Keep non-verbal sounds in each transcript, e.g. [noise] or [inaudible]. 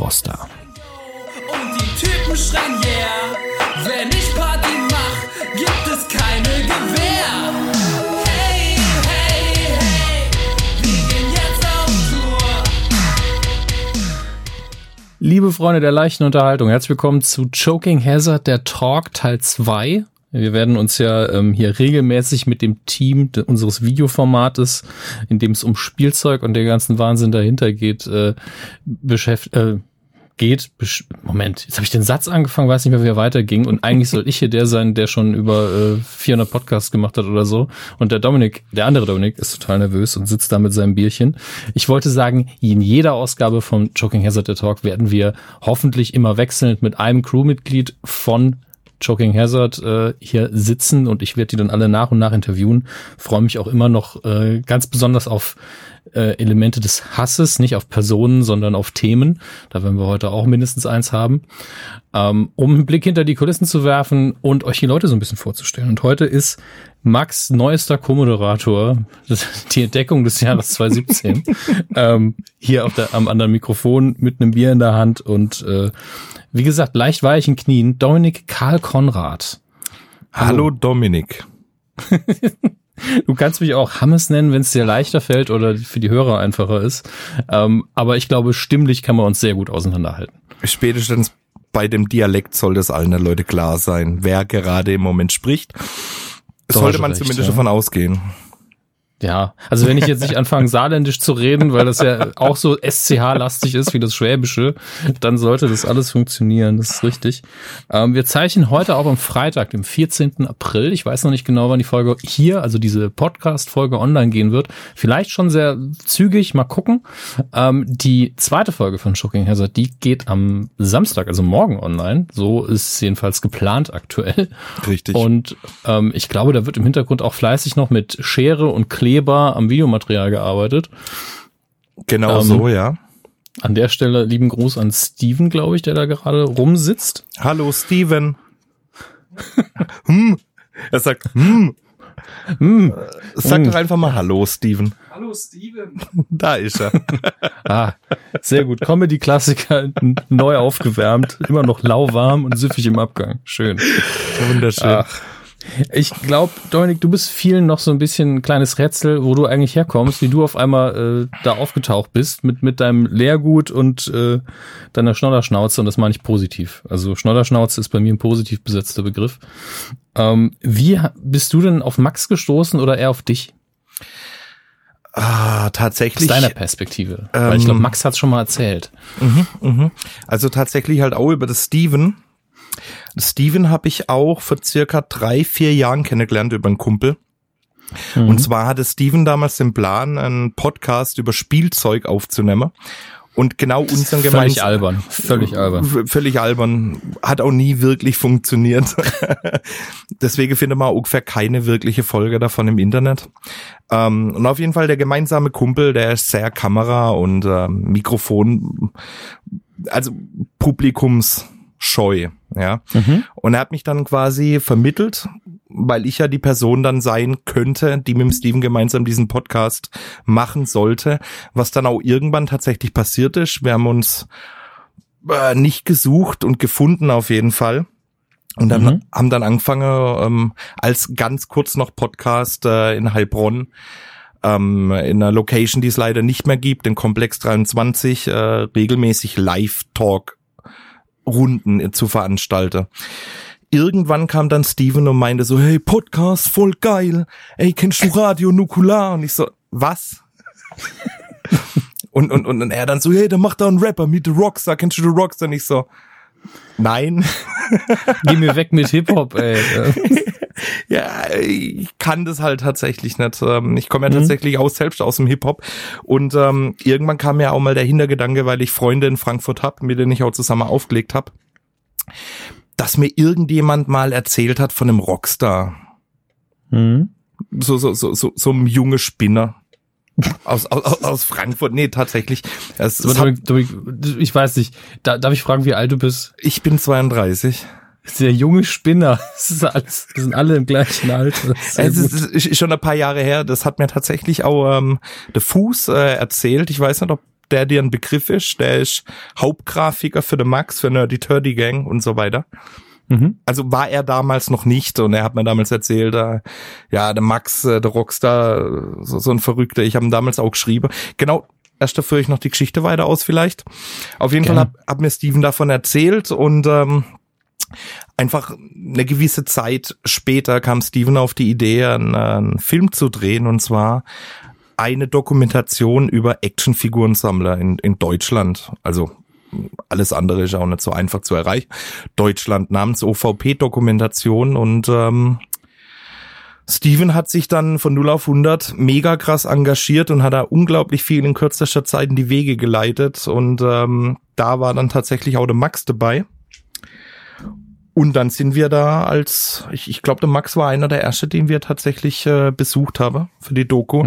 Froster. Und die Typen schreien yeah, wenn ich Party mach, gibt es keine Gewehr. Hey, hey, hey, wir gehen jetzt auf Tour. Liebe Freunde der leichten Unterhaltung, herzlich willkommen zu Choking Hazard, der Talk Teil 2. Wir werden uns ja ähm, hier regelmäßig mit dem Team de unseres Videoformates, in dem es um Spielzeug und den ganzen Wahnsinn dahinter geht, äh, beschäftigen. Äh, geht. Moment, jetzt habe ich den Satz angefangen, weiß nicht mehr, wie er weiterging. Und eigentlich soll ich hier der sein, der schon über äh, 400 Podcasts gemacht hat oder so. Und der Dominik, der andere Dominik, ist total nervös und sitzt da mit seinem Bierchen. Ich wollte sagen, in jeder Ausgabe von Joking Hazard Talk werden wir hoffentlich immer wechselnd mit einem Crewmitglied von Choking Hazard äh, hier sitzen und ich werde die dann alle nach und nach interviewen. Freue mich auch immer noch äh, ganz besonders auf äh, Elemente des Hasses, nicht auf Personen, sondern auf Themen. Da werden wir heute auch mindestens eins haben, ähm, um einen Blick hinter die Kulissen zu werfen und euch die Leute so ein bisschen vorzustellen. Und heute ist Max neuester Co-Moderator, [laughs] die Entdeckung des Jahres 2017, [laughs] ähm, hier auf der, am anderen Mikrofon mit einem Bier in der Hand und äh, wie gesagt, leicht weichen Knien, Dominik Karl Konrad. Hallo Dominik. [laughs] Du kannst mich auch Hammes nennen, wenn es dir leichter fällt oder für die Hörer einfacher ist. Ähm, aber ich glaube, stimmlich kann man uns sehr gut auseinanderhalten. Spätestens bei dem Dialekt soll das allen der Leute klar sein, wer gerade im Moment spricht. Sollte man recht, zumindest ja. davon ausgehen. Ja, also wenn ich jetzt nicht anfange, saarländisch zu reden, weil das ja auch so SCH-lastig ist wie das Schwäbische, dann sollte das alles funktionieren, das ist richtig. Ähm, wir zeichnen heute auch am Freitag, dem 14. April. Ich weiß noch nicht genau, wann die Folge hier, also diese Podcast-Folge online gehen wird. Vielleicht schon sehr zügig, mal gucken. Ähm, die zweite Folge von Shocking Hazard, die geht am Samstag, also morgen online. So ist es jedenfalls geplant aktuell. Richtig. Und ähm, ich glaube, da wird im Hintergrund auch fleißig noch mit Schere und Kleber am Videomaterial gearbeitet. genau ähm, so, ja. An der Stelle lieben Gruß an Steven, glaube ich, der da gerade rumsitzt. Hallo Steven. [laughs] hm. Er sagt, hm. Hm. Sag Hm. doch einfach mal Hallo Steven. Hallo Steven. [laughs] Da ist er. Ah, sehr gut. Comedy-Klassiker, neu aufgewärmt, immer noch lauwarm und süffig im Abgang. Schön. Wunderschön. Ach. Ich glaube, Dominik, du bist vielen noch so ein bisschen ein kleines Rätsel, wo du eigentlich herkommst, wie du auf einmal äh, da aufgetaucht bist mit, mit deinem Lehrgut und äh, deiner Schnodderschnauze und das meine ich positiv. Also Schnodderschnauze ist bei mir ein positiv besetzter Begriff. Ähm, wie bist du denn auf Max gestoßen oder eher auf dich? Ah, Aus tatsächlich. deiner Perspektive. Weil ich glaube, ähm, Max hat schon mal erzählt. Mhm. Also tatsächlich halt auch über das Steven. Steven habe ich auch vor circa drei, vier Jahren kennengelernt über einen Kumpel. Mhm. Und zwar hatte Steven damals den Plan, einen Podcast über Spielzeug aufzunehmen. Und genau unseren Völlig gemeinsamen albern. Völlig albern. Völlig albern. Hat auch nie wirklich funktioniert. [laughs] Deswegen findet man ungefähr keine wirkliche Folge davon im Internet. Ähm, und auf jeden Fall der gemeinsame Kumpel, der ist sehr Kamera und ähm, Mikrofon, also publikumsscheu, ja. Mhm. Und er hat mich dann quasi vermittelt, weil ich ja die Person dann sein könnte, die mit dem Steven gemeinsam diesen Podcast machen sollte, was dann auch irgendwann tatsächlich passiert ist. Wir haben uns äh, nicht gesucht und gefunden auf jeden Fall. Und dann Mhm. haben dann angefangen, ähm, als ganz kurz noch Podcast äh, in Heilbronn, ähm, in einer Location, die es leider nicht mehr gibt, den Komplex 23, äh, regelmäßig Live-Talk Runden zu veranstalten. Irgendwann kam dann Steven und meinte so, hey, Podcast, voll geil. Ey, kennst du Radio Nukular? Und ich so, was? [laughs] und, und, und, und er dann so, hey, der macht da einen Rapper mit The Rockstar. Kennst du The Rockstar? Und ich so, nein. Geh mir weg mit Hip-Hop, ey. [laughs] Ja, ich kann das halt tatsächlich nicht. Ähm, Ich komme ja tatsächlich aus selbst aus dem Hip-Hop. Und ähm, irgendwann kam mir auch mal der Hintergedanke, weil ich Freunde in Frankfurt hab, mit denen ich auch zusammen aufgelegt hab, dass mir irgendjemand mal erzählt hat von einem Rockstar. Mhm. So, so, so, so, so ein junge Spinner. Aus, aus, aus Frankfurt. Nee, tatsächlich. Es, es Dominik, Dominik, ich weiß nicht. Da, darf ich fragen, wie alt du bist? ich bin 32. Der junge Spinner. [laughs] Das ist alles, wir sind alle im gleichen Alter. Es ist, ist schon ein paar Jahre her. Das hat mir tatsächlich auch ähm, der Fuß äh, erzählt. Ich weiß nicht, ob der dir ein Begriff ist. Der ist Hauptgrafiker für den Max, für Nerdy Turdy Gang und so weiter. Mhm. Also war er damals noch nicht und er hat mir damals erzählt, äh, ja, der Max, äh, der Rockstar, äh, so, so ein Verrückter. Ich habe ihn damals auch geschrieben. Genau, erst dafür ich noch die Geschichte weiter aus vielleicht. Auf jeden Gerne. Fall hat, hat mir Steven davon erzählt und ähm, einfach eine gewisse Zeit später kam Steven auf die Idee, einen, einen Film zu drehen und zwar eine Dokumentation über Actionfigurensammler in, in Deutschland. Also alles andere ist auch nicht so einfach zu erreichen. Deutschland namens OVP-Dokumentation und ähm, Steven hat sich dann von 0 auf 100 mega krass engagiert und hat da unglaublich viel in kürzester Zeit in die Wege geleitet und ähm, da war dann tatsächlich auch der Max dabei. Und dann sind wir da als, ich, ich glaube, der Max war einer der ersten, den wir tatsächlich äh, besucht haben für die Doku.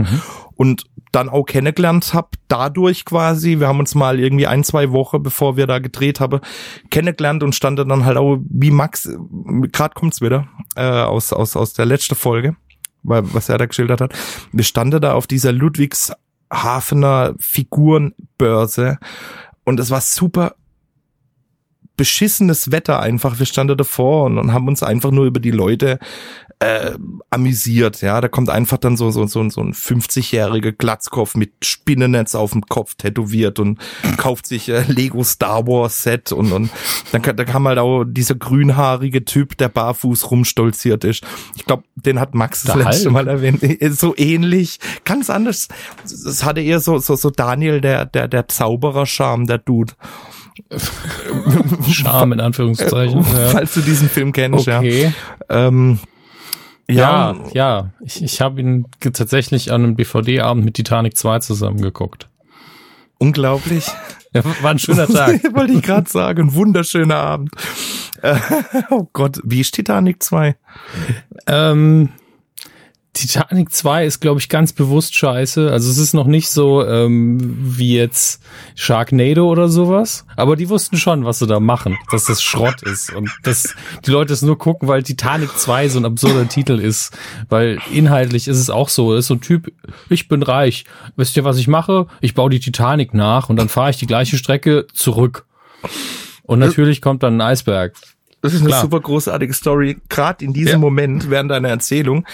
Und dann auch kennengelernt hab dadurch quasi, wir haben uns mal irgendwie ein, zwei Wochen, bevor wir da gedreht haben, kennengelernt und stand dann halt auch, wie Max, gerade kommt's wieder, äh, aus, aus, aus der letzten Folge, weil, was er da geschildert hat. Wir standen da auf dieser Ludwigshafener Figurenbörse und es war super beschissenes Wetter einfach. Wir standen davor und, und haben uns einfach nur über die Leute äh, amüsiert. Ja, da kommt einfach dann so so so, so ein 50-jähriger Glatzkopf mit Spinnennetz auf dem Kopf tätowiert und kauft sich äh, Lego Star Wars Set und und dann kann, da kam halt auch dieser grünhaarige Typ, der barfuß rumstolziert ist. Ich glaube, den hat Max das letzte. Mal erwähnt. So ähnlich, ganz anders. Es hatte eher so so so Daniel der der der Zauberer-Charme, der Dude. [laughs] Charme in Anführungszeichen. Ja. Falls du diesen Film kennst, Okay. ja. Ähm, Ja, ja, ja. Ich, ich habe ihn tatsächlich an einem DVD-Abend mit Titanic 2 zusammengeguckt. unglaublich. Ja, war ein schöner [laughs] Tag. Wollte ich gerade sagen, ein wunderschöner Abend. Äh, oh Gott, wie ist Titanic 2? ähm, Titanic 2 ist, glaube ich, ganz bewusst scheiße. Also es ist noch nicht so ähm, wie jetzt Sharknado oder sowas. Aber die wussten schon, was sie da machen, dass das Schrott ist. Und dass die Leute es nur gucken, weil Titanic 2 so ein absurder [laughs] Titel ist. Weil inhaltlich ist es auch so. Es ist so ein Typ, ich bin reich. Wisst ihr, was ich mache? Ich baue die Titanic nach und dann fahre ich die gleiche Strecke zurück. Und natürlich kommt dann ein Eisberg. Das ist eine Klar. super großartige Story. Gerade in diesem Ja. Moment, während deiner Erzählung,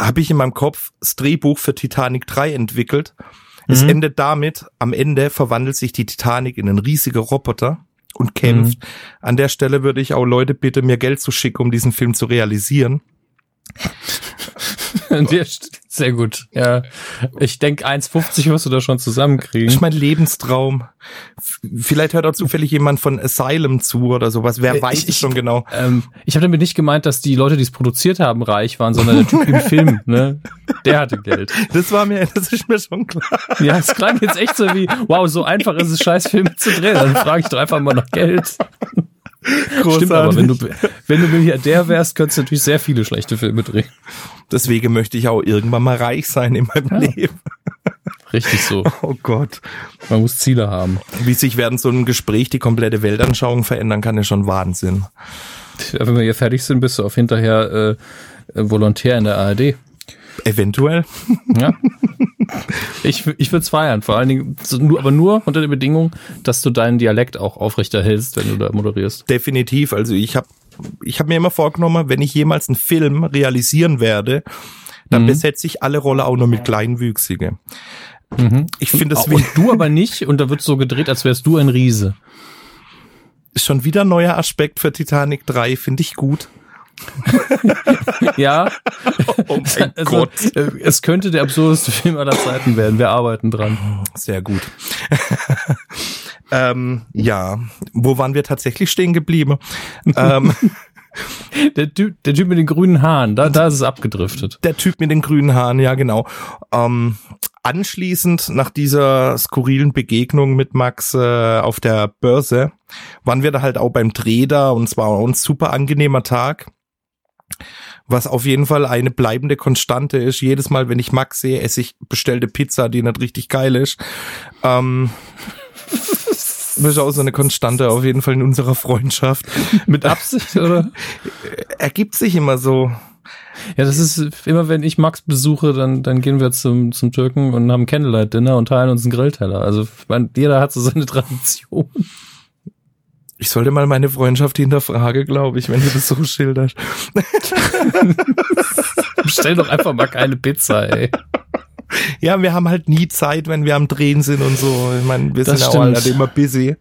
habe ich in meinem Kopf das Drehbuch für Titanic 3 entwickelt. Es Mhm. endet damit, am Ende verwandelt sich die Titanic in einen riesigen Roboter und kämpft. Mhm. An der Stelle würde ich auch Leute bitten, mir Geld zu schicken, um diesen Film zu realisieren. [laughs] Sehr gut. Ja. Ich denke, 1,50 wirst du da schon Das zusammenkriegen. ist mein Lebenstraum. Vielleicht hört auch zufällig jemand von Asylum zu oder sowas. Wer Äh, weiß ich- es schon genau. Ähm, ich habe damit nicht gemeint, dass die Leute, die es produziert haben, reich waren, sondern der Typ im Film, [laughs] ne? Der hatte Geld. Das war mir, das ist mir schon klar. Ja, es klang jetzt echt so wie, wow, so einfach ist es, scheiß Filme zu drehen. Dann frage ich doch einfach mal nach Geld. [laughs] Stimmt aber, wenn du, wenn du Milliardär wärst, könntest du natürlich sehr viele schlechte Filme drehen. Deswegen möchte ich auch irgendwann mal reich sein in meinem Ja. Leben. Richtig so. [laughs] Oh Gott. Man muss Ziele haben. Wie sich während so einem Gespräch die komplette Weltanschauung verändern kann, ist schon Wahnsinn. Ja, Wenn wir hier fertig sind, bist du auf hinterher äh, äh, Volontär in der ARD. Eventuell. Ja. Ich, ich würde es feiern, vor allen Dingen, so nur, aber nur unter der Bedingung, dass du deinen Dialekt auch aufrechterhältst, wenn du da moderierst. Definitiv. Also ich habe ich hab mir immer vorgenommen, wenn ich jemals einen Film realisieren werde, dann Mhm. besetze ich alle Rolle auch nur mit Kleinwüchsige. Ich finde das und du aber nicht, und da wird so gedreht, als wärst du ein Riese. ist schon wieder ein neuer Aspekt für Titanic 3, finde ich gut. [laughs] Ja, Oh mein [laughs] also, äh, es könnte der absurdeste Film aller Zeiten werden. Wir arbeiten dran. Sehr gut. [laughs] ähm, ja, wo waren wir tatsächlich stehen geblieben? ähm, Der Typ, der Typ mit den grünen Haaren, da, da ist es abgedriftet. der Typ mit den grünen Haaren, ja genau. Ähm, anschließend nach dieser skurrilen Begegnung mit Max äh, auf der Börse waren wir da halt auch beim Dreh da und es war auch ein super angenehmer Tag. Was auf jeden Fall eine bleibende Konstante ist. Jedes Mal, wenn ich Max sehe, esse ich bestellte Pizza, die nicht richtig geil ist. Ähm, das ist auch so eine Konstante auf jeden Fall in unserer Freundschaft. [laughs] Mit Absicht, oder? Ergibt sich immer so. Ja, das ist immer, wenn ich Max besuche, dann, dann gehen wir zum, zum Türken und haben Candlelight-Dinner und teilen uns einen Grillteller. Also ich meine, jeder hat so seine Tradition. Ich sollte mal meine Freundschaft hinterfragen, glaube ich, wenn du das so schilderst. [laughs] Bestell doch einfach mal keine Pizza, ey. Ja, wir haben halt nie Zeit, wenn wir am Drehen sind und so. Ich meine, wir Das sind auch stimmt. halt immer busy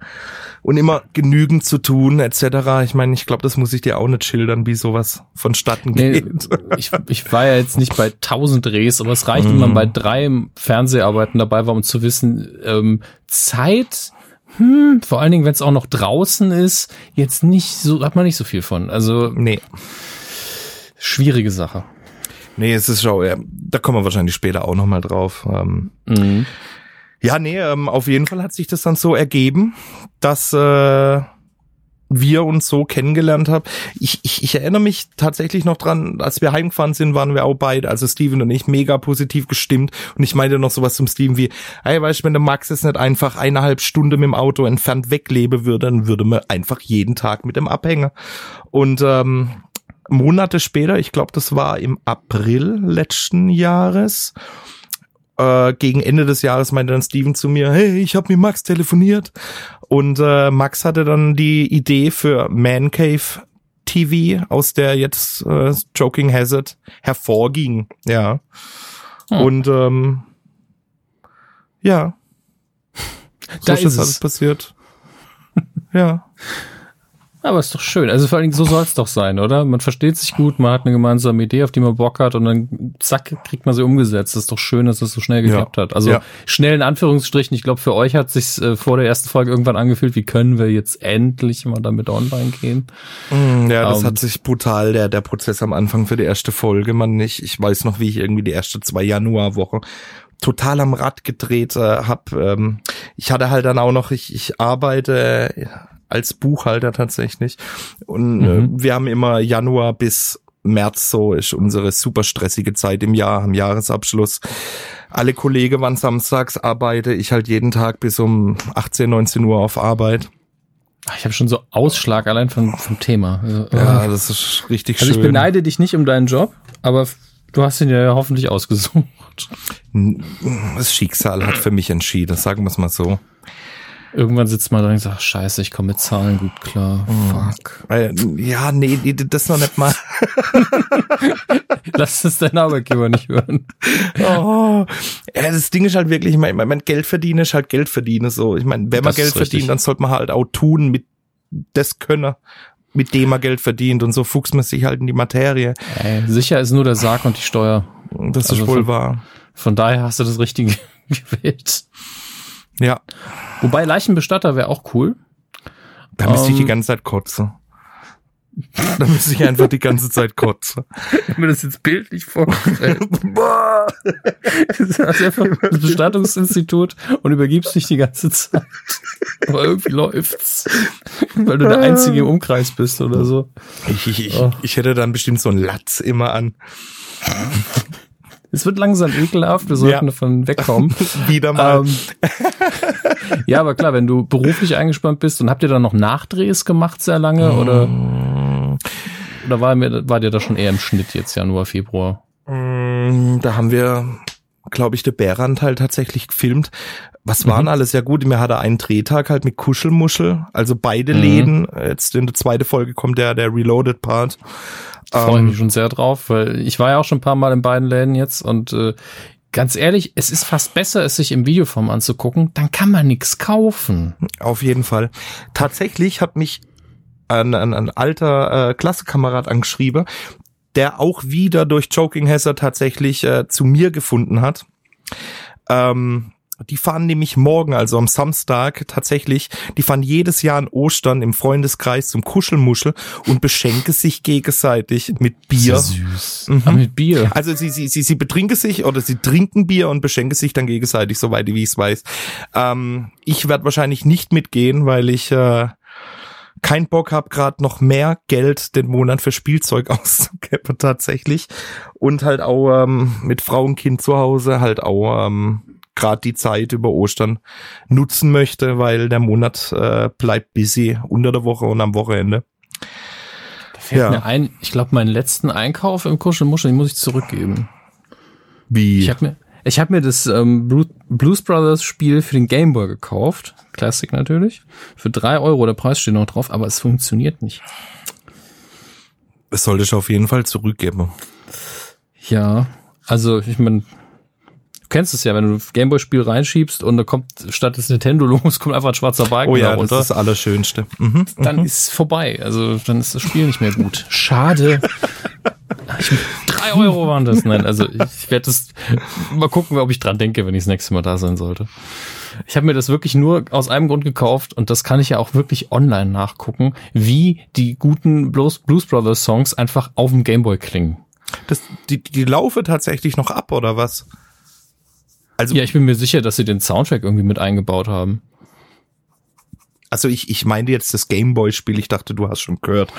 und immer genügend zu tun, etc. Ich meine, ich glaube, das muss ich dir auch nicht schildern, wie sowas vonstatten Nee, geht. ich, ich war ja jetzt nicht bei tausend Drehs, aber es reicht, wenn Mhm. man bei drei Fernseharbeiten dabei war, um zu wissen, ähm, Zeit, hm, vor allen Dingen, wenn es auch noch draußen ist, jetzt nicht so, hat man nicht so viel von. Also Nee, schwierige Sache. nee, es ist schon, ja, da kommen wir wahrscheinlich später auch nochmal drauf. Ähm, Mhm. Ja, nee, ähm, auf jeden Fall hat sich das dann so ergeben, dass äh, wir uns so kennengelernt haben. Ich, ich, ich erinnere mich tatsächlich noch dran, als wir heimgefahren sind, waren wir auch beide, also Steven und ich, mega positiv gestimmt. Und ich meinte noch sowas zum Steven wie, hey, weißt du, wenn der Max jetzt nicht einfach eineinhalb Stunden mit dem Auto entfernt weglebe würde, dann würde man einfach jeden Tag mit dem abhängen. Und ähm, Monate später, ich glaube, das war im April letzten Jahres, äh, gegen Ende des Jahres meinte dann Steven zu mir, hey, ich habe mit Max telefoniert. Und äh, Max hatte dann die Idee für Man Cave TV, aus der jetzt äh, Joking Hazard hervorging. Ja. Hm. Und ähm, ja. So Da ist das ist alles es. passiert. [laughs] ja. Aber ist doch schön. Also vor allen Dingen, so soll es doch sein, oder? Man versteht sich gut, man hat eine gemeinsame Idee, auf die man Bock hat und dann zack, kriegt man sie umgesetzt. Das ist doch schön, dass das so schnell geklappt hat. Also Ja. schnell in Anführungsstrichen. Ich glaube, für euch hat sich äh, vor der ersten Folge irgendwann angefühlt, wie können wir jetzt endlich mal damit online gehen? Mm, Ja, das Ähm, hat sich brutal, der, der Prozess am Anfang für die erste Folge, man nicht. Ich weiß noch, wie ich irgendwie die erste zwei Januarwoche total am Rad gedreht äh, hab. Ähm, ich hatte halt dann auch noch, ich, ich arbeite als Buchhalter tatsächlich. Und Mhm. äh, wir haben immer Januar bis März so ist unsere super stressige Zeit im Jahr, am Jahresabschluss. Alle Kollegen waren samstags, arbeite ich halt jeden Tag bis um 18, 19 Uhr auf Arbeit. Ich habe schon so Ausschlag allein vom, vom Thema. Also, Ja, äh, das ist richtig also schön. ich beneide dich nicht um deinen Job, aber du hast ihn ja hoffentlich ausgesucht. Das Schicksal hat für mich entschieden, sagen wir es mal so. Irgendwann sitzt man da und sagt, scheiße, ich komme mit Zahlen gut klar. Fuck. Äh, Ja, nee, nee, das noch nicht mal. [laughs] Lass es dein Arbeitgeber nicht hören. Oh. Ja, das Ding ist halt wirklich, ich mein, mein Geld verdienen ist halt Geld verdienen so. Ich meine, wenn man Das Geld ist richtig. verdient, dann sollte man halt auch tun mit das Könner, mit dem man Geld verdient und so fuchst man sich halt in die Materie. Ey, sicher ist nur der Sarg und die Steuer. Das Also ist wohl von- wahr. Von daher hast du das Richtige [laughs] gewählt. Ja, Wobei Leichenbestatter wäre auch cool. da müsste ich die Ähm. ganze Zeit kotzen. [laughs] Da müsste ich einfach die ganze Zeit kotzen. Hab mir das jetzt bildlich vorgestellt. Du hast einfach das Bestattungsinstitut und übergibst dich die ganze Zeit. Aber irgendwie läuft's. Weil du der Einzige im Umkreis bist oder so. Ich, ich, ich, Oh. ich hätte dann bestimmt so einen Latz immer an. Es wird langsam ekelhaft, wir sollten Ja. davon wegkommen. [laughs] Wieder mal. Ähm, [laughs] ja, aber klar, wenn du beruflich eingespannt bist und habt ihr dann noch Nachdrehs gemacht sehr lange oder, oder war, mir, war dir da schon eher im Schnitt jetzt Januar, Februar? Mm, Da haben wir, glaube ich, der Bäranteil tatsächlich gefilmt. Was waren Mhm. alles? Ja gut, mir hatte einen Drehtag halt mit Kuschelmuschel, also beide Mhm. Läden. Jetzt in der zweiten Folge kommt der, der Reloaded Part. Freue Ähm, mich schon sehr drauf, weil ich war ja auch schon ein paar Mal in beiden Läden jetzt und äh, ganz ehrlich, es ist fast besser, es sich im Videoform anzugucken, dann kann man nichts kaufen. Auf jeden Fall. Tatsächlich hat mich ein, ein, ein alter äh, Klassekamerad angeschrieben, der auch wieder durch Choking Hazard tatsächlich äh, zu mir gefunden hat. Ähm, die fahren nämlich morgen, also am Samstag tatsächlich, die fahren jedes Jahr an Ostern im Freundeskreis zum Kuschelmuschel und beschenken sich gegenseitig mit Bier. Süß. Ah, mit Bier. Also sie, sie, sie, sie betrinken sich oder sie trinken Bier und beschenken sich dann gegenseitig, soweit wie ich es weiß. Ähm, ich werde wahrscheinlich nicht mitgehen, weil ich äh, kein Bock habe, gerade noch mehr Geld den Monat für Spielzeug [laughs] auszugeben tatsächlich. Und halt auch ähm, mit Frau und Kind zu Hause halt auch ähm, gerade die Zeit über Ostern nutzen möchte, weil der Monat äh, bleibt busy unter der Woche und am Wochenende. Da fällt ja. mir ein, ich glaube, meinen letzten Einkauf im Kuschelmuschel, den muss ich zurückgeben. Wie? Ich habe mir, ich hab mir das ähm, Blues Brothers Spiel für den Game Boy gekauft. Classic natürlich. Für drei Euro, der Preis steht noch drauf, aber es funktioniert nicht. Es sollte ich auf jeden Fall zurückgeben. Ja, also ich meine, kennst es ja, wenn du ein Gameboy-Spiel reinschiebst und da kommt statt des Nintendo-Logos [laughs] kommt einfach ein schwarzer Balken Oh ja, runter, das ist das Allerschönste. Mhm, dann mhm. ist es vorbei. Also dann ist das Spiel nicht mehr gut. Schade. [laughs] Ich, drei Euro waren das. Nein, also ich werde das mal gucken, ob ich dran denke, wenn ich das nächste Mal da sein sollte. Ich habe mir das wirklich nur aus einem Grund gekauft und das kann ich ja auch wirklich online nachgucken, wie die guten Blues, Blues Brothers Songs einfach auf dem Gameboy klingen. Das, die, die laufe tatsächlich noch ab, oder was? Also, ja, ich bin mir sicher, dass sie den Soundtrack irgendwie mit eingebaut haben. Also ich, ich meine jetzt das Gameboy-Spiel, ich dachte, du hast schon gehört.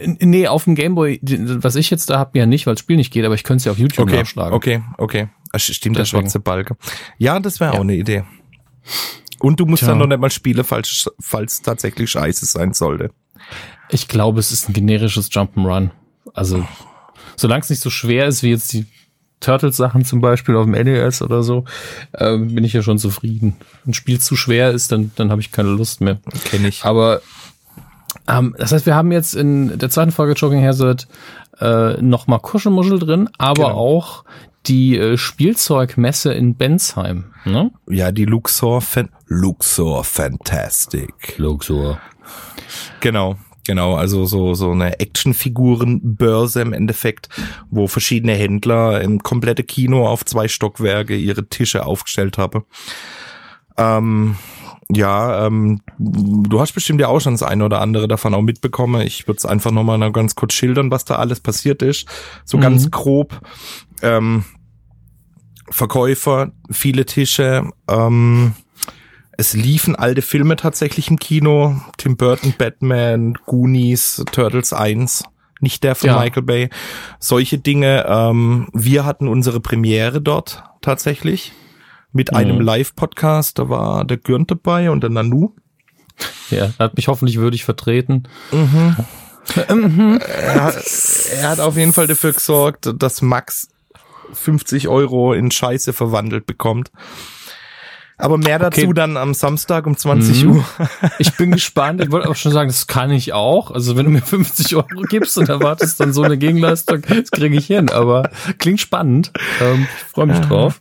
Nee, auf dem Gameboy, was ich jetzt da habe, ja nicht, weil das Spiel nicht geht, aber ich könnte es ja auf YouTube okay, nachschlagen. Okay, okay. Stimmt, der schwarze Balke. Ja, das wäre ja. auch eine Idee. Und du musst Tja. dann noch nicht mal spielen, falls, falls tatsächlich scheiße sein sollte. Ich glaube, es ist ein generisches Jump'n'Run. Also, solange es nicht so schwer ist wie jetzt die Turtles-Sachen zum Beispiel auf dem NES oder so, äh, bin ich ja schon zufrieden. Ein Spiel zu schwer ist, dann, dann habe ich keine Lust mehr. Kenne ich. Aber ähm, das heißt, wir haben jetzt in der zweiten Folge Jogging Hazard äh, nochmal Kuschelmuschel drin, aber genau. auch die äh, Spielzeugmesse in Bensheim. Ne? Ja, die Luxor, Fan Luxor Fantastic. Luxor. Genau. Genau, also so, so eine Actionfigurenbörse im Endeffekt, wo verschiedene Händler im komplette Kino auf zwei Stockwerke ihre Tische aufgestellt haben. Ähm, ja, ähm, du hast bestimmt ja auch schon das eine oder andere davon auch mitbekommen. Ich würde es einfach nochmal noch ganz kurz schildern, was da alles passiert ist. So mhm. ganz grob. Ähm, Verkäufer, viele Tische, ähm, es liefen alte Filme tatsächlich im Kino. Tim Burton, Batman, Goonies, Turtles 1. Nicht der von ja. Michael Bay. Solche Dinge. Ähm, wir hatten unsere Premiere dort tatsächlich. Mit mhm. einem Live-Podcast. Da war der Gürnt dabei und der Nanu. Ja, er hat mich hoffentlich würdig vertreten. Mhm. er, hat, er hat auf jeden Fall dafür gesorgt, dass Max 50 Euro in Scheiße verwandelt bekommt. Aber mehr dazu okay. dann am Samstag um 20 mhm. Uhr. [laughs] Ich bin gespannt. Ich wollte auch schon sagen, das kann ich auch. Also wenn du mir 50 Euro gibst und erwartest dann so eine Gegenleistung, das kriege ich hin. Aber klingt spannend. Ähm, ich freue mich drauf.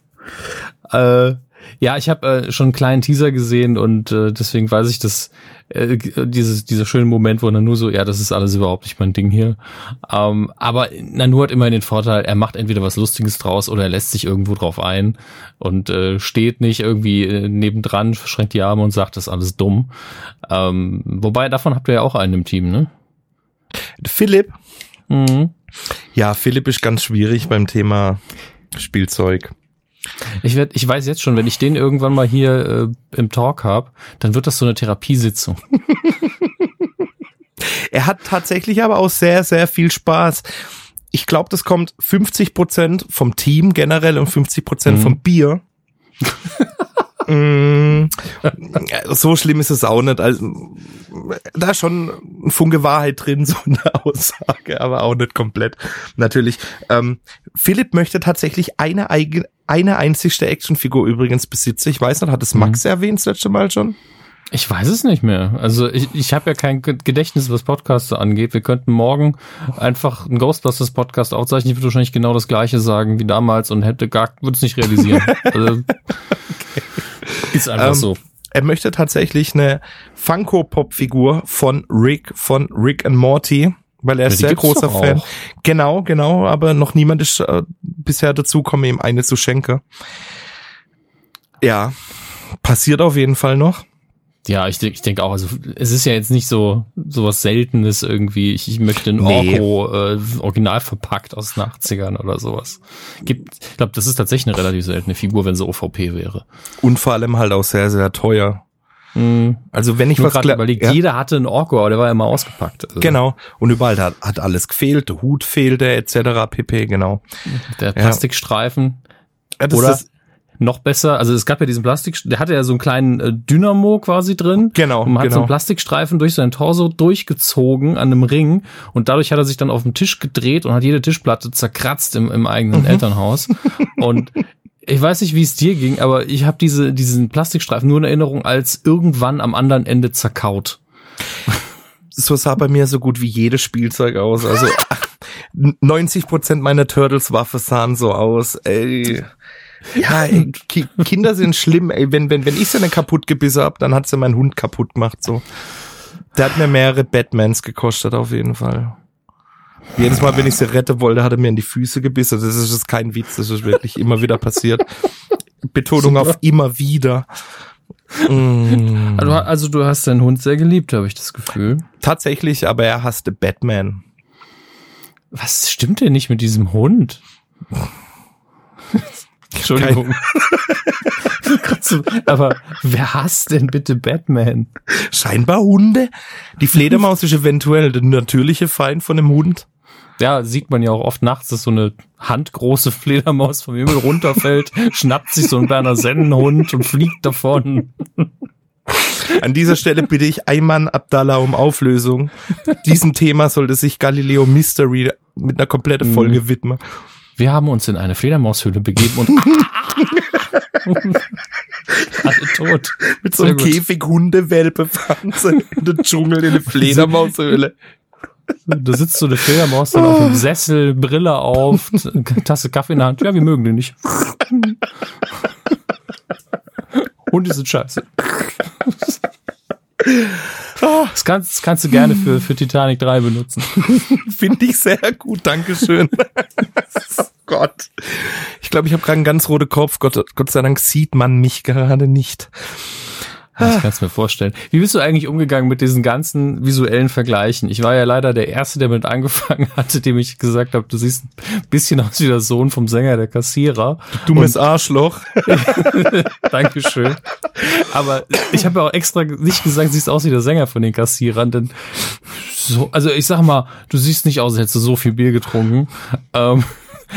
Äh, ja, ich habe äh, schon einen kleinen Teaser gesehen und äh, deswegen weiß ich, dass äh, dieses, dieser schöne Moment, wo Nanu so, ja, das ist alles überhaupt nicht mein Ding hier. Ähm, aber Nanu hat immerhin den Vorteil, er macht entweder was Lustiges draus oder er lässt sich irgendwo drauf ein und äh, steht nicht irgendwie äh, nebendran, verschränkt die Arme und sagt, das ist alles dumm. Ähm, wobei, davon habt ihr ja auch einen im Team, ne? Philipp. Mhm. Ja, Philipp ist ganz schwierig beim Thema Spielzeug. Ich, werd, ich weiß jetzt schon, wenn ich den irgendwann mal hier äh, im Talk habe, dann wird das so eine Therapiesitzung. [laughs] er hat tatsächlich aber auch sehr, sehr viel Spaß. Ich glaube, das kommt 50 Prozent vom Team generell und 50 Prozent mhm. vom Bier. [laughs] mm, so schlimm ist es auch nicht. Also, da ist schon ein Funke Wahrheit drin, [laughs] so eine Aussage, aber auch nicht komplett. Natürlich. Ähm, Philipp möchte tatsächlich eine eigene, eine einzigste Actionfigur übrigens besitzen. Ich weiß nicht, hat es Max mhm. erwähnt das letzte Mal schon? Ich weiß es nicht mehr. Also ich, ich habe ja kein Gedächtnis, was Podcasts angeht. Wir könnten morgen einfach einen Ghostbusters Podcast aufzeichnen. Ich würde wahrscheinlich genau das gleiche sagen wie damals und hätte gar, würde es nicht realisieren. [laughs] also, okay. Ist einfach ähm, so. er möchte tatsächlich eine Funko-Pop-Figur von Rick, von Rick and Morty, weil er ist sehr großer Fan. auch. Genau, genau, aber noch niemand ist äh, bisher dazu gekommen, ihm eine zu schenken. Ja, passiert auf jeden Fall noch. Ja, ich, ich denke auch, also es ist ja jetzt nicht so sowas Seltenes irgendwie. Ich, ich möchte ein Nee. Orko äh, original verpackt aus den 80ern oder sowas. Gibt, ich glaube, das ist tatsächlich eine relativ seltene Figur, wenn sie OVP wäre. Und vor allem halt auch sehr, sehr teuer. Mhm. Also wenn ich Nur was gerade überlegt, ja, jeder hatte einen Orko, aber der war immer ausgepackt. Also Genau. Und überall hat, hat alles gefehlt, der Hut fehlte, etc. pp, genau. Der Plastikstreifen. Ja, das Oder ist, noch besser, also es gab ja diesen Plastik, der hatte ja so einen kleinen äh, Dynamo quasi drin. Genau, Und man hat so genau. einen Plastikstreifen durch seinen Torso durchgezogen an einem Ring und dadurch hat er sich dann auf den Tisch gedreht und hat jede Tischplatte zerkratzt im, im eigenen Mhm. Elternhaus. Und ich weiß nicht, wie es dir ging, aber ich habe diese, diesen Plastikstreifen nur in Erinnerung als irgendwann am anderen Ende zerkaut. so sah bei mir so gut wie jedes Spielzeug aus. Also [laughs] 90 Prozent meiner Turtles Waffe sahen so aus. Ey. Ja, ey, Ki Kinder sind schlimm. Ey, wenn wenn wenn ich sie nicht kaputt gebissen hab, dann hat sie meinen Hund kaputt gemacht. So, der hat mir mehrere Batmans gekostet auf jeden Fall. Jedes Mal, wenn ich sie retten wollte, hat er mir in die Füße gebissen. Das ist, das ist kein Witz, das ist wirklich immer wieder passiert. Betonung Super. auf immer wieder. Mm. Also, also du hast deinen Hund sehr geliebt, habe ich das Gefühl. Tatsächlich, aber er hasste Batman. Was stimmt denn nicht mit diesem Hund? Entschuldigung. Aber wer hasst denn bitte Batman? Scheinbar Hunde. Die Fledermaus ist eventuell der natürliche Feind von dem Hund. Ja, sieht man ja auch oft nachts, dass so eine handgroße Fledermaus vom Himmel runterfällt, [laughs] schnappt sich so ein kleiner Sennenhund und fliegt davon. An dieser Stelle bitte ich Ayman Abdallah um Auflösung. Diesem Thema sollte sich Galileo Mystery mit einer kompletten Folge widmen. Wir haben uns in eine Fledermaushöhle begeben und [laughs] alle tot. Mit so einem. Käfig Hundewelpe fahren sie in den Dschungel in eine [laughs] Fledermaushöhle. Da sitzt so eine Fledermaus dann auf dem Sessel, Brille auf, Tasse Kaffee in der Hand. Ja, wir mögen den nicht. Hunde sind scheiße. Das kannst, das kannst du gerne für, für Titanic 3 benutzen. Finde ich sehr gut, Dankeschön. [laughs] Gott. Ich glaube, ich habe gerade einen ganz roten Kopf. Gott, Gott sei Dank sieht man mich gerade nicht. Ich kann es mir vorstellen. Wie bist du eigentlich umgegangen mit diesen ganzen visuellen Vergleichen? Ich war ja leider der Erste, der mit angefangen [laughs] hatte, dem ich gesagt habe, du siehst ein bisschen aus wie der Sohn vom Sänger der Kassierer. Dummes Arschloch. [laughs] Dankeschön. Aber ich habe ja auch extra nicht gesagt, siehst aus wie der Sänger von den Kassierern, denn so, also ich sag mal, du siehst nicht aus, als hättest du so viel Bier getrunken. Ähm,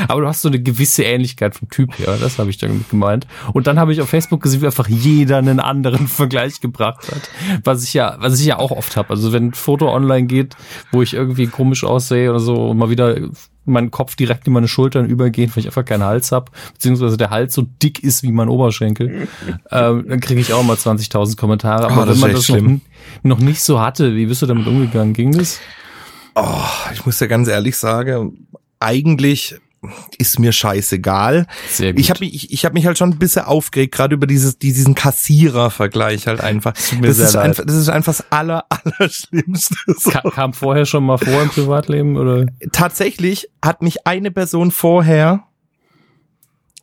aber du hast so eine gewisse Ähnlichkeit vom Typ her, das habe ich damit gemeint. Und dann habe ich auf Facebook gesehen, wie einfach jeder einen anderen [laughs] Vergleich gebracht hat. Was ich ja, was ich ja auch oft habe. Also wenn ein Foto online geht, wo ich irgendwie komisch aussehe oder so mal wieder mein Kopf direkt in meine Schultern übergeht, weil ich einfach keinen Hals hab, beziehungsweise der Hals so dick ist wie mein Oberschenkel, [laughs] ähm, dann kriege ich auch mal 20.000 Kommentare. Aber Oh, wenn man das noch, noch nicht so hatte, wie bist du damit umgegangen? Ging das? Oh, ich muss dir ganz ehrlich sagen, eigentlich ist mir scheißegal. Sehr gut. Ich habe mich, ich, ich hab mich halt schon ein bisschen aufgeregt, gerade über dieses, die- diesen Kassierer-Vergleich halt einfach. Das ist, leid. einfach das ist einfach das aller, Allerschlimmste. So. Ka kam vorher schon mal vor im Privatleben oder? Tatsächlich hat mich eine Person vorher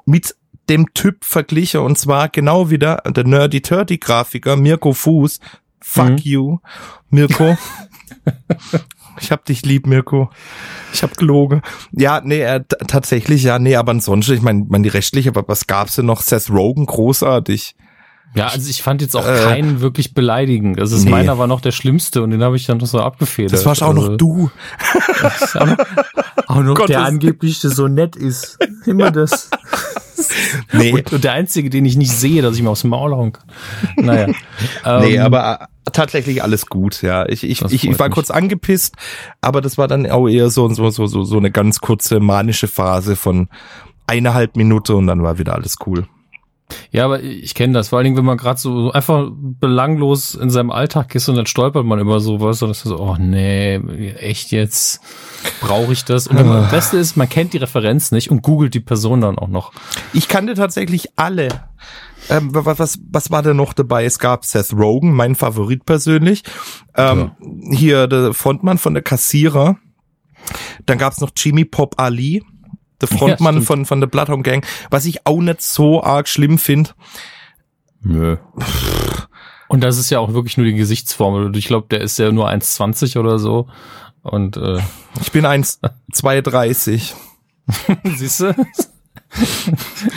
mit dem Typ verglichen und zwar genau wieder der Nerdy Turdy Grafiker Mirko Fuß. Fuck Mhm. you, Mirko. [laughs] ich hab dich lieb, Mirko. Ich hab gelogen. Ja, nee, äh, tatsächlich, ja, nee, aber ansonsten, ich meine, mein, die rechtliche, aber was gab's denn noch? Seth Rogen, großartig. Ja, also ich fand jetzt auch Äh, keinen wirklich beleidigend. Also nee. meiner war noch der schlimmste und den habe ich dann noch so abgefedert. Das warst auch also, noch du. Auch noch, [laughs] auch noch der das- angeblich so nett ist. Immer das. Nee, Und, und der einzige, den ich nicht sehe, dass ich mir aufs Maul hauen kann. Naja. [laughs] Nee, Ähm, aber äh, tatsächlich alles gut, ja. Ich, ich, ich, ich war mich. kurz angepisst, aber das war dann auch eher so, so, so, so, so eine ganz kurze manische Phase von eineinhalb Minute und dann war wieder alles cool. Ja, aber ich kenne das. Vor allen Dingen, wenn man gerade so einfach belanglos in seinem Alltag ist und dann stolpert man über sowas und das ist so, oh nee, echt jetzt brauche ich das. Und wenn man, das Beste ist, man kennt die Referenz nicht und googelt die Person dann auch noch. Ich kannte tatsächlich alle Ähm, was, was, was war denn noch dabei? Es gab Seth Rogen, mein Favorit persönlich. Ähm, Hier der Frontmann von der Kassierer. Dann gab's noch Jimmy Pop Ali, der Ja, Frontmann stimmt. von, von der Bloodhound Gang, was ich auch nicht so arg schlimm finde. Nö. Und das ist ja auch wirklich nur die Gesichtsform. Und Ich glaube, der ist ja nur 1,20 oder so. Und äh, Ich bin 1,32. [laughs] siehst du?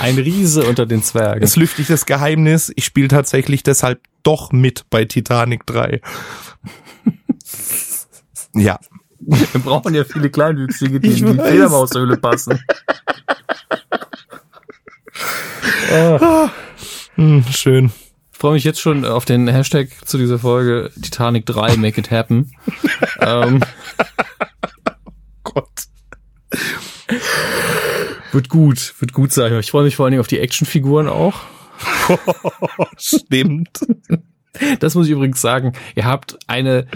Ein Riese unter den Zwergen. Es lüfte ich das Geheimnis. Ich spiele tatsächlich deshalb doch mit bei Titanic 3. [laughs] ja. [laughs] Wir brauchen ja viele Kleinwüchsige, die Ich in die. Fledermaushöhle passen. Hm, schön. Ich freue mich jetzt schon auf den Hashtag zu dieser Folge Titanic 3 Make It Happen. [laughs] ähm, Gott. wird gut, wird gut sein. Ich freue mich vor allen Dingen auf die Actionfiguren auch. [laughs] Stimmt. Das muss ich übrigens sagen. Ihr habt eine,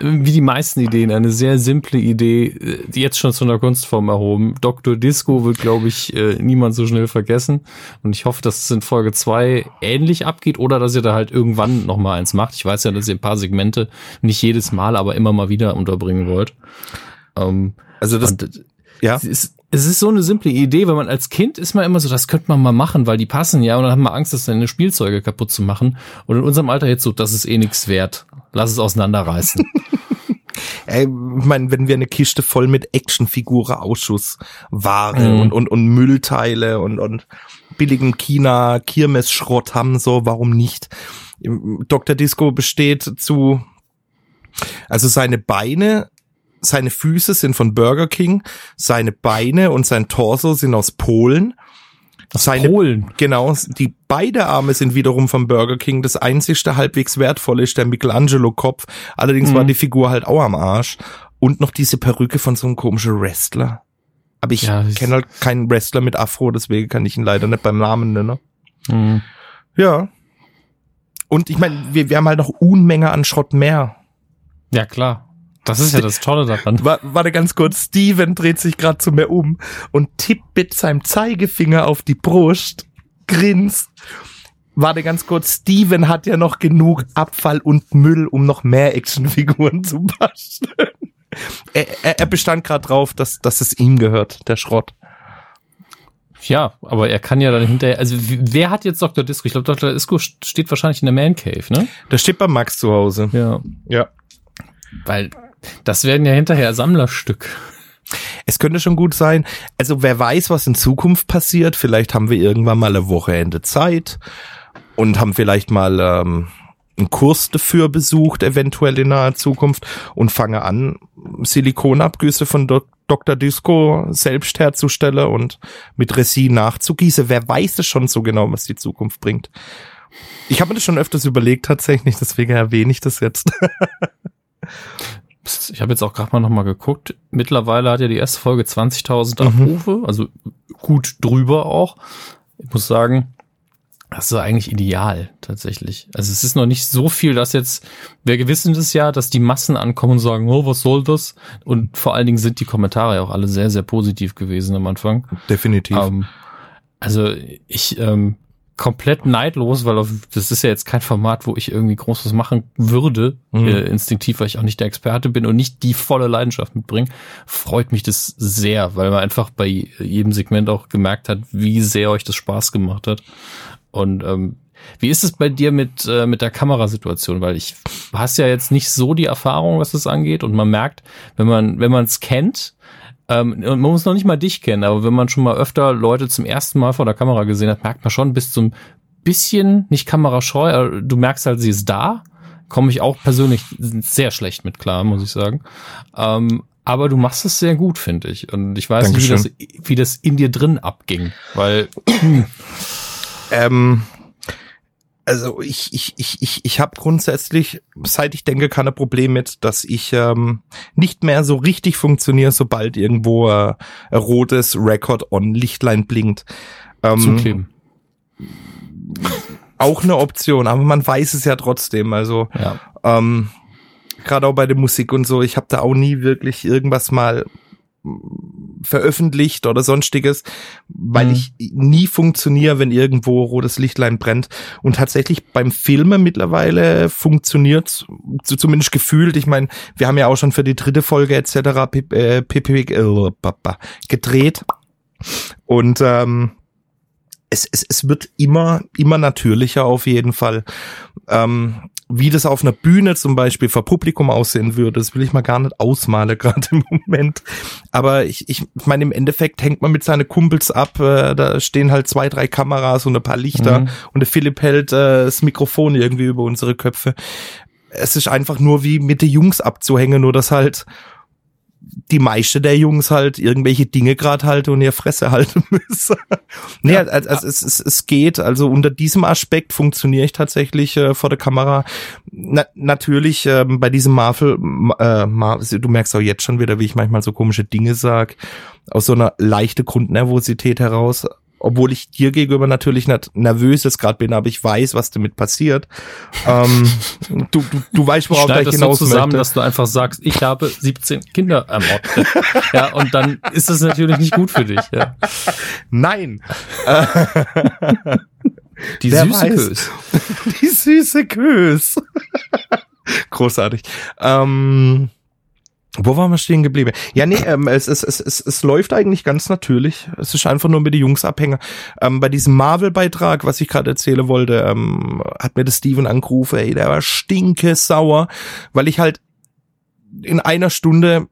wie die meisten Ideen, eine sehr simple Idee, äh, die jetzt schon zu einer Kunstform erhoben. Dr. Disco wird, glaube ich, äh, niemand so schnell vergessen. Und ich hoffe, dass es in Folge zwei ähnlich abgeht oder dass ihr da halt irgendwann noch mal eins macht. Ich weiß ja, dass ihr ein paar Segmente nicht jedes Mal, aber immer mal wieder unterbringen wollt. Ähm, Also das, und, ja. ist, es ist so eine simple Idee, weil man als Kind ist man immer so, das könnte man mal machen, weil die passen ja und dann haben wir Angst, dass seine Spielzeuge kaputt zu machen. Und in unserem Alter jetzt so, das ist eh nichts wert. Lass es auseinanderreißen. [laughs] Ey, ich meine, wenn wir eine Kiste voll mit Actionfigure Ausschussware Mhm. und, und, und Müllteile und, und billigen China Kirmes-Schrott haben, so, warum nicht? Dr. Disco besteht zu, also seine Beine, seine Füße sind von Burger King, seine Beine und sein Torso sind aus Polen. Seine, Polen. Genau, die beide Arme sind wiederum vom Burger King. Das einzigste halbwegs wertvolle ist der Michelangelo-Kopf. Allerdings Mhm. war die Figur halt auch am Arsch. Und noch diese Perücke von so einem komischen Wrestler. Aber ich Ja, kenne halt keinen Wrestler mit Afro, deswegen kann ich ihn leider nicht beim Namen nennen. Mhm. Ja. Und ich meine, wir, wir haben halt noch Unmenge an Schrott mehr. Ja, klar. Das ist ja das Tolle daran. Wa- Warte ganz kurz, Steven dreht sich gerade zu mir um und tippt mit seinem Zeigefinger auf die Brust, grinst. Warte ganz kurz, Steven hat ja noch genug Abfall und Müll, um noch mehr Actionfiguren zu basteln. Er, er, er bestand gerade drauf, dass, dass es ihm gehört, der Schrott. Ja, aber er kann ja dann hinterher, also wer hat jetzt Dr. Disco? Ich glaube, Dr. Disco st- steht wahrscheinlich in der Man Cave, ne? Der steht bei Max zu Hause. Ja. Ja. Weil das werden ja hinterher Sammlerstück. Es könnte schon gut sein. Also wer weiß, was in Zukunft passiert. Vielleicht haben wir irgendwann mal eine Wochenende Zeit und haben vielleicht mal ähm, einen Kurs dafür besucht, eventuell in naher Zukunft und fange an, Silikonabgüsse von Dok Dr. Disco selbst herzustellen und mit Resin nachzugießen. Wer weiß es schon so genau, was die Zukunft bringt. Ich habe mir das schon öfters überlegt tatsächlich, deswegen erwähne ich das jetzt. [laughs] Ich habe jetzt auch gerade mal nochmal geguckt. Mittlerweile hat ja die erste Folge 20.000 Mhm. Abrufe, also gut drüber auch. Ich muss sagen, das ist eigentlich ideal tatsächlich. Also es ist noch nicht so viel, dass jetzt, wir wissen das ja, dass die Massen ankommen und sagen, oh, was soll das? Und vor allen Dingen sind die Kommentare ja auch alle sehr, sehr positiv gewesen am Anfang. Definitiv. Ähm, also ich ähm, komplett neidlos, weil das ist ja jetzt kein Format, wo ich irgendwie groß was machen würde, Mhm. äh, instinktiv, weil ich auch nicht der Experte bin und nicht die volle Leidenschaft mitbringe, freut mich das sehr, weil man einfach bei jedem Segment auch gemerkt hat, wie sehr euch das Spaß gemacht hat. Und ähm, wie ist es bei dir mit, äh, mit der Kamerasituation? Weil ich hast ja jetzt nicht so die Erfahrung, was das angeht. Und man merkt, wenn man, wenn man es kennt, ähm, und man muss noch nicht mal dich kennen, aber wenn man schon mal öfter Leute zum ersten Mal vor der Kamera gesehen hat, merkt man schon bis zum bisschen, nicht kamerascheu, du merkst halt, sie ist da. Komme ich auch persönlich sehr schlecht mit klar, muss ich sagen. Ähm, aber du machst es sehr gut, finde ich. Und ich weiß nicht, wie das, wie das in dir drin abging. Weil, Ähm, also ich, ich, ich, ich, ich habe grundsätzlich, seit ich denke, keine Probleme mit, dass ich ähm, nicht mehr so richtig funktioniere, sobald irgendwo äh, ein rotes Record-on-Lichtlein blinkt. Ähm, zukleben. auch eine Option, aber man weiß es ja trotzdem. Also Ja. ähm, gerade auch bei der Musik und so, ich habe da auch nie wirklich irgendwas mal veröffentlicht oder sonstiges, weil Mhm. ich nie funktioniere, wenn irgendwo rotes Lichtlein brennt. Und tatsächlich beim Filmen mittlerweile funktioniert zumindest gefühlt. Ich meine, wir haben ja auch schon für die dritte Folge etc. Äh, äh, gedreht. Und ähm, es, es, es wird immer, immer natürlicher auf jeden Fall. Ähm, wie das auf einer Bühne zum Beispiel vor Publikum aussehen würde, das will ich mal gar nicht ausmalen gerade im [laughs] Moment. Aber ich, ich meine, im Endeffekt hängt man mit seinen Kumpels ab, äh, da stehen halt zwei, drei Kameras und ein paar Lichter Mhm. und der Philipp hält äh, das Mikrofon irgendwie über unsere Köpfe. Es ist einfach nur wie mit den Jungs abzuhängen, nur dass halt die meiste der Jungs halt irgendwelche Dinge gerade halt und ihr Fresse halten [laughs] müssen. nee, Ja. also, also es, es, es geht. Also unter diesem Aspekt funktioniere ich tatsächlich äh, vor der Kamera. Na, natürlich ähm, bei diesem Marvel, äh, Marvel, du merkst auch jetzt schon wieder, wie ich manchmal so komische Dinge sag, aus so einer leichte Grundnervosität heraus. Obwohl ich dir gegenüber natürlich nicht nervös jetzt gerade bin, aber ich weiß, was damit passiert. ähm, du, du, du weißt, worauf Schneid ich das so hinaus zusammen, möchte. dass du einfach sagst, ich habe 17 Kinder ermordet. [laughs] ja, und dann ist das natürlich nicht gut für dich. Ja. Nein. [laughs] Die Wer süße weiß. Kös. [laughs] Die süße Kös. Großartig. Ähm, wo waren wir stehen geblieben? Ja, nee, ähm, es, es, es, es, es läuft eigentlich ganz natürlich. Es ist einfach nur mit den Jungs abhänger. Ähm, bei diesem Marvel-Beitrag, was ich gerade erzählen wollte, ähm, hat mir der Steven angerufen, ey, der war stinke sauer, weil ich halt in einer Stunde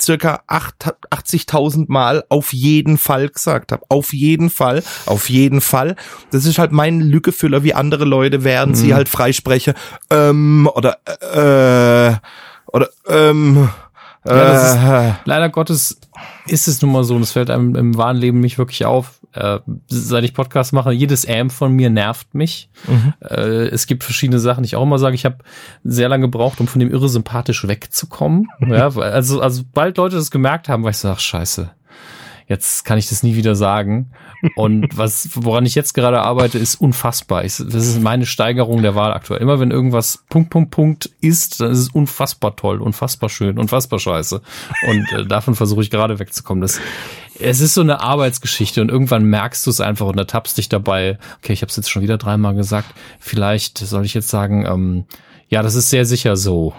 circa acht- 80.000 Mal auf jeden Fall gesagt habe. Auf jeden Fall, auf jeden Fall. Das ist halt mein Lückefüller, wie andere Leute, während sie Mhm. halt freispreche. Ähm, oder, äh, oder, ähm, Ja, ist- äh, Leider Gottes ist es nun mal so, und es fällt einem im wahren Leben nicht wirklich auf. Äh, seit ich Podcast mache, jedes AM von mir nervt mich. Mhm. Äh, es gibt verschiedene Sachen. Ich auch immer sage, ich habe sehr lange gebraucht, um von dem irre sympathisch wegzukommen. [laughs] ja, also, also bald Leute das gemerkt haben, war ich so, ach scheiße, jetzt kann ich das nie wieder sagen. Und was, woran ich jetzt gerade arbeite, ist unfassbar. Ich, das ist meine Steigerung der Wahl aktuell. Immer wenn irgendwas Punkt, Punkt, Punkt ist, dann ist es unfassbar toll, unfassbar schön, unfassbar scheiße. Und äh, davon versuche ich gerade wegzukommen. Das, es ist so eine Arbeitsgeschichte und irgendwann merkst du es einfach und ertappst dich dabei. Okay, ich habe es jetzt schon wieder dreimal gesagt. Vielleicht soll ich jetzt sagen, ähm, ja, das ist sehr sicher so.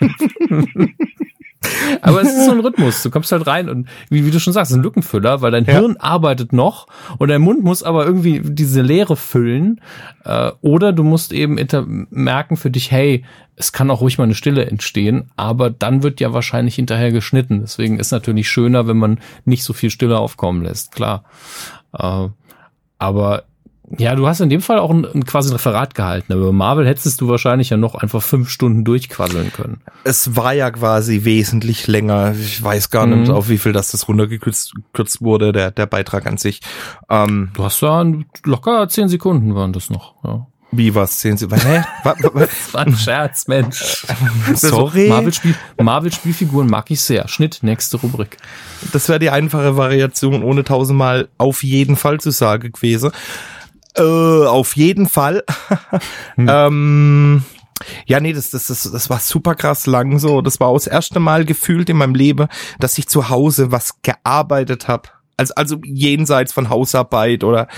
[laughs] Aber es ist so ein Rhythmus. Du kommst halt rein und wie, wie du schon sagst, ein Lückenfüller, weil dein Ja. Hirn arbeitet noch und dein Mund muss aber irgendwie diese Leere füllen. Äh, oder du musst eben merken für dich, hey, es kann auch ruhig mal eine Stille entstehen, aber dann wird ja wahrscheinlich hinterher geschnitten. Deswegen ist natürlich schöner, wenn man nicht so viel Stille aufkommen lässt, klar. Äh, aber ja, du hast in dem Fall auch ein, ein quasi ein Referat gehalten. Aber über Marvel hättest du wahrscheinlich ja noch einfach fünf Stunden durchquasseln können. es war ja quasi wesentlich länger. Ich weiß gar nicht, Mhm. auf wie viel das das runtergekürzt gekürzt wurde, der, der Beitrag an sich. Ähm, Du hast da ein- locker zehn Sekunden waren das noch. Ja. wie was? Sehen Sie? Hä? Wa- wa- wa- Das [laughs] war ein Scherz, Mensch. [laughs] Sorry. Marvel, Spiel, Marvel Spielfiguren mag ich sehr. Schnitt, nächste Rubrik. Das wäre die einfache Variation, ohne tausendmal auf jeden Fall zu sagen gewesen. Äh, auf jeden Fall. [laughs] ähm, ja, nee, das, das, das, das war super krass lang so. Das war auch das erste Mal gefühlt in meinem Leben, dass ich zu Hause was gearbeitet habe. Also, also jenseits von Hausarbeit oder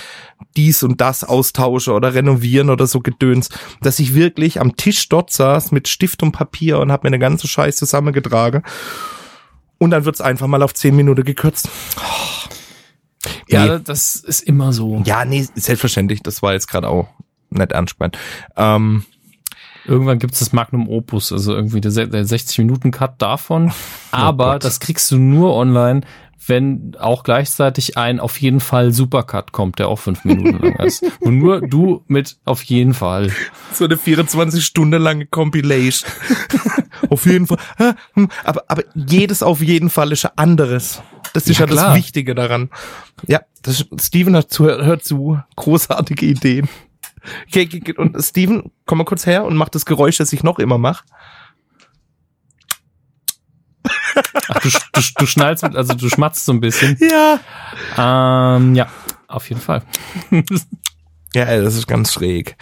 dies und das austausche oder renovieren oder so Gedöns, dass ich wirklich am Tisch dort saß mit Stift und Papier und habe mir eine ganze Scheiß zusammengetragen. Und dann wird's einfach mal auf zehn Minuten gekürzt. Ja, Nee. das ist immer so. Ja, nee, selbstverständlich. Das war jetzt gerade auch nicht gemeint. Ähm, Irgendwann gibt's das Magnum Opus, also irgendwie der, der 60-Minuten-Cut davon. Aber Gott. das kriegst du nur online, wenn auch gleichzeitig ein auf jeden Fall Supercut kommt, der auch fünf Minuten lang [laughs] ist. Und nur du mit auf jeden Fall. so eine 24 Stunden lange Compilation. [laughs] auf jeden Fall. Hm, Aber, aber jedes auf jeden Fall ist anderes. Das ist Ja, ja, das Wichtige daran. Ja, das, Steven hört zu, hört zu. Großartige Ideen. Okay, okay, okay. und Steven, komm mal kurz her und mach das Geräusch, das ich noch immer mache. Ach, du, du, du schnallst mit, also du schmatzt so ein bisschen. Ja. Ähm, ja, auf jeden Fall. Ja, ey, das ist ganz schräg.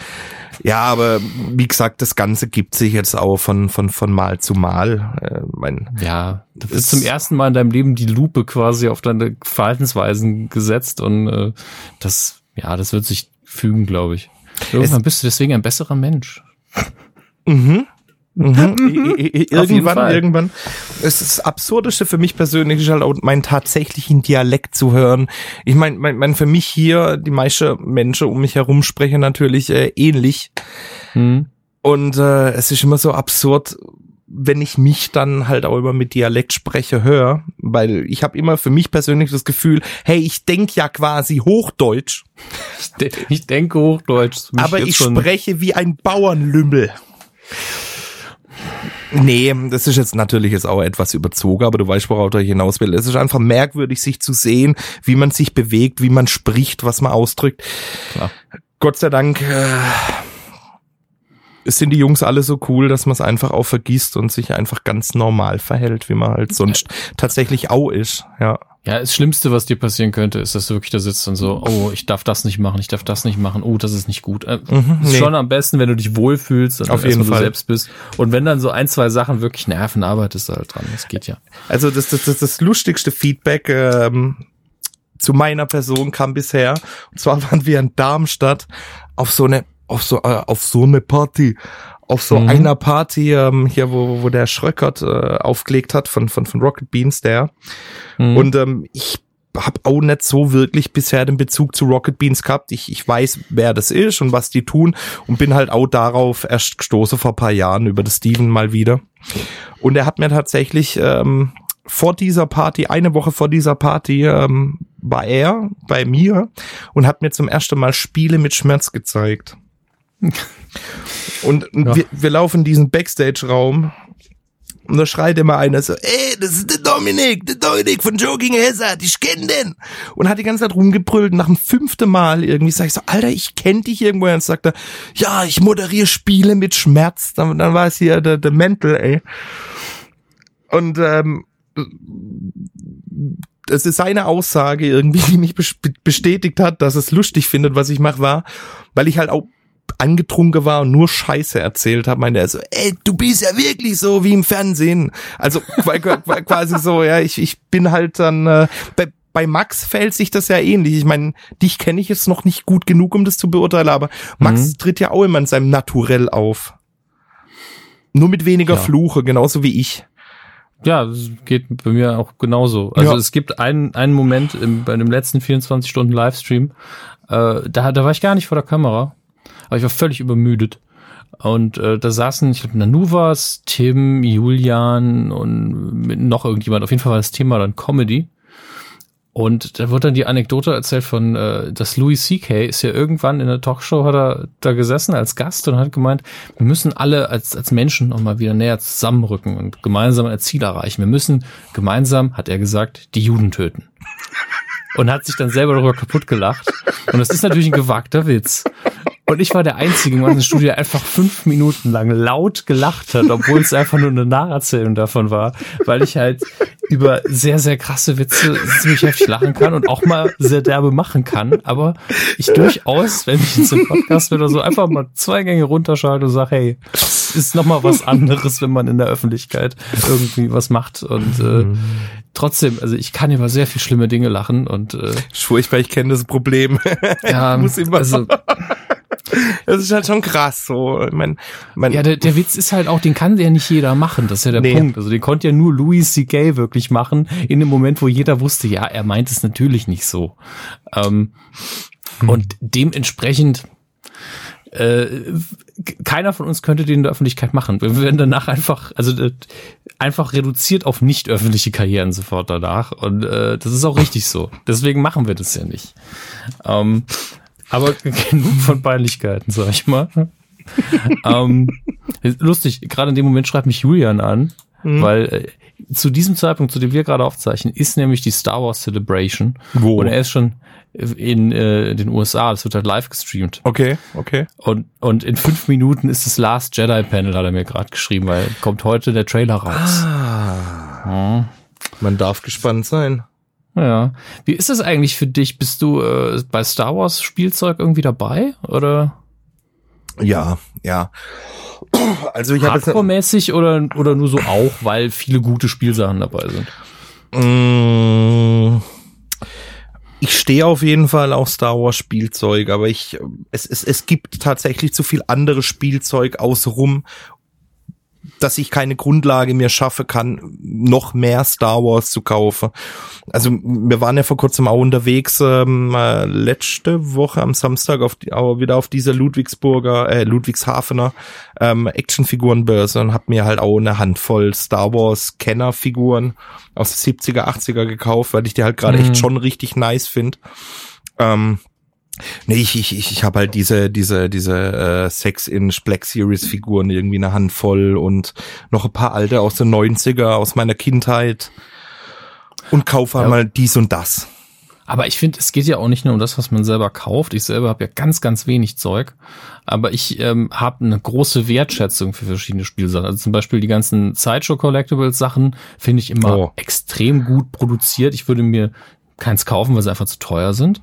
Ja, aber wie gesagt, das Ganze gibt sich jetzt auch von, von, von Mal zu Mal. Äh, mein, Ja, du bist zum ersten Mal in deinem Leben die Lupe quasi auf deine Verhaltensweisen gesetzt und äh, das, ja, das wird sich fügen, glaube ich. Irgendwann bist du deswegen ein besserer Mensch. Mhm. Mhm. [laughs] Irgendwann, irgendwann. Es ist das Absurdeste für mich persönlich ist halt auch meinen tatsächlichen Dialekt zu hören. Ich meine, mein, mein, für mich hier, die meisten Menschen um mich herum sprechen natürlich äh, ähnlich. Hm. Und äh, es ist immer so absurd, wenn ich mich dann halt auch immer mit Dialekt spreche, höre, weil ich habe immer für mich persönlich das Gefühl, hey, ich denk ja quasi Hochdeutsch, Ich, de ich denke Hochdeutsch. Aber ich spreche wie ein Bauernlümmel. Nee, das ist jetzt natürlich jetzt auch etwas überzogen, aber du weißt, worauf ich hinaus will. Es ist einfach merkwürdig, sich zu sehen, wie man sich bewegt, wie man spricht, was man ausdrückt. Klar. Gott sei Dank äh, sind die Jungs alle so cool, dass man es einfach auch vergisst und sich einfach ganz normal verhält, wie man halt sonst tatsächlich auch ist. Ja. Ja, das Schlimmste, was dir passieren könnte, ist, dass du wirklich da sitzt und so, oh, ich darf das nicht machen, ich darf das nicht machen, oh, das ist nicht gut. Äh, Mhm, ist nee. schon am besten, wenn du dich wohlfühlst und Auf jeden du Fall. selbst bist. Und wenn dann so ein, zwei Sachen wirklich nerven, arbeitest du halt dran. Das geht ja. Also das, das, das, das lustigste Feedback ähm, zu meiner Person kam bisher. Und zwar waren wir in Darmstadt auf so eine, auf so, äh, auf so eine Party. Auf so Mhm. einer Party, ähm, hier, wo, wo der Schröckert äh, aufgelegt hat von, von, von Rocket Beans, der. Mhm. Und ähm, ich habe auch nicht so wirklich bisher den Bezug zu Rocket Beans gehabt. Ich, ich weiß, wer das ist und was die tun und bin halt auch darauf erst gestoßen vor paar Jahren über das Steven mal wieder. Und er hat mir tatsächlich ähm, vor dieser Party, eine Woche vor dieser Party, ähm, war er bei mir und hat mir zum ersten Mal Spiele mit Schmerz gezeigt. Und Ja. wir, wir laufen in diesen Backstage-Raum und da schreit immer einer so, ey, das ist der Dominik, der Dominik von Joking Hazard, ich kenn den. Und hat die ganze Zeit rumgebrüllt. Und nach dem fünften Mal irgendwie sag ich so, Alter, ich kenn dich irgendwo. Und sagt er, ja, ich moderiere Spiele mit Schmerz. Dann, dann war es hier der, der Mental, ey. Und ähm, das ist seine Aussage irgendwie, die mich bes- bestätigt hat, dass es lustig findet, was ich mache, war, weil ich halt auch angetrunken war und nur Scheiße erzählt habe, meinte er so, ey, du bist ja wirklich so wie im Fernsehen. Also qu- qu- quasi so, ja, ich, ich bin halt dann, äh, bei, bei Max fällt sich das ja ähnlich. Ich meine, dich kenne ich jetzt noch nicht gut genug, um das zu beurteilen, aber Max Mhm. tritt ja auch immer in seinem Naturell auf. Nur mit weniger Ja. Fluche, genauso wie ich. Ja, das geht bei mir auch genauso. Also Ja. es gibt einen, einen Moment im, bei dem letzten 24 Stunden Livestream, äh, da, da war ich gar nicht vor der Kamera, aber ich war völlig übermüdet. Und äh, da saßen, ich glaube, Nanuvas, Tim, Julian und noch irgendjemand. Auf jeden Fall war das Thema dann Comedy. Und da wurde dann die Anekdote erzählt von, äh, dass Louis C.K. ist ja irgendwann in der Talkshow, hat er da gesessen als Gast und hat gemeint, wir müssen alle als, als Menschen noch mal wieder näher zusammenrücken und gemeinsam ein Ziel erreichen. Wir müssen gemeinsam, hat er gesagt, die Juden töten. Und hat sich dann selber darüber kaputt gelacht. Und das ist natürlich ein gewagter Witz. Und ich war der Einzige im ganzen Studio, der einfach fünf Minuten lang laut gelacht hat, obwohl es einfach nur eine Nacherzählung davon war, weil ich halt über sehr, sehr krasse Witze ziemlich heftig lachen kann und auch mal sehr derbe machen kann. Aber ich durchaus, wenn ich jetzt im Podcast bin oder so, einfach mal zwei Gänge runterschalte und sage, hey, es ist nochmal was anderes, wenn man in der Öffentlichkeit irgendwie was macht. Und äh, trotzdem, also ich kann über sehr viel schlimme Dinge lachen und äh, Furchtbar, ich kenne das Problem. ja, [laughs] muss immer- also Das ist halt schon krass, so. Ich mein, mein, Ja, der, der Witz ist halt auch, den kann ja nicht jeder machen. Das ist ja der Nee. Punkt. Also den konnte ja nur Louis C.K. wirklich machen, in dem Moment, wo jeder wusste, ja, er meint es natürlich nicht so. Ähm, Und dementsprechend, äh, keiner von uns könnte den in der Öffentlichkeit machen. Wir werden danach einfach, also äh, einfach reduziert auf nicht öffentliche Karrieren sofort danach. Und äh, das ist auch richtig so. Deswegen machen wir das ja nicht. Ähm, aber [laughs] genug von Peinlichkeiten, sag ich mal. [laughs] ähm, lustig, gerade in dem Moment schreibt mich Julian an, weil äh, zu diesem Zeitpunkt, zu dem wir gerade aufzeichnen, ist nämlich die Star Wars Celebration. Wo? Und er ist schon in äh, den USA, das wird halt live gestreamt. Okay, okay. Und, und in fünf Minuten ist das Last Jedi Panel, hat er mir gerade geschrieben, weil kommt heute der Trailer raus. Ah. Man darf gespannt sein. Ja. Wie ist das eigentlich für dich? Bist du äh, bei Star Wars Spielzeug irgendwie dabei? Oder? Ja, ja. Also ich habe Hardcore-mäßig oder, oder nur so auch, weil viele gute Spielsachen dabei sind? Mm, Ich stehe auf jeden Fall auf Star Wars Spielzeug, aber ich es, es, es gibt tatsächlich zu viel anderes Spielzeug außenrum, dass ich keine Grundlage mehr schaffe kann, noch mehr Star Wars zu kaufen. Also wir waren ja vor kurzem auch unterwegs, ähm, äh, letzte Woche am Samstag auf die, aber wieder auf dieser Ludwigsburger, äh, Ludwigshafener ähm, Actionfigurenbörse und hab mir halt auch eine Handvoll Star Wars Kennerfiguren aus den 70er, 80er gekauft, weil ich die halt gerade Mhm. echt schon richtig nice finde. Ähm, Nee, ich, ich, ich, ich habe halt diese, diese, diese äh, Sex-Inch Black Series Figuren irgendwie eine Handvoll und noch ein paar alte aus den 90er, aus meiner Kindheit. Und kaufe halt Ja. mal dies und das. Aber ich finde, es geht ja auch nicht nur um das, was man selber kauft. Ich selber habe ja ganz, ganz wenig Zeug. Aber ich ähm, habe eine große Wertschätzung für verschiedene Spielsachen. Also zum Beispiel die ganzen Sideshow Collectibles Sachen finde ich immer Oh. extrem gut produziert. Ich würde mir keins kaufen, weil sie einfach zu teuer sind.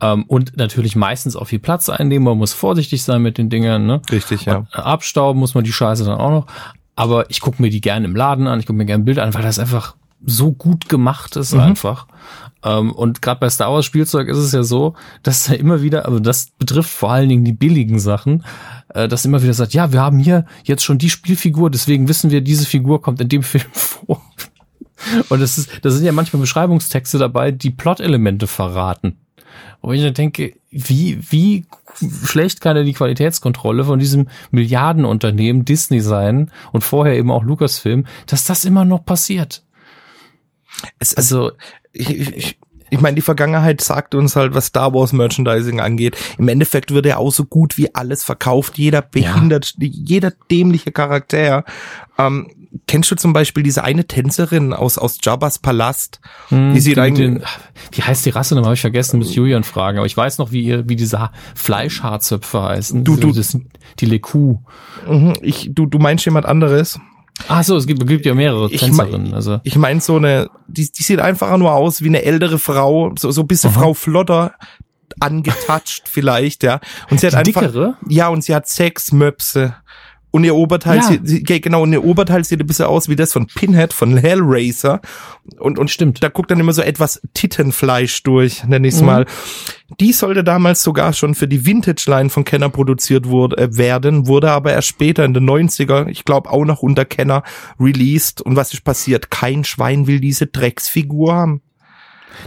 Ähm, und natürlich meistens auch viel Platz einnehmen. Man muss vorsichtig sein mit den Dingern. Ne? Richtig, ja. Und abstauben muss man die Scheiße dann auch noch. Aber ich gucke mir die gerne im Laden an, ich gucke mir gerne Bilder an, weil das einfach so gut gemacht ist einfach. Ähm, und gerade bei Star Wars Spielzeug ist es ja so, dass da immer wieder, also das betrifft vor allen Dingen die billigen Sachen, äh, dass immer wieder sagt, ja, wir haben hier jetzt schon die Spielfigur, deswegen wissen wir, diese Figur kommt in dem [laughs] Film vor. Und das ist, da sind ja manchmal Beschreibungstexte dabei, die Plot-Elemente verraten. Wo ich dann denke, wie, wie schlecht kann denn die Qualitätskontrolle von diesem Milliardenunternehmen Disney sein und vorher eben auch Lucasfilm, dass das immer noch passiert. Es, es, Also, ich, ich, ich, meine, die Vergangenheit sagt uns halt, was Star Wars Merchandising angeht. Im Endeffekt wird ja auch so gut wie alles verkauft. Jeder behindert, jeder dämliche Charakter. Ähm, kennst du zum Beispiel diese eine Tänzerin aus, aus Jabba's Palast? hm, die sieht eigentlich, wie heißt die Rasse nochmal? Habe ich vergessen, muss Julian fragen. Aber ich weiß noch, wie, ihr, wie diese Ha- Fleischhaarzöpfe heißen. Du- du- das die Leku. Mhm, ich, du, du meinst jemand anderes? Ach so, es gibt, gibt ja mehrere Ich Tänzerinnen. Also, Ich meine so eine, die, die sieht einfach nur aus wie eine ältere Frau, so, so ein bisschen Aha. Frau Flotter angetatscht [laughs] vielleicht, ja. Und sie hat Die einfach, dickere? ja, und sie hat sechs Möpse. Und ihr Oberteil, Ja. sieht, sie, genau, und ihr Oberteil sieht ein bisschen aus wie das von Pinhead, von Hellraiser. Und, und Stimmt. da guckt dann immer so etwas Tittenfleisch durch, nenne ich es Mhm. mal. Die sollte damals sogar schon für die Vintage-Line von Kenner produziert wurde, äh, werden, wurde aber erst später in den 90er, ich glaube auch noch unter Kenner, released. Und was ist passiert? Kein Schwein will diese Drecksfigur haben.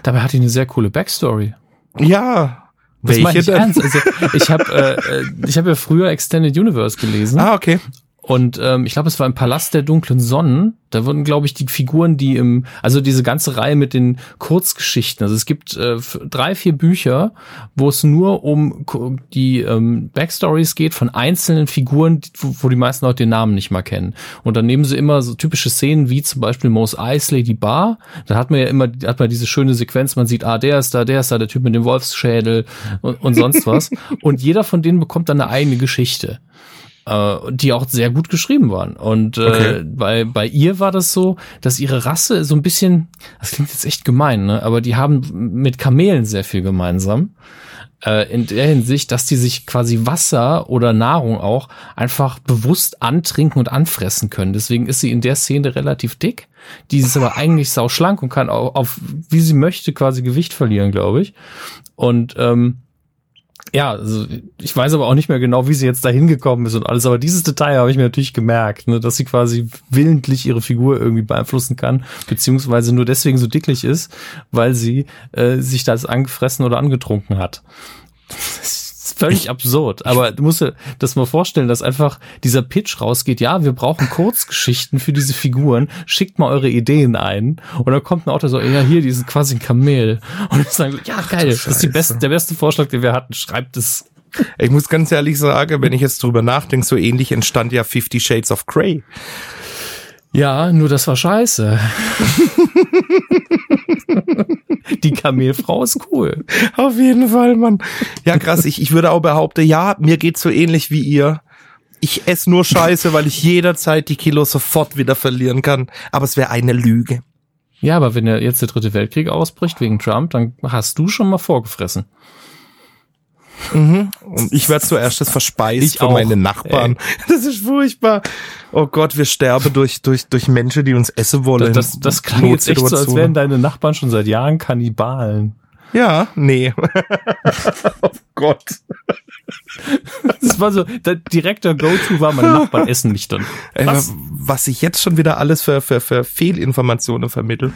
Dabei hat die eine sehr coole Backstory. Ja. Das meine ich denn? ernst. Also, ich habe äh, äh, ich hab ja früher Extended Universe gelesen. Ah, okay. Und ähm, ich glaube, es war im Palast der dunklen Sonnen. Da wurden, glaube ich, die Figuren, die im, also diese ganze Reihe mit den Kurzgeschichten. Also es gibt äh, drei, vier Bücher, wo es nur um die ähm, Backstories geht von einzelnen Figuren, wo, wo die meisten Leute den Namen nicht mal kennen. Und dann nehmen sie immer so typische Szenen wie zum Beispiel Mos Eisley, die Bar. Da hat man ja immer, hat man diese schöne Sequenz, man sieht, ah, der ist da, der ist da, der Typ mit dem Wolfsschädel und, und sonst was. [laughs] und jeder von denen bekommt dann eine eigene Geschichte äh, die auch sehr gut geschrieben waren. Und äh, Okay. bei, bei ihr war das so, dass ihre Rasse so ein bisschen, das klingt jetzt echt gemein, ne? aber die haben mit Kamelen sehr viel gemeinsam. Äh, in der Hinsicht, dass die sich quasi Wasser oder Nahrung auch einfach bewusst antrinken und anfressen können. Deswegen ist sie in der Szene relativ dick. Die ist aber eigentlich sau schlank und kann auch auf, wie sie möchte, quasi Gewicht verlieren, glaube ich. Und ähm, ja, also ich weiß aber auch nicht mehr genau, wie sie jetzt da hingekommen ist und alles, aber dieses Detail habe ich mir natürlich gemerkt, ne, dass sie quasi willentlich ihre Figur irgendwie beeinflussen kann, beziehungsweise nur deswegen so dicklich ist, weil sie äh, sich das angefressen oder angetrunken hat. [laughs] Ist völlig absurd, aber du musst dir das mal vorstellen, dass einfach dieser Pitch rausgeht, ja, wir brauchen Kurzgeschichten für diese Figuren, schickt mal eure Ideen ein und dann kommt ein Autor so, ja, hier, die sind quasi ein Kamel und ich sage, ja, geil, das ist die beste, der beste Vorschlag, den wir hatten, schreibt es. Ich muss ganz ehrlich sagen, wenn ich jetzt drüber nachdenke, so ähnlich entstand ja Fifty Shades of Grey. Ja, nur das war scheiße. [laughs] die Kamelfrau ist cool. Auf jeden Fall, Mann. Ja, krass. Ich, ich würde auch behaupten, ja, mir geht's so ähnlich wie ihr. Ich esse nur Scheiße, weil ich jederzeit die Kilo sofort wieder verlieren kann. Aber es wäre eine Lüge. Ja, aber wenn jetzt der dritte Weltkrieg ausbricht wegen Trump, dann hast du schon mal vorgefressen. Und ich werde zuerst das verspeist Ich von auch. meinen Nachbarn. [laughs] Das ist furchtbar. Oh Gott, wir sterben durch, durch, durch Menschen, die uns essen wollen. Das, das klang jetzt echt so, als wären deine Nachbarn schon seit Jahren Kannibalen. Ja, nee. [laughs] [laughs] oh Gott. Das war so, der direkter Go-To war, meine Nachbarn essen mich dann. Ey, Was? was ich jetzt schon wieder alles für, für, für Fehlinformationen vermittel.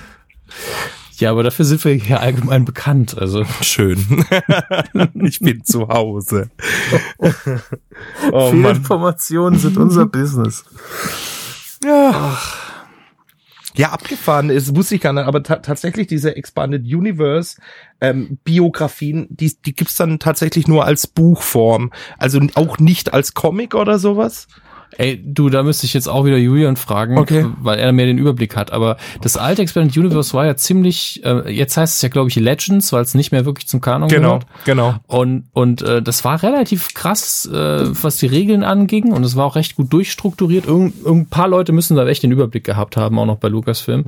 Ja, aber dafür sind wir hier allgemein bekannt. Also Schön. [laughs] ich bin zu Hause. oh viele Mann. Informationen sind unser Business. Ja. Ja, abgefahren ist, wusste ich gar nicht, aber ta tatsächlich diese Expanded Universe ähm, Biografien, die, die gibt's dann tatsächlich nur als Buchform, also auch nicht als Comic oder sowas. Ey, du, da müsste ich jetzt auch wieder Julian fragen, Okay. weil er mehr den Überblick hat. Aber das alte Expanded Universe war ja ziemlich, äh, jetzt heißt es ja, glaube ich, Legends, weil es nicht mehr wirklich zum Kanon gehört. genau. Und, und äh, das war relativ krass, äh, was die Regeln anging. Und es war auch recht gut durchstrukturiert. Irgend, irgend paar Leute müssen da echt den Überblick gehabt haben, auch noch bei Lucasfilm.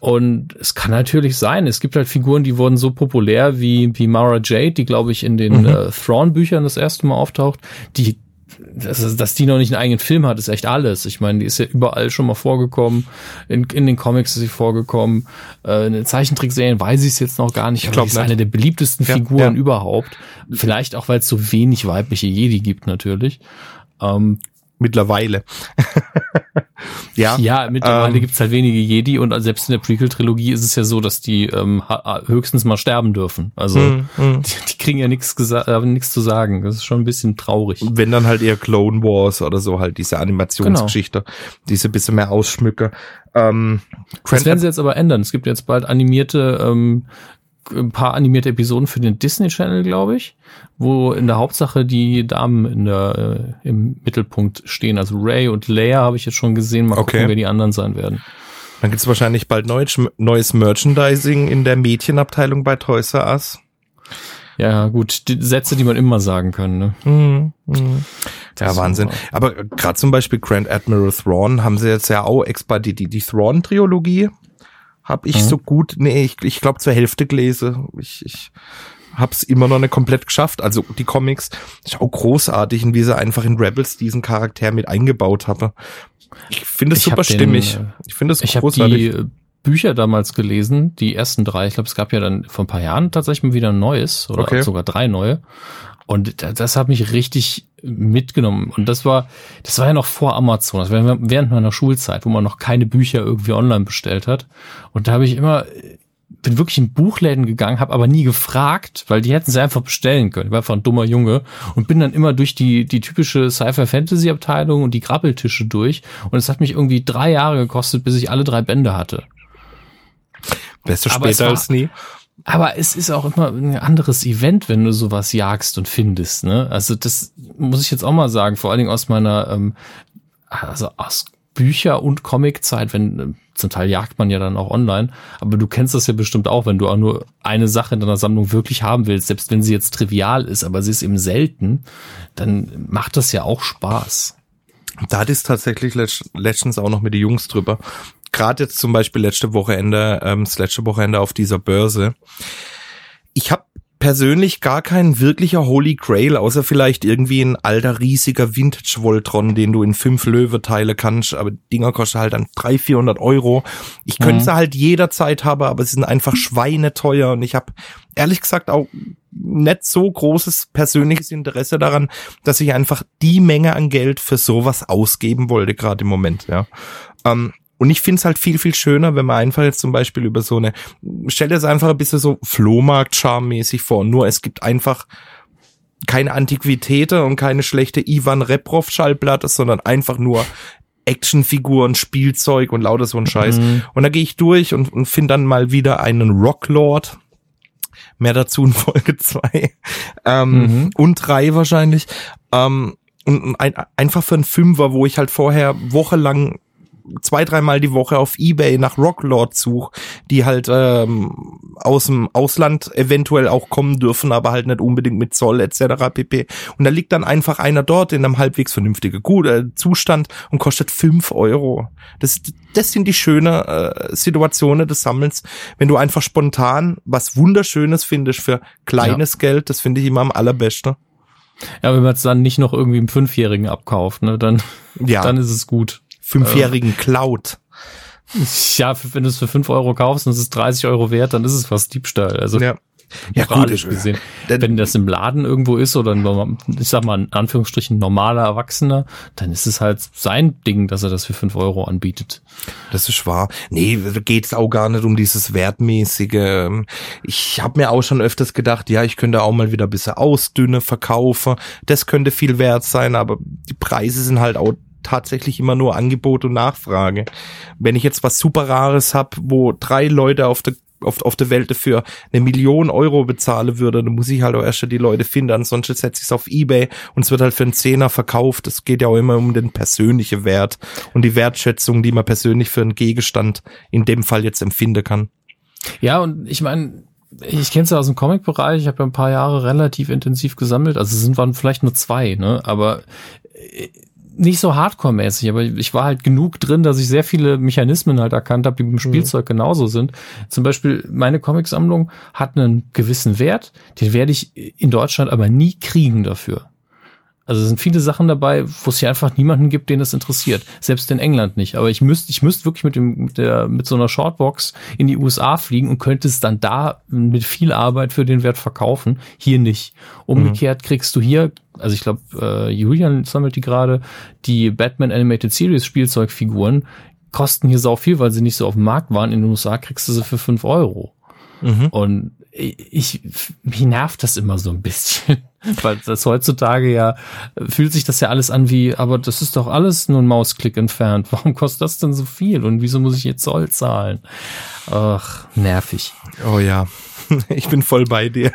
Und es kann natürlich sein, es gibt halt Figuren, die wurden so populär wie, wie Mara Jade, die, glaube ich, in den äh, Thrawn-Büchern das erste Mal auftaucht, die dass, dass die noch nicht einen eigenen Film hat, ist echt alles. Ich meine, die ist ja überall schon mal vorgekommen. In, in den Comics ist sie vorgekommen. Äh, in den Zeichentrickserien weiß ich es jetzt noch gar nicht. aber glaub die ist eine der beliebtesten Ja, Figuren ja. überhaupt. Vielleicht auch, weil es so wenig weibliche Jedi gibt, natürlich. Ähm, Mittlerweile. [laughs] ja. ja, mittlerweile ähm, gibt's halt wenige Jedi und selbst in der Prequel-Trilogie ist es ja so, dass die ähm, höchstens mal sterben dürfen. Also Hm, hm. [laughs] die, die kriegen ja nichts äh, nichts zu sagen. Das ist schon ein bisschen traurig. Wenn dann halt eher Clone Wars oder so, halt diese Animationsgeschichte, diese bisschen mehr ausschmücke. Ähm, Das werden sie jetzt aber ändern. Es gibt jetzt bald animierte, ähm, ein paar animierte Episoden für den Disney Channel, glaube ich, wo in der Hauptsache die Damen in der, äh, im Mittelpunkt stehen. Also Ray und Leia habe ich jetzt schon gesehen. Mal gucken, Okay. wer die anderen sein werden. dann gibt's wahrscheinlich bald neues, neues Merchandising in der Mädchenabteilung bei Toys R Us. Ja, gut, die Sätze, die man immer sagen kann. Ne? Mhm. Mhm. Ja, Wahnsinn. war- Aber gerade zum Beispiel Grand Admiral Thrawn haben sie jetzt ja auch extra die, die, die Thrawn-Trilogie. Hab ich Mhm. so gut, nee, ich, ich glaube zur Hälfte gelesen. Ich, ich hab's immer noch nicht komplett geschafft. Also die Comics, ist auch großartig, und wie sie einfach in Rebels diesen Charakter mit eingebaut haben. Ich finde es super den, stimmig. äh, ich finde es Ich habe großartig. die äh, Bücher damals gelesen, die ersten drei. Ich glaube, es gab ja dann vor ein paar Jahren tatsächlich mal wieder ein neues oder Okay. sogar drei neue. Und da- das hat mich richtig mitgenommen. Und das war, das war ja noch vor Amazon. Das war während meiner Schulzeit, wo man noch keine Bücher irgendwie online bestellt hat. Und da habe ich immer, bin wirklich in Buchläden gegangen, habe aber nie gefragt, weil die hätten sie einfach bestellen können. Ich war einfach ein dummer Junge und bin dann immer durch die, die typische Sci-Fi-Fantasy-Abteilung und die Grabbeltische durch. Und es hat mich irgendwie drei Jahre gekostet, bis ich alle drei Bände hatte. Besser später als nie. Aber es ist auch immer ein anderes Event, wenn du sowas jagst und findest. Ne? Also das muss ich jetzt auch mal sagen, vor allen Dingen aus meiner, ähm, also aus Bücher- und Comic-Zeit, wenn ähm, zum Teil jagt man ja dann auch online, aber du kennst das ja bestimmt auch, wenn du auch nur eine Sache in deiner Sammlung wirklich haben willst, selbst wenn sie jetzt trivial ist, aber sie ist eben selten, dann macht das ja auch Spaß. Da hatte ich tatsächlich letzt- letztens auch noch mit den Jungs drüber. Gerade jetzt zum Beispiel letzte Wochenende, ähm, das letzte Wochenende auf dieser Börse. Ich habe persönlich gar kein wirklicher Holy Grail, außer vielleicht irgendwie ein alter riesiger Vintage Voltron, den du in fünf Löwe teile kannst, aber die Dinger kosten halt dann 300, 400 Euro. Ich könnte Mhm. sie halt jederzeit haben, aber sie sind einfach schweineteuer und ich habe ehrlich gesagt auch nicht so großes persönliches Interesse daran, dass ich einfach die Menge an Geld für sowas ausgeben wollte, gerade im Moment, ja. Ähm, und ich finde es halt viel, viel schöner, wenn man einfach jetzt zum Beispiel über so eine, stell dir es einfach ein bisschen so Flohmarkt-Charme-mäßig vor, nur es gibt einfach keine Antiquitäten und keine schlechte Ivan Reprov-Schallplatte, sondern einfach nur Actionfiguren, Spielzeug und lauter so ein Scheiß. Mhm. Und da gehe ich durch und, und finde dann mal wieder einen Rocklord. Mehr dazu in Folge [laughs] zwei ähm, Mhm. und drei wahrscheinlich. Ähm, und ein, einfach für einen Fünfer, wo ich halt vorher wochenlang zwei, dreimal die Woche auf Ebay nach Rocklord suche, die halt ähm, aus dem Ausland eventuell auch kommen dürfen, aber halt nicht unbedingt mit Zoll etc. pp. Und da liegt dann einfach einer dort in einem halbwegs vernünftigen gut, äh, Zustand und kostet fünf Euro. Das, das sind die schönen äh, Situationen des Sammelns, wenn du einfach spontan was Wunderschönes findest für kleines ja. Geld, das finde ich immer am allerbesten. Ja, wenn man es dann nicht noch irgendwie im Fünfjährigen abkauft, ne, dann, ja. dann ist es gut. Fünfjährigen Cloud. Ja, wenn du es für fünf Euro kaufst und es ist 30 Euro wert, dann ist es fast Diebstahl. Also ja. Ja, gut, gesehen. Wenn das im Laden irgendwo ist oder ein, ich sag mal in Anführungsstrichen normaler Erwachsener, dann ist es halt sein Ding, dass er das für fünf Euro anbietet. Das ist wahr. Nee, geht's auch gar nicht um dieses Wertmäßige. Ich habe mir auch schon öfters gedacht, ja, ich könnte auch mal wieder ein bisschen ausdünne verkaufen. Das könnte viel wert sein, aber die Preise sind halt auch tatsächlich immer nur Angebot und Nachfrage. Wenn ich jetzt was super Rares hab, wo drei Leute auf der auf, auf der Welt dafür eine Million Euro bezahle würde, dann muss ich halt auch erst die Leute finden, ansonsten setze ich es auf Ebay und es wird halt für einen Zehner verkauft. Es geht ja auch immer um den persönlichen Wert und die Wertschätzung, die man persönlich für einen Gegenstand in dem Fall jetzt empfinden kann. Ja, und ich meine, ich kenne es ja aus dem Comic-Bereich, ich habe ja ein paar Jahre relativ intensiv gesammelt, also es sind waren vielleicht nur zwei, ne? Aber äh, nicht so Hardcore-mäßig, aber ich war halt genug drin, dass ich sehr viele Mechanismen halt erkannt habe, die beim mhm. Spielzeug genauso sind. Zum Beispiel meine Comicsammlung hat einen gewissen Wert, den werde ich in Deutschland aber nie kriegen dafür. Also es sind viele Sachen dabei, wo es hier einfach niemanden gibt, den das interessiert. Selbst in England nicht. Aber ich müsste, ich müsste wirklich mit dem, mit der, mit so einer Shortbox in die USA fliegen und könnte es dann da mit viel Arbeit für den Wert verkaufen. Hier nicht. Umgekehrt mhm. kriegst du hier, also ich glaube, äh, Julian sammelt die gerade, die Batman Animated Series Spielzeugfiguren kosten hier sau viel, weil sie nicht so auf dem Markt waren. In den USA kriegst du sie für fünf Euro. Mhm. Und ich, mich nervt das immer so ein bisschen. [laughs] Weil das heutzutage ja, fühlt sich das ja alles an wie, aber das ist doch alles nur ein Mausklick entfernt. [laughs] Warum kostet das denn so viel? Und wieso muss ich jetzt Zoll zahlen? Ach, nervig. Oh ja. [laughs] Ich bin voll bei dir.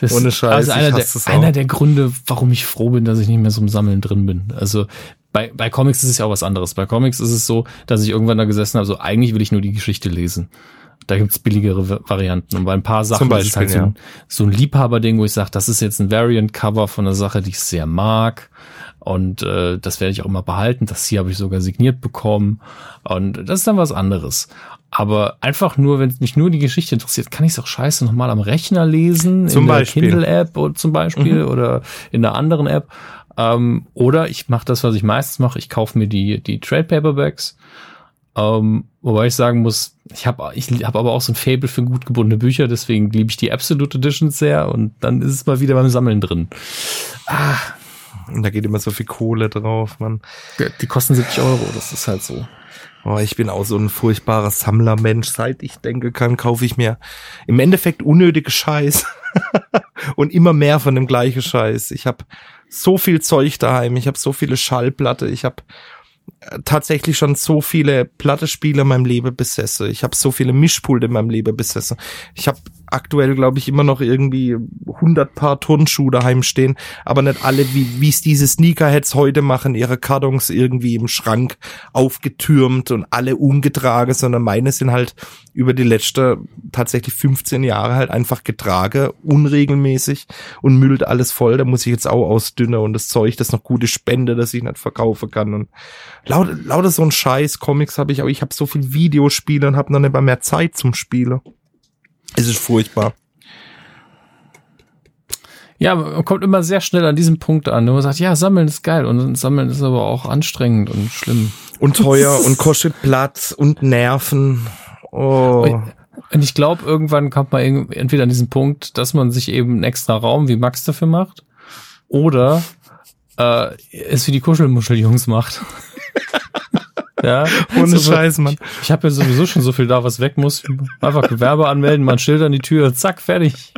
Das, Ohne Scheiß. Also einer, der, einer der Gründe, warum ich froh bin, dass ich nicht mehr so im Sammeln drin bin. Also bei, bei Comics ist es ja auch was anderes. Bei Comics ist es so, dass ich irgendwann da gesessen habe, so eigentlich will ich nur die Geschichte lesen. Da gibt's billigere Varianten. Und bei ein paar Sachen Beispiel, ist halt so ein, so ein Liebhaberding, wo ich sage, das ist jetzt ein Variant-Cover von einer Sache, die ich sehr mag. Und äh, das werde ich auch immer behalten. Das hier habe ich sogar signiert bekommen. Und das ist dann was anderes. Aber einfach nur, wenn mich nur die Geschichte interessiert, kann ich es auch scheiße nochmal am Rechner lesen. Zum in Beispiel. der Kindle-App zum Beispiel mhm. oder in der anderen App. Ähm, oder ich mache das, was ich meistens mache. Ich kaufe mir die, die Trade Paperbacks ähm, wobei ich sagen muss, ich habe ich hab aber auch so ein Fable für gut gebundene Bücher, deswegen liebe ich die Absolute Editions sehr und dann ist es mal wieder beim Sammeln drin. Ah. Und da geht immer so viel Kohle drauf, man. Die kosten 70 Euro, das ist halt so. Oh, ich bin auch so ein furchtbarer Sammlermensch. Seit ich denke kann, kaufe ich mir im Endeffekt unnötige Scheiß [laughs] und immer mehr von dem gleichen Scheiß. Ich habe so viel Zeug daheim, ich habe so viele Schallplatte, ich habe tatsächlich schon so viele Plattespiele in meinem Leben besessen. Ich habe so viele Mischpulte in meinem Leben besessen. Ich habe aktuell, glaube ich, immer noch irgendwie 100 Paar Turnschuhe daheim stehen, aber nicht alle, wie es diese Sneakerheads heute machen, ihre Kartons irgendwie im Schrank aufgetürmt und alle ungetragen, sondern meine sind halt über die letzte tatsächlich 15 Jahre halt einfach getragen, unregelmäßig und müllt alles voll. Da muss ich jetzt auch ausdünnen und das Zeug, das noch gute Spende, das ich nicht verkaufen kann und lauter, lauter so ein Scheiß Comics habe ich auch. Ich habe so viel Videospiele und habe noch nicht mal mehr Zeit zum Spielen. Es ist furchtbar. Ja, man kommt immer sehr schnell an diesem Punkt an. Man sagt, ja, sammeln ist geil und sammeln ist aber auch anstrengend und schlimm. Und teuer [laughs] und kostet Platz und Nerven. Oh. Und ich glaube, irgendwann kommt man entweder an diesen Punkt, dass man sich eben einen extra Raum wie Max dafür macht oder äh, es wie die Kuschelmuscheljungs macht. [laughs] Ja, ohne so, Scheiß, Mann. Ich, ich habe ja sowieso schon so viel da, was weg muss. Einfach Gewerbe anmelden, mal ein Schild an die Tür, zack, fertig.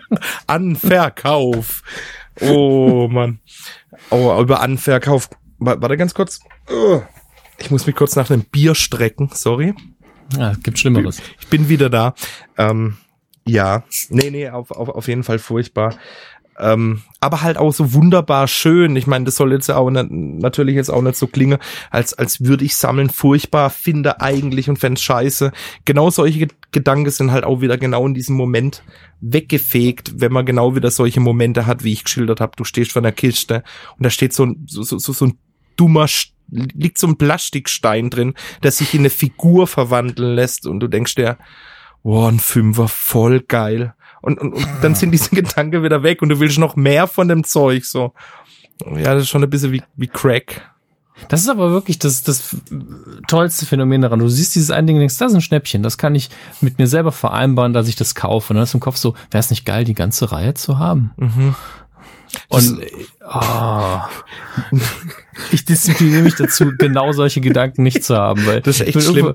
Anverkauf. Oh, Mann. Oh, über Anverkauf. Warte ganz kurz. Ich muss mich kurz nach einem Bier strecken, sorry. Ja, gibt Schlimmeres. Ich bin wieder da. Ähm, ja, nee, nee, auf, auf, auf jeden Fall furchtbar. Ähm, aber halt auch so wunderbar schön. Ich meine, das soll jetzt auch nicht, natürlich jetzt auch nicht so klingen, als, als würde ich sammeln furchtbar finde eigentlich und fände scheiße. Genau solche Gedanken sind halt auch wieder genau in diesem Moment weggefegt, wenn man genau wieder solche Momente hat, wie ich geschildert habe. Du stehst vor einer Kiste und da steht so ein, so, so, so ein dummer, liegt so ein Plastikstein drin, der sich in eine Figur verwandeln lässt und du denkst dir, boah, ein Fünfer, voll geil. Und, und, und dann sind diese [laughs] Gedanken wieder weg und du willst noch mehr von dem Zeug, so. Ja, das ist schon ein bisschen wie, wie Crack. Das ist aber wirklich das, das tollste Phänomen daran. Du siehst dieses eine Ding und denkst, das ist ein Schnäppchen. Das kann ich mit mir selber vereinbaren, dass ich das kaufe. Und dann ist im Kopf so, wäre es nicht geil, die ganze Reihe zu haben? Mhm. Und oh, ich diszipliniere mich dazu, genau solche Gedanken nicht zu haben, weil Das ist echt schlimm.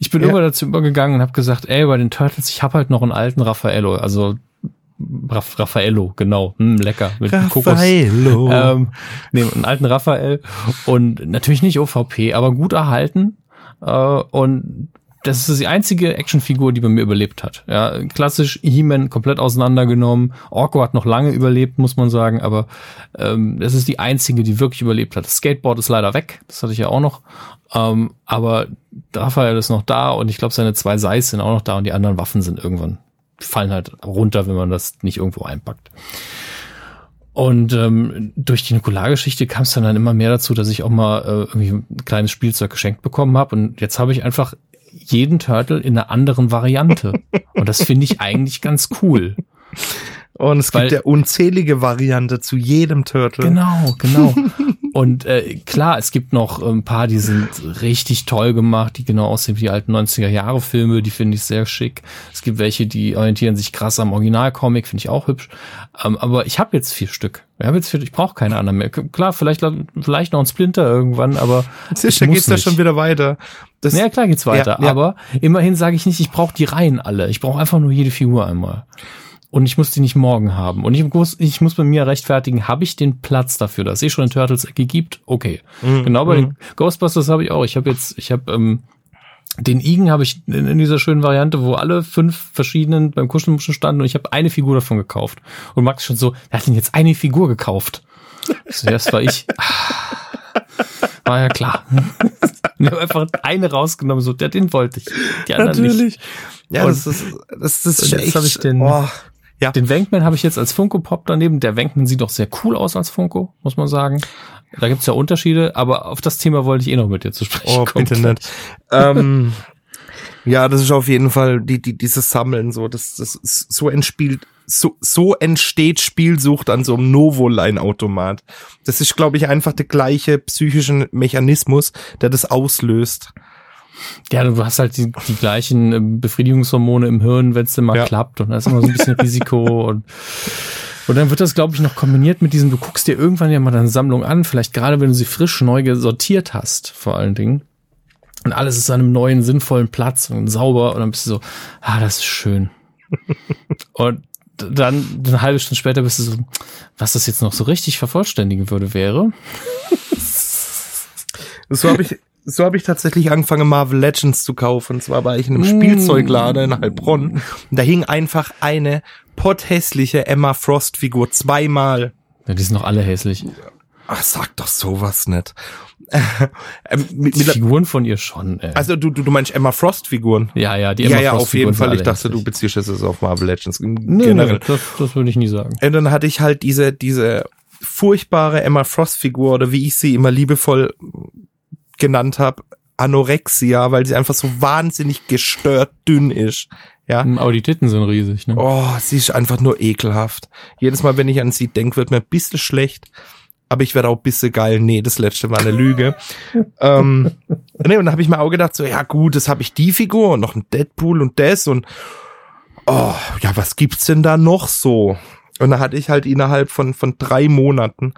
Ich bin Ja. irgendwann dazu übergegangen und habe gesagt, ey, bei den Turtles, ich habe halt noch einen alten Raffaello, also Raff, Raffaello, genau, hm, lecker mit Kokos. Raffaello. Ähm, nee, einen alten Raphael und natürlich nicht OVP, aber gut erhalten äh, und das ist die einzige Actionfigur, die bei mir überlebt hat. Ja, klassisch He-Man komplett auseinandergenommen. Orko hat noch lange überlebt, muss man sagen, aber ähm, das ist die einzige, die wirklich überlebt hat. Das Skateboard ist leider weg, das hatte ich ja auch noch. Ähm, aber Raphael ist noch da und ich glaube, seine zwei Seis sind auch noch da und die anderen Waffen sind irgendwann, fallen halt runter, wenn man das nicht irgendwo einpackt. Und ähm, durch die Nukulargeschichte kam es dann, dann immer mehr dazu, dass ich auch mal äh, irgendwie ein kleines Spielzeug geschenkt bekommen habe. Und jetzt habe ich einfach jeden Turtle in einer anderen Variante. Und das finde ich eigentlich ganz cool. und es weil- gibt ja unzählige Variante zu jedem Turtle. Genau, genau. [laughs] Und äh, klar, es gibt noch ein paar, die sind richtig toll gemacht, die genau aussehen wie die alten 90er Jahre Filme, die finde ich sehr schick. Es gibt welche, die orientieren sich krass am Originalcomic, finde ich auch hübsch. Ähm, aber ich habe jetzt vier Stück. Ich habe jetzt vier, ich brauche keine anderen mehr. Klar, vielleicht vielleicht noch ein Splinter irgendwann, aber da muss geht's ja nicht. schon wieder weiter. Das, Ja, klar geht's weiter. Ja, ja. Aber immerhin sage ich nicht, ich brauche die Reihen alle. Ich brauche einfach nur jede Figur einmal. Und ich muss die nicht morgen haben. Und ich muss, ich muss bei mir rechtfertigen, habe ich den Platz dafür, dass es eh schon eine Turtles-Ecke gibt? Okay. Mhm. Genau bei den Ghostbusters habe ich auch. Ich habe jetzt, ich habe ähm, den Igen habe ich in, in dieser schönen Variante, wo alle fünf verschiedenen beim Kuschelmuschen standen und ich habe eine Figur davon gekauft. Und Max schon so, wer hat denn jetzt eine Figur gekauft? So, das war ich. War ja klar. [laughs] Ich habe einfach eine rausgenommen, so, der, den wollte ich. Die anderen natürlich. nicht. Ja, Und- das ist, das ist und jetzt echt, hab ich den- oh, ja. Den Wankman habe ich jetzt als Funko Pop daneben. Der Wankman sieht doch sehr cool aus als Funko, muss man sagen. Da gibt's ja Unterschiede, aber auf das Thema wollte ich eh noch mit dir zu sprechen Oh, kommen. bitte nicht. ähm, [laughs] ja, das ist auf jeden Fall die, die, dieses Sammeln so, das, das so entspielt, so, so entsteht Spielsucht an so einem Novoline-Automat. Das ist, glaube ich, einfach der gleiche psychische Mechanismus, der das auslöst. Ja, du hast halt die, die gleichen ähm, Befriedigungshormone im Hirn, wenn es denn mal Ja. klappt. Und da ist immer so ein bisschen [laughs] Risiko. Und, und dann wird das, glaube ich, noch kombiniert mit diesem, du guckst dir irgendwann ja mal deine Sammlung an, vielleicht gerade wenn du sie frisch neu sortiert hast, vor allen Dingen. Und alles ist an einem neuen, sinnvollen Platz und sauber. Und dann bist du so, ah, das ist schön. [laughs] und dann eine halbe Stunde später bist du so, was das jetzt noch so richtig vervollständigen würde, wäre. So habe ich, so habe ich tatsächlich angefangen, Marvel Legends zu kaufen. Und zwar war ich in einem Mm. Spielzeugladen in Heilbronn. Und da hing einfach eine potthässliche Emma Frost Figur zweimal. Ja, die sind noch alle hässlich. Ach, sag doch sowas nicht. [laughs] ähm, mit, Die mit, Figuren von ihr schon. Ey. also du, du, du meinst Emma Frost Figuren? ja, ja, die ja, Emma ja, Frost auf jeden Fall. Ich dachte, du hässlich. beziehst es auf Marvel Legends generell. nö, das, das würde ich nie sagen. Und dann hatte ich halt diese, diese furchtbare Emma Frost Figur oder wie ich sie immer liebevoll genannt habe, Anorexia, weil sie einfach so wahnsinnig gestört dünn ist. Ja. Aber die Titten sind riesig, ne? Oh, sie ist einfach nur ekelhaft. Jedes Mal, wenn ich an sie denke, wird mir ein bisschen schlecht. Aber ich werde auch ein bisschen geil. Nee, das letzte war eine Lüge. [laughs] ähm, nee, und dann habe ich mir auch gedacht, so, ja gut, das habe ich die Figur und noch ein Deadpool und das und oh, ja, was gibt's denn da noch so? Und da hatte ich halt innerhalb von, von drei Monaten,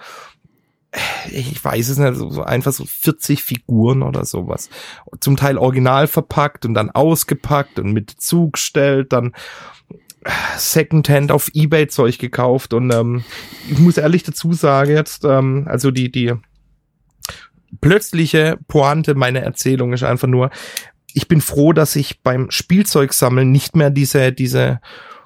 ich weiß es nicht, so, einfach so 40 Figuren oder sowas. Zum Teil original verpackt und dann ausgepackt und mit zugestellt, dann Secondhand auf Ebay Zeug gekauft und ähm, ich muss ehrlich dazu sagen jetzt, ähm, also die, die plötzliche Pointe meiner Erzählung ist einfach nur, ich bin froh, dass ich beim Spielzeugsammeln nicht mehr diese, diese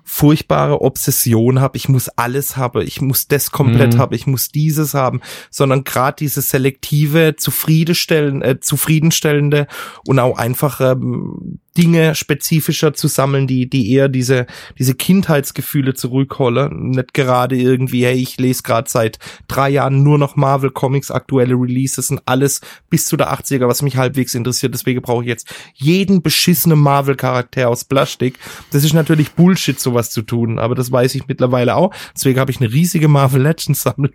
furchtbare Obsession habe, ich muss alles haben, ich muss das komplett Mhm. haben, ich muss dieses haben, sondern gerade diese selektive, zufriedenstellen, äh, zufriedenstellende und auch einfach ähm, Dinge spezifischer zu sammeln, die, die eher diese, diese Kindheitsgefühle zurückholen. Nicht gerade irgendwie, hey, ich lese gerade seit drei Jahren nur noch Marvel Comics, aktuelle Releases und alles bis zu der 80er, was mich halbwegs interessiert. Deswegen brauche ich jetzt jeden beschissenen Marvel-Charakter aus Plastik. Das ist natürlich Bullshit, sowas zu tun, aber das weiß ich mittlerweile auch. Deswegen habe ich eine riesige Marvel Legends Sammlung.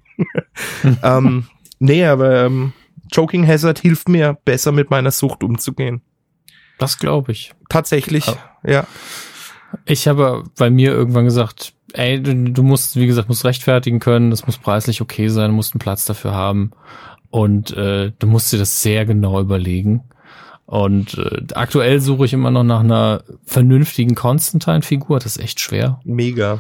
[laughs] ähm, nee, aber ähm, Joking Hazard hilft mir, besser mit meiner Sucht umzugehen. Das glaube ich. Tatsächlich, Ja. ja. Ich habe bei mir irgendwann gesagt, ey, du, musst, wie gesagt, musst rechtfertigen können, das muss preislich okay sein, du musst einen Platz dafür haben und äh, du musst dir das sehr genau überlegen. Und äh, aktuell suche ich immer noch nach einer vernünftigen Constantine-Figur, das ist echt schwer. Mega.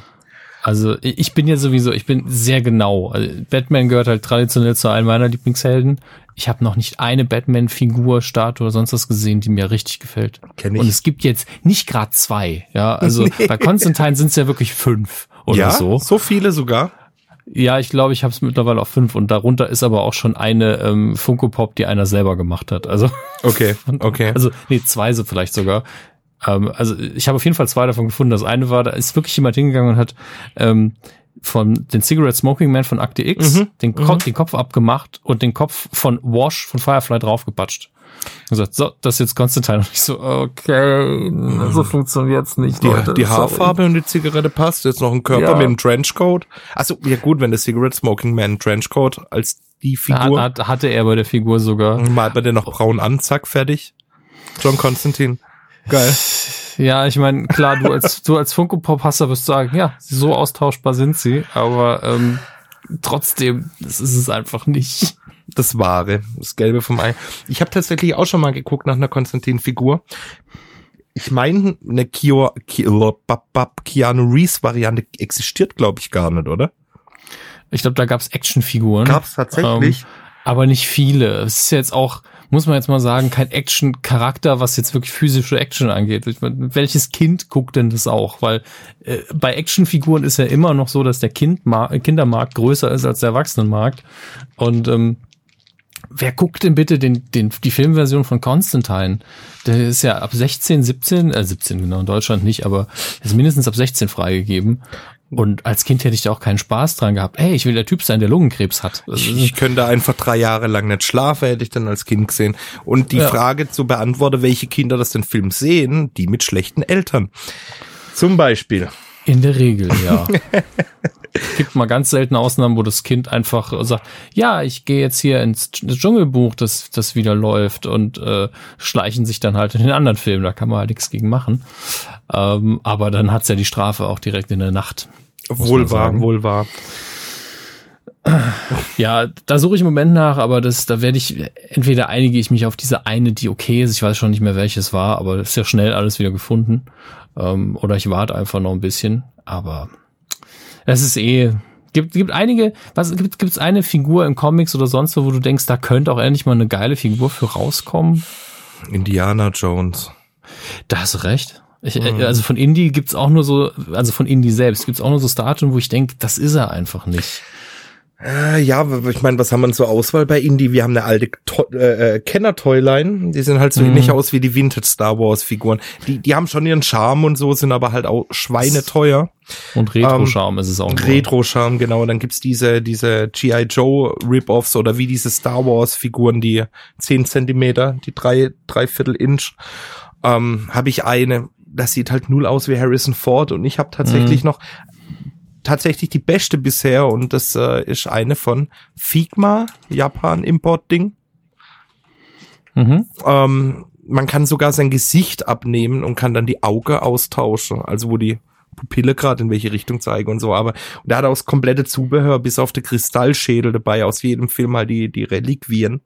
Also ich ich bin ja sowieso, ich bin sehr genau. Also Batman gehört halt traditionell zu einem meiner Lieblingshelden. Ich habe noch nicht eine Batman-Figur, Statue oder sonst was gesehen, die mir richtig gefällt. Kenn ich. Und es gibt jetzt nicht gerade zwei. Ja, also [laughs] Nee. bei Constantine sind es ja wirklich fünf oder ja, so. so viele sogar. Ja, ich glaube, ich habe es mittlerweile auf fünf und darunter ist aber auch schon eine ähm, Funko Pop, die einer selber gemacht hat. Also [laughs] Okay, okay. also, nee, zwei so vielleicht sogar. Ähm, also ich habe auf jeden Fall zwei davon gefunden. Das eine war, da ist wirklich jemand hingegangen und hat ähm, von den Cigarette Smoking Man von Akte X Mhm, den, Ko den Kopf abgemacht und den Kopf von Wash von Firefly draufgepatscht. Und gesagt, so, das ist jetzt Constantine. Und ich so, okay, so funktioniert's nicht. Die, Leute, die sorry. Haarfarbe und die Zigarette passt. Jetzt noch ein Körper Ja. mit einem Trenchcoat. Also ja gut, wenn der Cigarette Smoking Man Trenchcoat als die Figur. Hat, hat, hatte er bei der Figur sogar. Malt man den noch braun an, zack, fertig. John Constantine. Geil. Ja, ich meine, klar, du als du als Funko Pop Hasser wirst sagen, ja, so austauschbar sind sie, aber ähm, trotzdem, das ist es einfach nicht. Das Wahre, das Gelbe vom Ei. Ich habe tatsächlich auch schon mal geguckt nach einer Constantine-Figur. Ich meine, eine Kio, Kio, Bab, Bab, Keanu Reeves-Variante existiert, glaube ich, gar nicht, oder? Ich glaube, da gab's Actionfiguren. Gab's tatsächlich. Ähm, aber nicht viele. Es ist jetzt auch, muss man jetzt mal sagen, kein Action-Charakter, was jetzt wirklich physische Action angeht. Ich mein, welches Kind guckt denn das auch? Weil äh, bei Actionfiguren ist ja immer noch so, dass der Kindma Kindermarkt größer ist als der Erwachsenenmarkt. Und ähm, wer guckt denn bitte den, den, die Filmversion von Constantine? Der ist ja ab 16, 17, äh 17 genau, in Deutschland nicht, aber ist mindestens ab 16 freigegeben. Und als Kind hätte ich da auch keinen Spaß dran gehabt. Hey, ich will der Typ sein, der Lungenkrebs hat. Ich, ist- ich könnte einfach drei Jahre lang nicht schlafen, hätte ich dann als Kind gesehen. Und die Ja. Frage zu beantworten, welche Kinder das den Film sehen, die mit schlechten Eltern. Zum Beispiel. In der Regel, ja. [laughs] Gibt mal ganz seltene Ausnahmen, wo das Kind einfach sagt, ja, ich gehe jetzt hier ins Dsch- Dschungelbuch, das, das wieder läuft und äh, schleichen sich dann halt in den anderen Film. Da kann man halt nichts gegen machen. Ähm, aber dann hat's ja die Strafe auch direkt in der Nacht. Wohl wahr, wohl wahr. Ja, da suche ich im Moment nach, aber das, da werde ich, entweder einige ich mich auf diese eine, die okay ist, ich weiß schon nicht mehr welches war, aber ist ja schnell alles wieder gefunden. Ähm, oder ich warte einfach noch ein bisschen, aber es ist eh, gibt, gibt einige, was, gibt, gibt's eine Figur im Comics oder sonst wo, wo du denkst, da könnte auch endlich mal eine geile Figur für rauskommen? Indiana Jones. Da hast du recht. Ich, äh, Also von Indie gibt's auch nur so, also von Indie selbst gibt's auch nur so Statuen, wo ich denke, das ist er einfach nicht. Äh, ja, ich meine, was haben wir zur Auswahl bei Indie? Wir haben eine alte to äh, äh, Kenner-Toyline. Die sehen halt so Mhm. ähnlich aus wie die Vintage Star Wars-Figuren. Die, die haben schon ihren Charme und so, sind aber halt auch schweineteuer. Und Retro-Charme ist es auch. Retro-Charme, genau. Dann gibt's diese, diese G.I. Joe Rip-Offs oder wie diese Star Wars-Figuren, die 10 Zentimeter, die drei, dreiviertel Inch. Ähm, habe ich eine, das sieht halt null aus wie Harrison Ford und ich habe tatsächlich noch tatsächlich die beste bisher und das äh, ist eine von Figma, Japan Import-Ding. Mhm. Ähm, man kann sogar sein Gesicht abnehmen und kann dann die Auge austauschen, also wo die Pupille gerade in welche Richtung zeigen und so. Aber und er hat auch das komplette Zubehör bis auf den Kristallschädel dabei, aus jedem Film halt die, die Reliquien.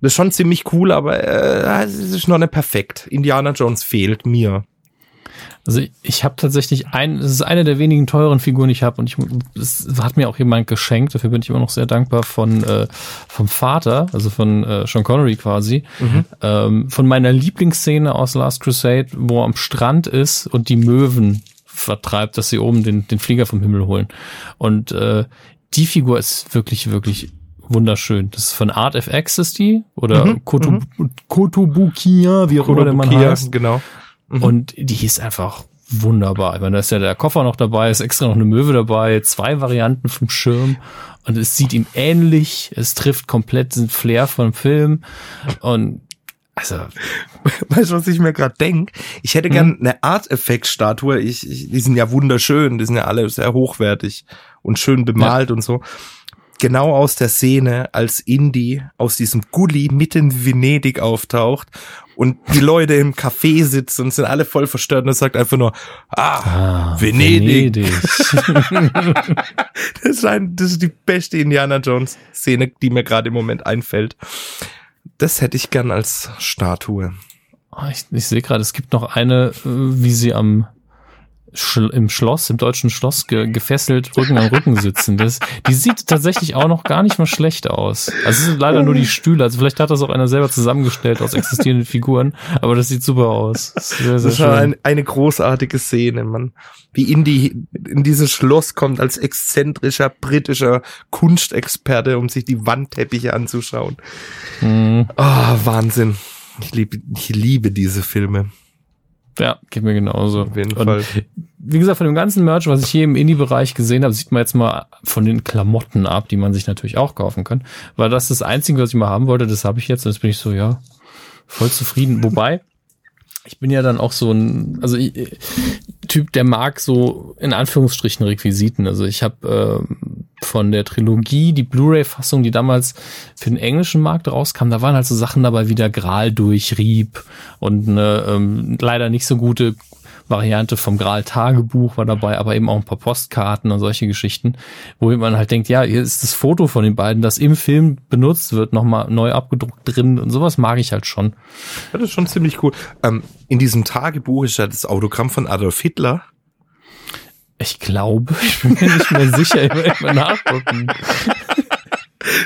Das ist schon ziemlich cool, aber äh, es ist noch nicht perfekt. Indiana Jones fehlt mir. Also ich, habe tatsächlich ein, es ist eine der wenigen teuren Figuren, die ich habe und ich, es hat mir auch jemand geschenkt. Dafür bin ich immer noch sehr dankbar von äh, vom Vater, also von äh, Sean Connery quasi, ähm, von meiner Lieblingsszene aus Last Crusade, wo er am Strand ist und die Möwen vertreibt, dass sie oben den, den Flieger vom Himmel holen. Und äh, die Figur ist wirklich, wirklich wunderschön. Das ist von Art FX ist die oder Mhm, mhm. Kotobukiya, wie auch immer der Mann heißt. genau. Mhm. Und die ist einfach wunderbar. Ich meine, da ist ja der Koffer noch dabei, ist extra noch eine Möwe dabei, zwei Varianten vom Schirm und es sieht ihm ähnlich. Es trifft komplett den Flair vom Film und also [laughs] Weißt du, was ich mir gerade denk? Ich hätte gern eine Art-Effekt-Statue. Ich, ich, die sind ja wunderschön, die sind ja alle sehr hochwertig und schön bemalt und so. Genau aus der Szene, als Indy aus diesem Gully mitten in Venedig auftaucht und die Leute im Café sitzen und sind alle voll verstört und er sagt einfach nur, ah, Venedig. [laughs] Das ist, ein, das ist die beste Indiana Jones Szene, die mir gerade im Moment einfällt. Das hätte ich gern als Statue. Ah, Ich, ich sehe gerade, es gibt noch eine, äh, wie sie am Schl im Schloss, im deutschen Schloss ge gefesselt Rücken an Rücken sitzen. Das, die sieht tatsächlich auch noch gar nicht mal schlecht aus. Also es sind leider nur die Stühle. Also vielleicht hat das auch einer selber zusammengestellt aus existierenden Figuren, aber das sieht super aus. Das ist sehr, sehr Das war ein, eine großartige Szene, man. Wie Indy in dieses Schloss kommt als exzentrischer britischer Kunstexperte, um sich die Wandteppiche anzuschauen. Mhm. Ah, Wahnsinn. Ich liebe, ich liebe diese Filme. Ja, geht mir genauso. Auf jeden Und Fall. wie gesagt, von dem ganzen Merch, was ich hier im Indie-Bereich gesehen habe, sieht man jetzt mal von den Klamotten ab, die man sich natürlich auch kaufen kann. Weil das ist das Einzige, was ich mal haben wollte, das habe ich jetzt. Und jetzt bin ich so, ja, voll zufrieden. Wobei, ich bin ja dann auch so ein, also ich, äh, Typ, der mag so in Anführungsstrichen Requisiten. Also ich habe ähm, von der Trilogie die Blu-ray-Fassung, die damals für den englischen Markt rauskam, da waren halt so Sachen dabei wie der Gral durchrieb und eine ähm, leider nicht so gute Variante vom Gral-Tagebuch war dabei, aber eben auch ein paar Postkarten und solche Geschichten, wo man halt denkt, ja, hier ist das Foto von den beiden, das im Film benutzt wird, nochmal neu abgedruckt drin und sowas mag ich halt schon. Ja, das ist schon ziemlich cool. Ähm, in diesem Tagebuch ist ja das Autogramm von Adolf Hitler. Ich glaube, [laughs] ich bin mir nicht mehr sicher, ich will mal nachgucken.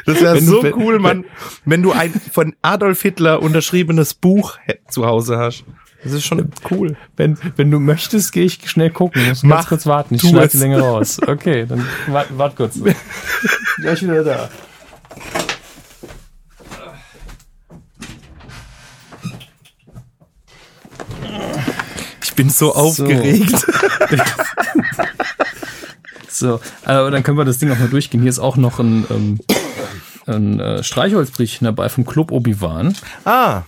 Das wäre du- so wenn- cool, Mann, wenn du ein von Adolf Hitler unterschriebenes Buch zu Hause hast. Das ist schon cool. Wenn, wenn du möchtest, gehe ich schnell gucken. Ich muss Mach, ganz kurz warten. Ich schneide die Länge raus. Okay, dann wart, wart kurz. [laughs] Gleich wieder da. Ich bin so aufgeregt. [laughs] So, aber dann können wir das Ding auch mal durchgehen. Hier ist auch noch ein, ähm, ein äh, Streichholzbriefchen dabei vom Club Obi-Wan. Ah,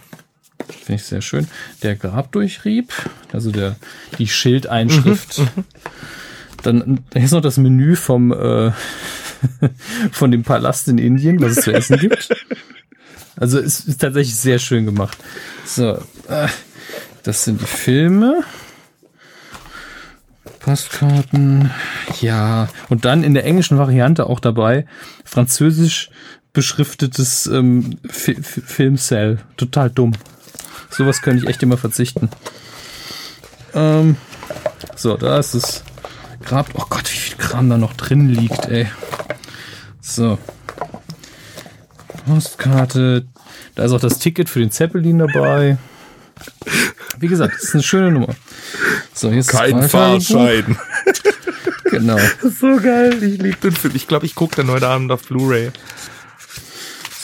Finde ich sehr schön. Der Grabdurchrieb, also der, die Schildeinschrift. Dann hier ist noch das Menü vom, äh, [laughs] von dem Palast in Indien, was es zu essen gibt. Also es ist tatsächlich sehr schön gemacht. So, äh, das sind die Filme. Postkarten, ja. Und dann in der englischen Variante auch dabei französisch beschriftetes ähm, Fi Fi Filmcell. Total dumm. Sowas könnte ich echt immer verzichten. Ähm, so, da ist es. Grab. Oh Gott, wie viel Kram da noch drin liegt, ey. So. Postkarte. Da ist auch das Ticket für den Zeppelin dabei. Wie gesagt, das ist eine schöne Nummer. So, hier ist das kein. Fahrschein. [laughs] Genau. so geil. Ich liebe den Film. Ich glaube, ich gucke den heute Abend auf Blu-ray.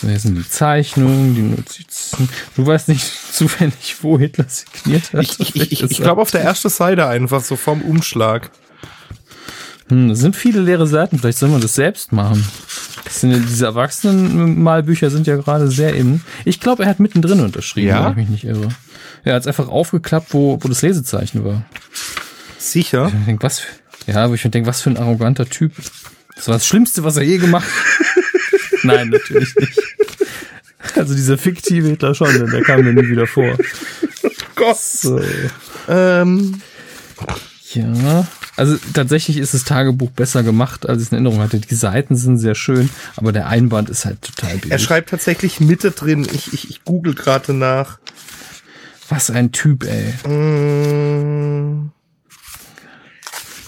So, hier sind die Zeichnungen, die Notizen. Du weißt nicht zufällig, wo Hitler signiert hat. Ich, ich, ich, ich glaube auf der ersten Seite einfach, so vom Umschlag. Hm, das sind viele leere Seiten. Vielleicht soll man das selbst machen. Das sind ja, diese Erwachsenenmalbücher sind ja gerade sehr in. Ich glaube, er hat mittendrin unterschrieben, Ja? wenn ich mich nicht irre. Er hat es einfach aufgeklappt, wo, wo das Lesezeichen war. Sicher. Ich denk, was für, ja, wo ich mir denke, was für ein arroganter Typ. Das war das Schlimmste, was er je gemacht hat. [laughs] Nein, natürlich nicht. Also dieser fiktive Hitler schon, der kam mir nie wieder vor. Gott. So. Ähm, Ja, also tatsächlich ist das Tagebuch besser gemacht, als ich es in Erinnerung hatte. Die Seiten sind sehr schön, aber der Einband ist halt total billig. er schreibt tatsächlich Mitte drin. Ich, ich, ich google gerade nach. Was ein Typ, ey. Mm.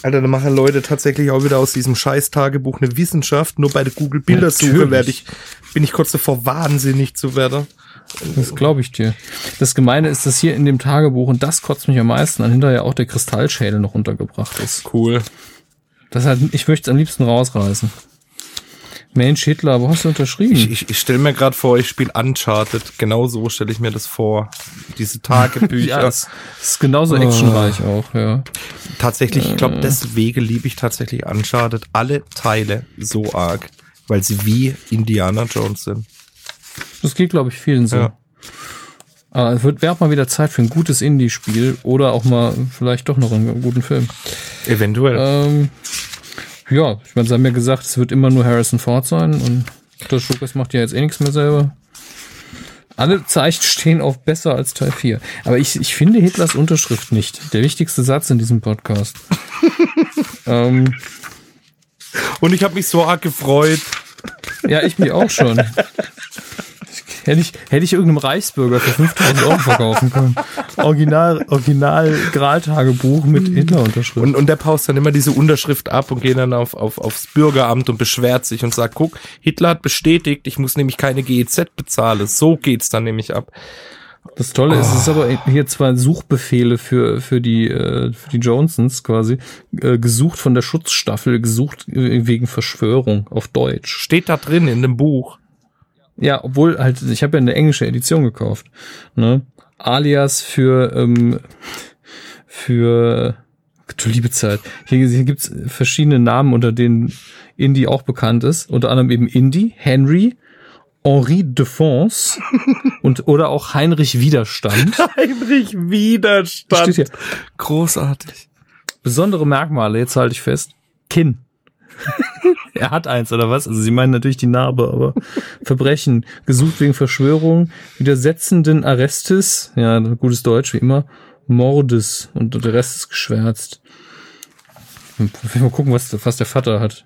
Alter, da machen Leute tatsächlich auch wieder aus diesem scheiß Tagebuch eine Wissenschaft. Nur bei der Google Bildersuche werde ich, bin ich kurz davor wahnsinnig zu werden. Das glaube ich dir. Das Gemeine ist, dass hier in dem Tagebuch, und das kotzt mich am meisten an, hinterher auch der Kristallschädel noch untergebracht ist. Cool. Das halt, ich möchte es am liebsten rausreißen. Mensch, Hitler, wo hast du unterschrieben? Ich, ich, ich stelle mir gerade vor, ich spiele Uncharted. Genau so stelle ich mir das vor. Diese Tagebücher. [laughs] ja, das ist genauso actionreich auch, ja. tatsächlich, ich glaube, deswegen liebe ich tatsächlich Uncharted. Alle Teile so arg. Weil sie wie Indiana Jones sind. Das geht, glaube ich, vielen so. Ja. Aber es wird, wäre auch mal wieder Zeit für ein gutes Indie-Spiel oder auch mal vielleicht doch noch einen guten Film. Eventuell. Ähm, ja, ich meine, sie haben ja gesagt, es wird immer nur Harrison Ford sein und Josh Lucas macht ja jetzt eh nichts mehr selber. Alle Zeichen [laughs] stehen auf besser als Teil 4. Aber ich, ich finde Hitlers Unterschrift nicht. Der wichtigste Satz in diesem Podcast. [laughs] ähm, Und ich habe mich so arg gefreut. ja, ich mich auch schon. [laughs] Hätte ich, hätte ich irgendeinem Reichsbürger für 5000 Euro verkaufen können. Original, Original Graltagebuch mit Hitler-Unterschrift. Und, und der paust dann immer diese Unterschrift ab und geht dann auf, auf, aufs Bürgeramt und beschwert sich und sagt, guck, Hitler hat bestätigt, ich muss nämlich keine GEZ bezahlen. So geht's dann nämlich ab. Das Tolle ist, es ist aber hier zwei Suchbefehle für, für die, äh, für die Johnsons quasi, äh, gesucht von der Schutzstaffel, gesucht äh, wegen Verschwörung auf Deutsch. Steht da drin in dem Buch. Ja, obwohl halt, ich habe ja eine englische Edition gekauft, ne? Alias für, ähm, für, du liebe Zeit. Hier, hier gibt's verschiedene Namen, unter denen Indy auch bekannt ist. Unter anderem eben Indy, Henry, Henri Defense [laughs] und oder auch Heinrich Widerstand. [laughs] Heinrich Widerstand. Steht hier. Großartig. Besondere Merkmale, jetzt halte ich fest. Kinn. [laughs] [laughs] er hat eins, oder was? Also sie meinen natürlich die Narbe, aber [laughs] Verbrechen, gesucht wegen Verschwörung, widersetzenden Arrestes, ja, gutes Deutsch wie immer, Mordes und der Rest ist geschwärzt. Mal gucken, was, was der Vater hat.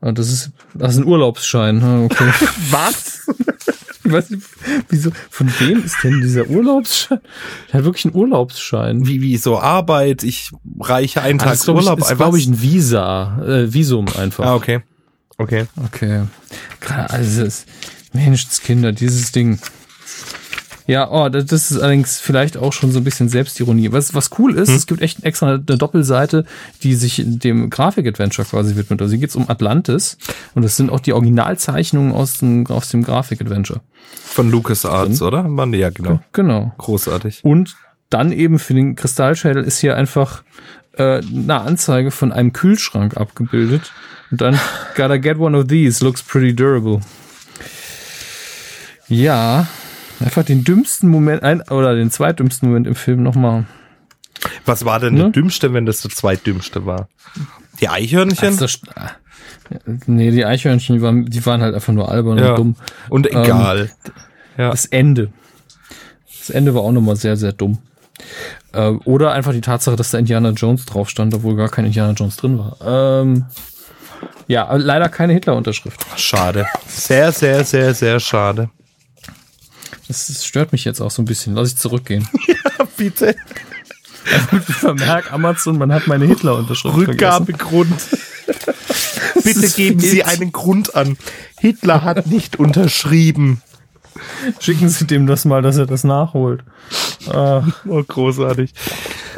Ah, das ist, das ist ein Urlaubsschein. Okay. [laughs] Was? [laughs] Nicht, wieso, von wem ist denn dieser Urlaubsschein? Der hat wirklich einen Urlaubsschein. Wie, wie so Arbeit, ich reiche einen Ah, Tag das ist, glaube ich, Urlaub. ein Visa, äh, Visum einfach. ah, okay. Okay. Okay. Also, es- Menschenskinder, dieses Ding. Ja, oh, das ist allerdings vielleicht auch schon so ein bisschen Selbstironie. Was, was cool ist, es gibt echt extra eine Doppelseite, die sich dem Grafik-Adventure quasi widmet. Also hier geht's um Atlantis und das sind auch die Originalzeichnungen aus dem, aus dem Grafik-Adventure. Von LucasArts, oder? Mann, ja, genau. Genau. Großartig. Und dann eben für den Kristallschädel ist hier einfach äh, eine Anzeige von einem Kühlschrank abgebildet. Und dann, gotta get one of these, looks pretty durable. Ja, einfach den dümmsten Moment, ein, oder den zweitdümmsten Moment im Film nochmal. Was war denn Ne? der dümmste, wenn das der zweitdümmste war? Die Eichhörnchen? Also nee, die Eichhörnchen, die waren, die waren halt einfach nur albern ja. und dumm. Und egal. ja. Das Ende. Das Ende war auch nochmal sehr, sehr dumm. Äh, oder einfach die Tatsache, dass da Indiana Jones drauf stand, obwohl gar kein Indiana Jones drin war. Ähm, ja, leider keine Hitler-Unterschrift. Schade. Sehr, sehr, sehr, sehr schade. Das, das stört mich jetzt auch so ein bisschen. Lass ich zurückgehen. [laughs] Bitte. Vermerk Amazon, man hat meine Hitler-Unterschrift Rückgabegrund. [laughs] Bitte geben Sie einen Grund an. Hitler hat nicht unterschrieben. Schicken Sie dem das mal, dass er das nachholt. Ah, [laughs] Oh, großartig.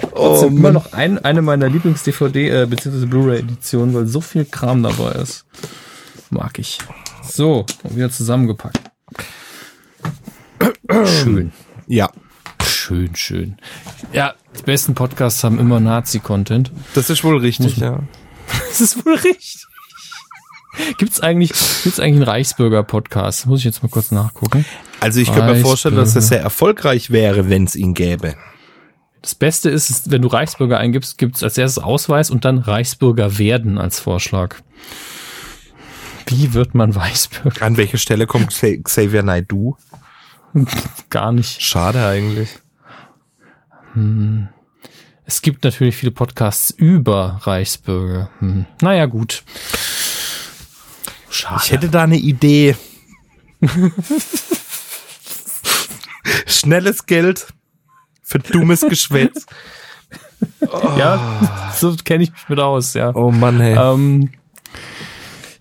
das Oh, ist immer noch ein, eine meiner Lieblings-DVD- äh, bzw. Blu-ray-Editionen, weil so viel Kram dabei ist. Mag ich. So, wieder zusammengepackt. Schön. Ja, Schön, schön. Ja, die besten Podcasts haben immer Nazi-Content. das ist wohl richtig, ja. [laughs] Das ist wohl richtig. Gibt's eigentlich, gibt's eigentlich einen Reichsbürger-Podcast? Muss ich jetzt mal kurz nachgucken. Also ich könnte mir vorstellen, dass das sehr erfolgreich wäre, wenn es ihn gäbe. Das Beste ist, wenn du Reichsbürger eingibst, gibt's als erstes Ausweis und dann Reichsbürger werden als Vorschlag. Wie wird man Reichsbürger? An welcher Stelle kommt Xa- Xavier Naidoo? [laughs] Gar nicht. Schade eigentlich. Es gibt natürlich viele Podcasts über Reichsbürger. Hm. Naja, gut. Schade. Ich hätte da eine Idee. [laughs] Schnelles Geld für dummes Geschwätz. [laughs] ja, so kenne ich mich mit aus, ja. Oh Mann, hey. Ähm,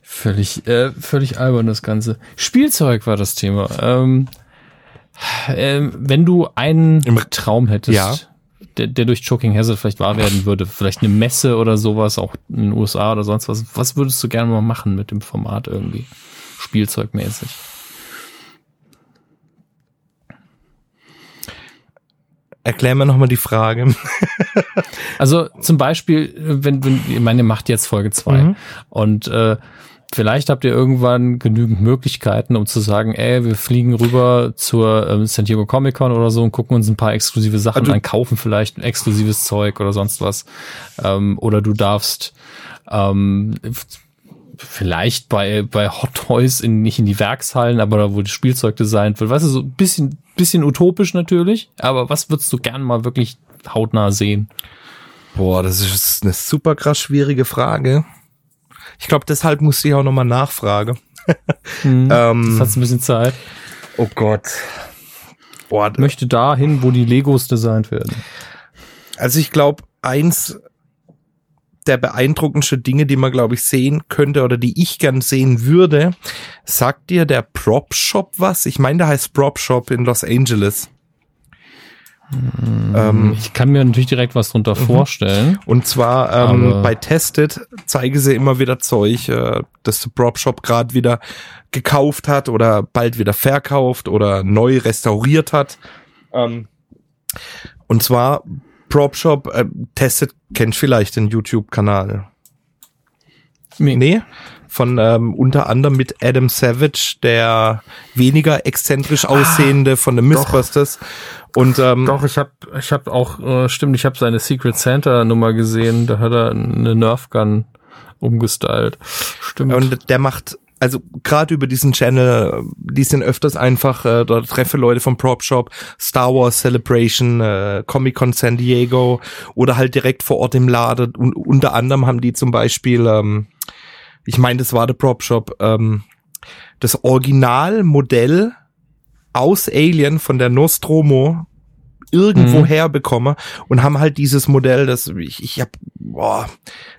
völlig, äh, völlig albern das Ganze. Spielzeug war das Thema. Ähm, Ähm, wenn du einen Im- Traum hättest, Ja. der, der durch Choking Hazard vielleicht wahr werden würde, vielleicht eine Messe oder sowas, auch in den USA oder sonst was, was würdest du gerne mal machen mit dem Format irgendwie? Spielzeugmäßig. Erklär mir nochmal die Frage. Also zum Beispiel, wenn, wenn ich meine, ihr macht jetzt Folge zwei Mhm. und äh, vielleicht habt ihr irgendwann genügend Möglichkeiten, um zu sagen, ey, wir fliegen rüber zur ähm, San Diego Comic Con oder so und gucken uns ein paar exklusive Sachen Also- an, kaufen vielleicht ein exklusives Zeug oder sonst was. Ähm, oder du darfst ähm, vielleicht bei, bei Hot Toys in, nicht in die Werkshallen, aber da, wo das Spielzeug designt wird. Weißt du, so ein bisschen, bisschen utopisch natürlich, aber was würdest du gern mal wirklich hautnah sehen? Boah, das ist eine super krass schwierige Frage. Ich glaube, deshalb musste ich auch nochmal nachfragen. [laughs] Hm. Ähm, Das hat ein bisschen Zeit. oh Gott. Boah, Ich möchte dahin, wo die Legos designt werden. Also ich glaube, eins der beeindruckendsten Dinge, die man, glaube ich, sehen könnte oder die ich gern sehen würde, sagt dir der Prop Shop was? Ich meine, der heißt Prop Shop in Los Angeles. Ähm, Ich kann mir natürlich direkt was drunter vorstellen. und zwar ähm, bei Tested zeige sie immer wieder Zeug, äh, das der Prop Shop gerade wieder gekauft hat oder bald wieder verkauft oder neu restauriert hat. Ähm, und zwar Prop Shop äh, Tested kennt vielleicht den YouTube-Kanal. Nee, von ähm, unter anderem mit Adam Savage, der weniger exzentrisch aussehende von den Mythbusters. Und ähm, Doch, ich habe ich hab auch, äh, stimmt, ich habe seine Secret Santa Nummer gesehen. Da hat er eine Nerf Gun umgestylt. Stimmt. Und der macht, also gerade über diesen Channel, die sind öfters einfach, äh, dort treffe Leute vom Prop Shop, Star Wars Celebration, äh, Comic Con San Diego oder halt direkt vor Ort im Laden. Und unter anderem haben die zum Beispiel, ähm, ich meine, das war der Prop Shop, ähm, das Originalmodell aus Alien von der Nostromo irgendwo Mhm. herbekommen und haben halt dieses Modell, das ich, ich hab, boah,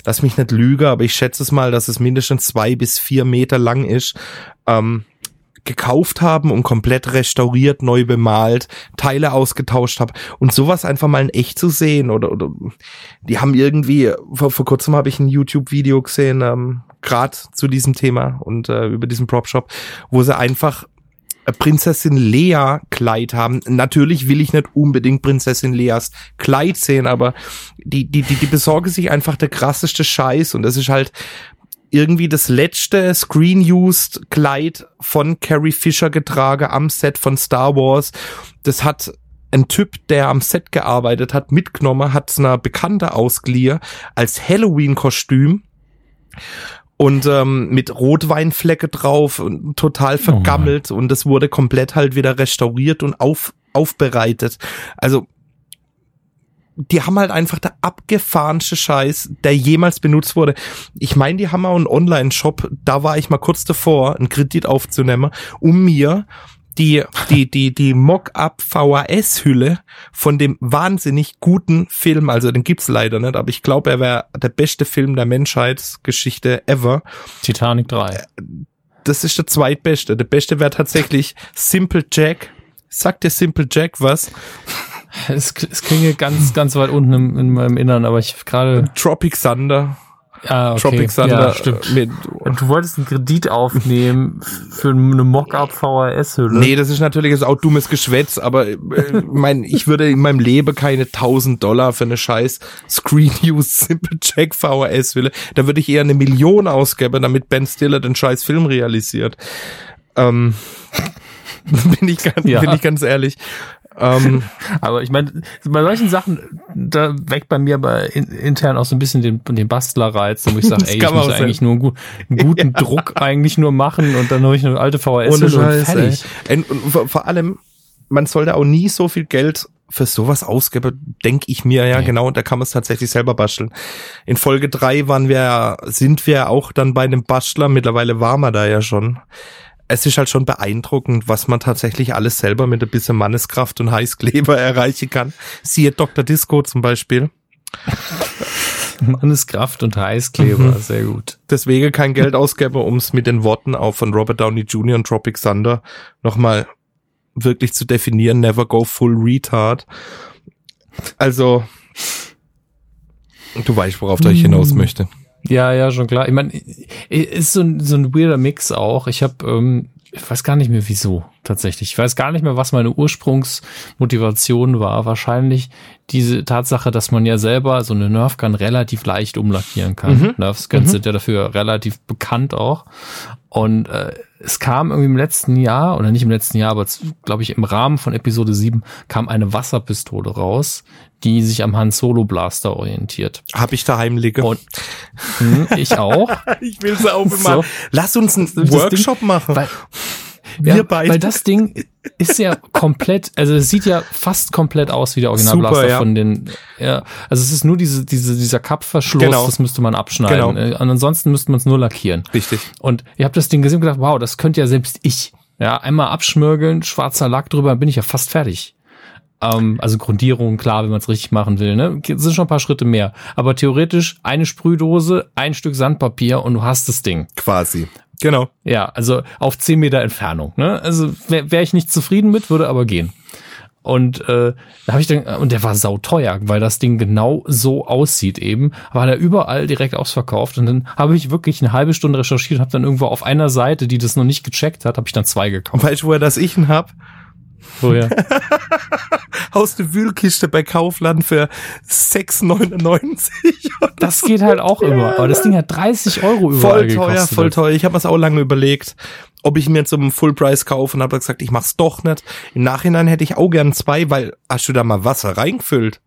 lass mich nicht lügen, aber ich schätze es mal, dass es mindestens zwei bis vier Meter lang ist, ähm, gekauft haben und komplett restauriert, neu bemalt, Teile ausgetauscht habe und sowas einfach mal in echt zu sehen oder, oder die haben irgendwie, vor, vor kurzem habe ich ein YouTube-Video gesehen, ähm, gerade zu diesem Thema und äh, über diesen Prop-Shop, wo sie einfach Prinzessin Lea Kleid haben. Natürlich will ich nicht unbedingt Prinzessin Leas Kleid sehen, aber die, die, die, die besorgen sich einfach der krasseste Scheiß und das ist halt irgendwie das letzte Screen-Used Kleid von Carrie Fisher getragen am Set von Star Wars. Das hat ein Typ, der am Set gearbeitet hat, mitgenommen, hat es einer Bekannte ausgeliehen als Halloween-Kostüm und ähm, mit Rotweinflecke drauf und total vergammelt und das wurde komplett halt wieder restauriert und auf, aufbereitet. Also die haben halt einfach der abgefahrenste Scheiß, der jemals benutzt wurde. Ich meine, die haben auch einen Online-Shop, da war ich mal kurz davor, einen Kredit aufzunehmen, um mir die, die, die, die Mock-up VHS-Hülle von dem wahnsinnig guten Film, also den gibt's leider nicht, aber ich glaube, er wäre der beste Film der Menschheitsgeschichte ever. Titanic 3. Das ist der zweitbeste. Der beste wäre tatsächlich Simple Jack. Sagt dir Simple Jack was? [laughs] Es, es klinge ganz, ganz weit unten im, in meinem Innern, aber ich gerade. Tropic Thunder. Ah, okay. Tropic Thunder. Ja, stimmt. Mit, Und du wolltest einen Kredit aufnehmen für eine Mock-up VHS-Hülle. nee, das ist natürlich jetzt auch dummes Geschwätz, aber äh, mein, ich würde in meinem Leben keine 1000 Dollar für eine scheiß Screen-Use Simple Jack VHS Hülle. Da würde ich eher eine Million ausgeben, damit Ben Stiller den scheiß Film realisiert. Ähm, [laughs] bin ich ganz, Ja. bin ich ganz ehrlich. Ähm, [laughs] Aber ich meine, bei solchen Sachen, da weckt bei mir aber in, intern auch so ein bisschen den, den Bastlerreiz, wo ich sage, [laughs] ey, ich kann man muss eigentlich nur einen, gu- einen guten [laughs] Druck eigentlich nur machen und dann habe ich eine alte VHS und Scheiß, fertig. Und, und vor- allem, man sollte auch nie so viel Geld für sowas ausgeben, denke ich mir, ja, Nee. genau, und da kann man es tatsächlich selber basteln. In Folge drei waren wir, sind wir auch dann bei einem Bastler, mittlerweile waren wir da ja schon. Es ist halt schon beeindruckend, was man tatsächlich alles selber mit ein bisschen Manneskraft und Heißkleber [laughs] erreichen kann. Siehe Dr. Disco zum Beispiel. Manneskraft und Heißkleber, sehr gut. Deswegen kein Geld ausgeben, um es mit den Worten auch von Robert Downey Jr. und Tropic Thunder nochmal wirklich zu definieren. Never go full retard. Also, du weißt, worauf ich hinaus möchte. Ja, ja, schon klar. Ich meine, ist so ein, so ein weirder Mix auch. Ich habe, ähm, ich weiß gar nicht mehr wieso tatsächlich. Ich weiß gar nicht mehr, was meine Ursprungsmotivation war. Wahrscheinlich diese Tatsache, dass man ja selber so eine Nerfgun relativ leicht umlackieren kann. Mhm. Nerfguns Mhm. sind ja dafür relativ bekannt auch. Und äh, es kam irgendwie im letzten Jahr, oder nicht im letzten Jahr, aber glaube ich im Rahmen von Episode 7 kam eine Wasserpistole raus, die sich am Han Solo Blaster orientiert. Hab ich daheim liege. Und hm, ich auch. [laughs] ich will sie auch So. Lass uns einen Workshop Ding- machen. Weil, Wir ja, beide. Weil das Ding ist ja komplett, also es sieht ja fast komplett aus wie der Originalblaster ja. von den, ja, also es ist nur diese, diese, dieser Kappverschluss, Genau. das müsste man abschneiden. Genau. Äh, Und ansonsten müsste man es nur lackieren. Richtig. Und ihr habt das Ding gesehen und gedacht, wow, das könnte ja selbst ich. Ja, einmal abschmörgeln, schwarzer Lack drüber, dann bin ich ja fast fertig. Ähm, also Grundierung, klar, wenn man es richtig machen will, ne? Sind schon ein paar Schritte mehr. Aber theoretisch eine Sprühdose, ein Stück Sandpapier und du hast das Ding. Quasi. Genau. Ja, also auf 10 Meter Entfernung. Ne? Also wäre wär ich nicht zufrieden mit, würde aber gehen. Und äh, da habe ich dann, und der war sauteuer, weil das Ding genau so aussieht eben, war da überall direkt ausverkauft. Und dann habe ich wirklich eine halbe Stunde recherchiert und habe dann irgendwo auf einer Seite, die das noch nicht gecheckt hat, habe ich dann zwei gekauft. Weißt du, woher das ich ihn hab? Woher? [laughs] Aus der Wühlkiste bei Kaufland für 6,99. Das geht halt auch immer. Aber das Ding hat 30 Euro überall Voll teuer, gekostet. voll teuer. Ich habe mir auch lange überlegt, ob ich mir zum Full Price kaufe und habe gesagt, ich mach's doch nicht. Im Nachhinein hätte ich auch gern zwei, weil hast du da mal Wasser reingefüllt?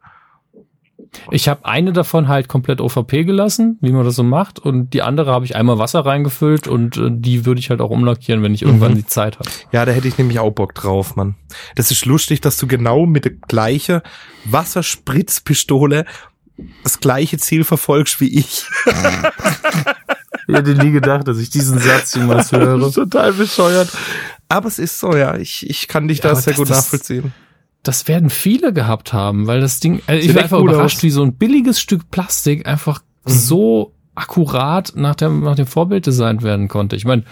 Ich habe eine davon halt komplett OVP gelassen, wie man das so macht, und die andere habe ich einmal Wasser reingefüllt und äh, die würde ich halt auch umlackieren, wenn ich irgendwann Mhm. die Zeit habe. Ja, da hätte ich nämlich auch Bock drauf, Mann. Das ist lustig, dass du genau mit der gleichen Wasserspritzpistole das gleiche Ziel verfolgst wie ich. Ich hätte nie gedacht, dass ich diesen Satz jemals höre. Das ist total bescheuert. Aber es ist so, ja. Ich, ich kann dich Ja, da sehr gut das- nachvollziehen. Das werden viele gehabt haben, weil das Ding, also ich war einfach überrascht, aus. wie so ein billiges Stück Plastik einfach Mhm. so akkurat nach dem, nach dem Vorbild designt werden konnte. Ich meine,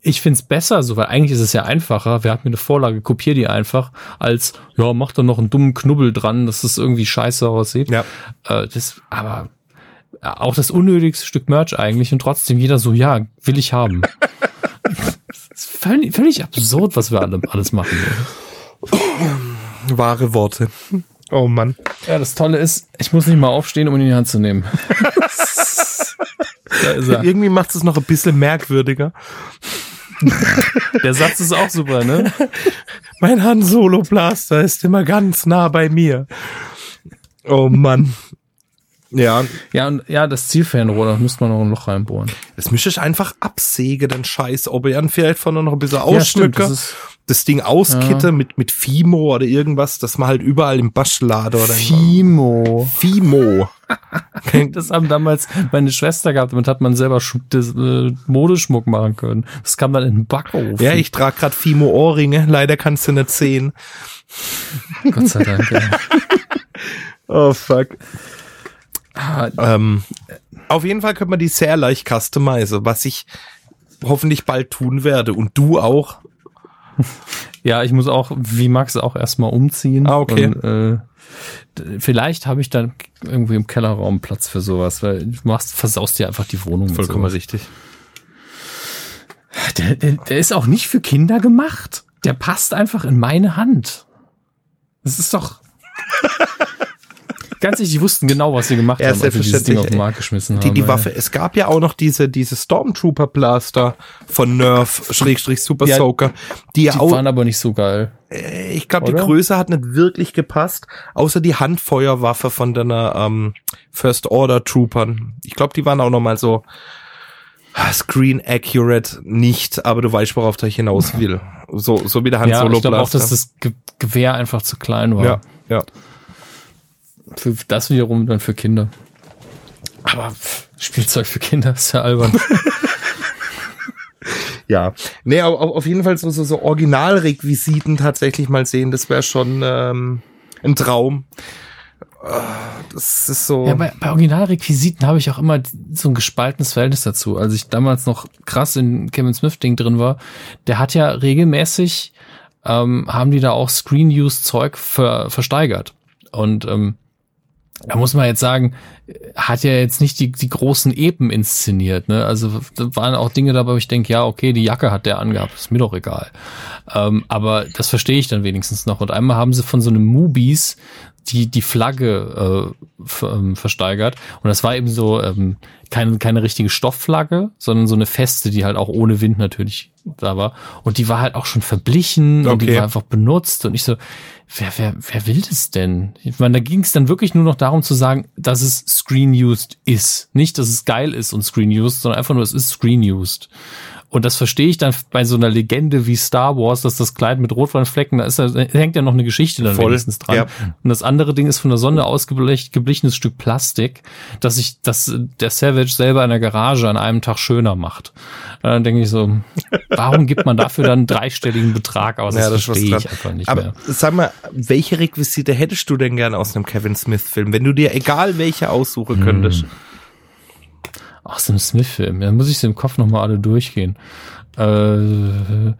ich find's besser so, weil eigentlich ist es ja einfacher. Wer hat mir eine Vorlage, kopier die einfach, als, ja, mach da noch einen dummen Knubbel dran, dass es irgendwie scheiße aussieht. Ja. Äh, das, aber äh, auch das unnötigste Stück Merch eigentlich und trotzdem jeder so, ja, will ich haben. [laughs] das ist völlig, völlig absurd, was wir alle, alles machen. [laughs] Wahre Worte. Oh Mann. Ja, das Tolle ist, ich muss nicht mal aufstehen, um ihn in die Hand zu nehmen. [laughs] da ist er. Irgendwie macht es noch ein bisschen merkwürdiger. Der Satz ist auch super, ne? [laughs] Mein Han Solo Blaster ist immer ganz nah bei mir. Oh Mann. Ja, Ja, und ja, das Zielfernrohr, da müsste man noch ein Loch reinbohren. das müsste ich einfach absägen, den Scheiß. Ob ich vielleicht von noch ein bisschen Ja, stimmt, ausschmücke, das Ding auskitte mit, mit Fimo oder irgendwas, dass man halt überall im Baschlader oder im Fimo. Fimo. [laughs] Das haben damals meine Schwester gehabt, damit hat man selber das, äh, Modeschmuck machen können. Das kam dann in den Backofen. Ja, ich trage gerade Fimo Ohrringe. Leider kannst du nicht sehen. Gott sei Dank, ja. [laughs] Oh fuck. Ah, Ähm, auf jeden Fall könnte man die sehr leicht customizen, was ich hoffentlich bald tun werde. Und du auch. Ja, ich muss auch, wie Max, auch erstmal umziehen. Ah, okay. Und, äh, vielleicht habe ich dann irgendwie im Kellerraum Platz für sowas, weil du machst, versaust dir einfach die Wohnung. Vollkommen richtig. Der, der, der ist auch nicht für Kinder gemacht. Der passt einfach in meine Hand. Das ist doch. Ganz ehrlich, die wussten genau, was sie gemacht Ja, haben, als sie dieses Ding auf den. Markt geschmissen Die, haben. die ey. Waffe. Es gab ja auch noch diese, diese Stormtrooper Blaster von Nerf, Schrägstrich Super Ja, Soaker, die Die auch, waren aber nicht so geil. äh, ich glaube, die? Größe hat nicht wirklich gepasst, außer die Handfeuerwaffe von deiner ähm, First Order Troopern. Ich glaube, die waren auch noch mal so ah, Screen accurate nicht, aber du weißt, worauf ich hinaus [laughs] will. So, so wie der Han Ja, Solo ich glaube auch, dass das Ge Gewehr einfach zu klein war. ja, ja. Für das wiederum dann für Kinder. Aber Spielzeug für Kinder ist ja albern. [laughs] Ja, nee, aber auf jeden Fall so, so, so Originalrequisiten tatsächlich mal sehen, das wäre schon ähm, ein Traum. Ah, Das ist so. Ja, bei, bei Originalrequisiten habe ich auch immer so ein gespaltenes Verhältnis dazu. Als ich damals noch krass in Kevin Smith Ding drin war, der hat ja regelmäßig ähm, haben die da auch Screen-Use-Zeug ver versteigert. Und ähm, da muss man jetzt sagen, hat ja jetzt nicht die, die großen Epen inszeniert. Ne? Also da waren auch Dinge dabei, wo ich denke, ja, okay, die Jacke hat der angehabt, ist mir doch egal. Ähm, aber das verstehe ich dann wenigstens noch. Und einmal haben sie von so einem Movies die, die Flagge äh, ähm, versteigert. Und das war eben so ähm, keine, keine richtige Stoffflagge, sondern so eine feste, die halt auch ohne Wind natürlich da war. Und die war halt auch schon verblichen und die Okay. war einfach benutzt. Und ich so, wer, wer, wer will das denn? Ich meine, da ging es dann wirklich nur noch darum zu sagen, dass es screen-used ist. Nicht, dass es geil ist und screen-used, sondern einfach nur, es ist screen-used. Und das verstehe ich dann bei so einer Legende wie Star Wars, dass das Kleid mit Rotweinflecken, da ist da hängt ja noch eine Geschichte dann Voll, wenigstens dran. ja. Und das andere Ding ist von der Sonne ausgeblecht, geblichenes Stück Plastik, dass sich, dass der Savage selber in der Garage an einem Tag schöner macht. Und dann denke ich so, warum gibt man dafür dann einen dreistelligen Betrag aus? Ja, das das ist was verstehe ich einfach nicht Aber mehr. sag mal, welche Requisite hättest du denn gerne aus einem Kevin Smith-Film, wenn du dir egal welche aussuchen Hm. könntest? Ach, so ein Smith-Film. Da muss ich sie im Kopf nochmal alle durchgehen. Äh,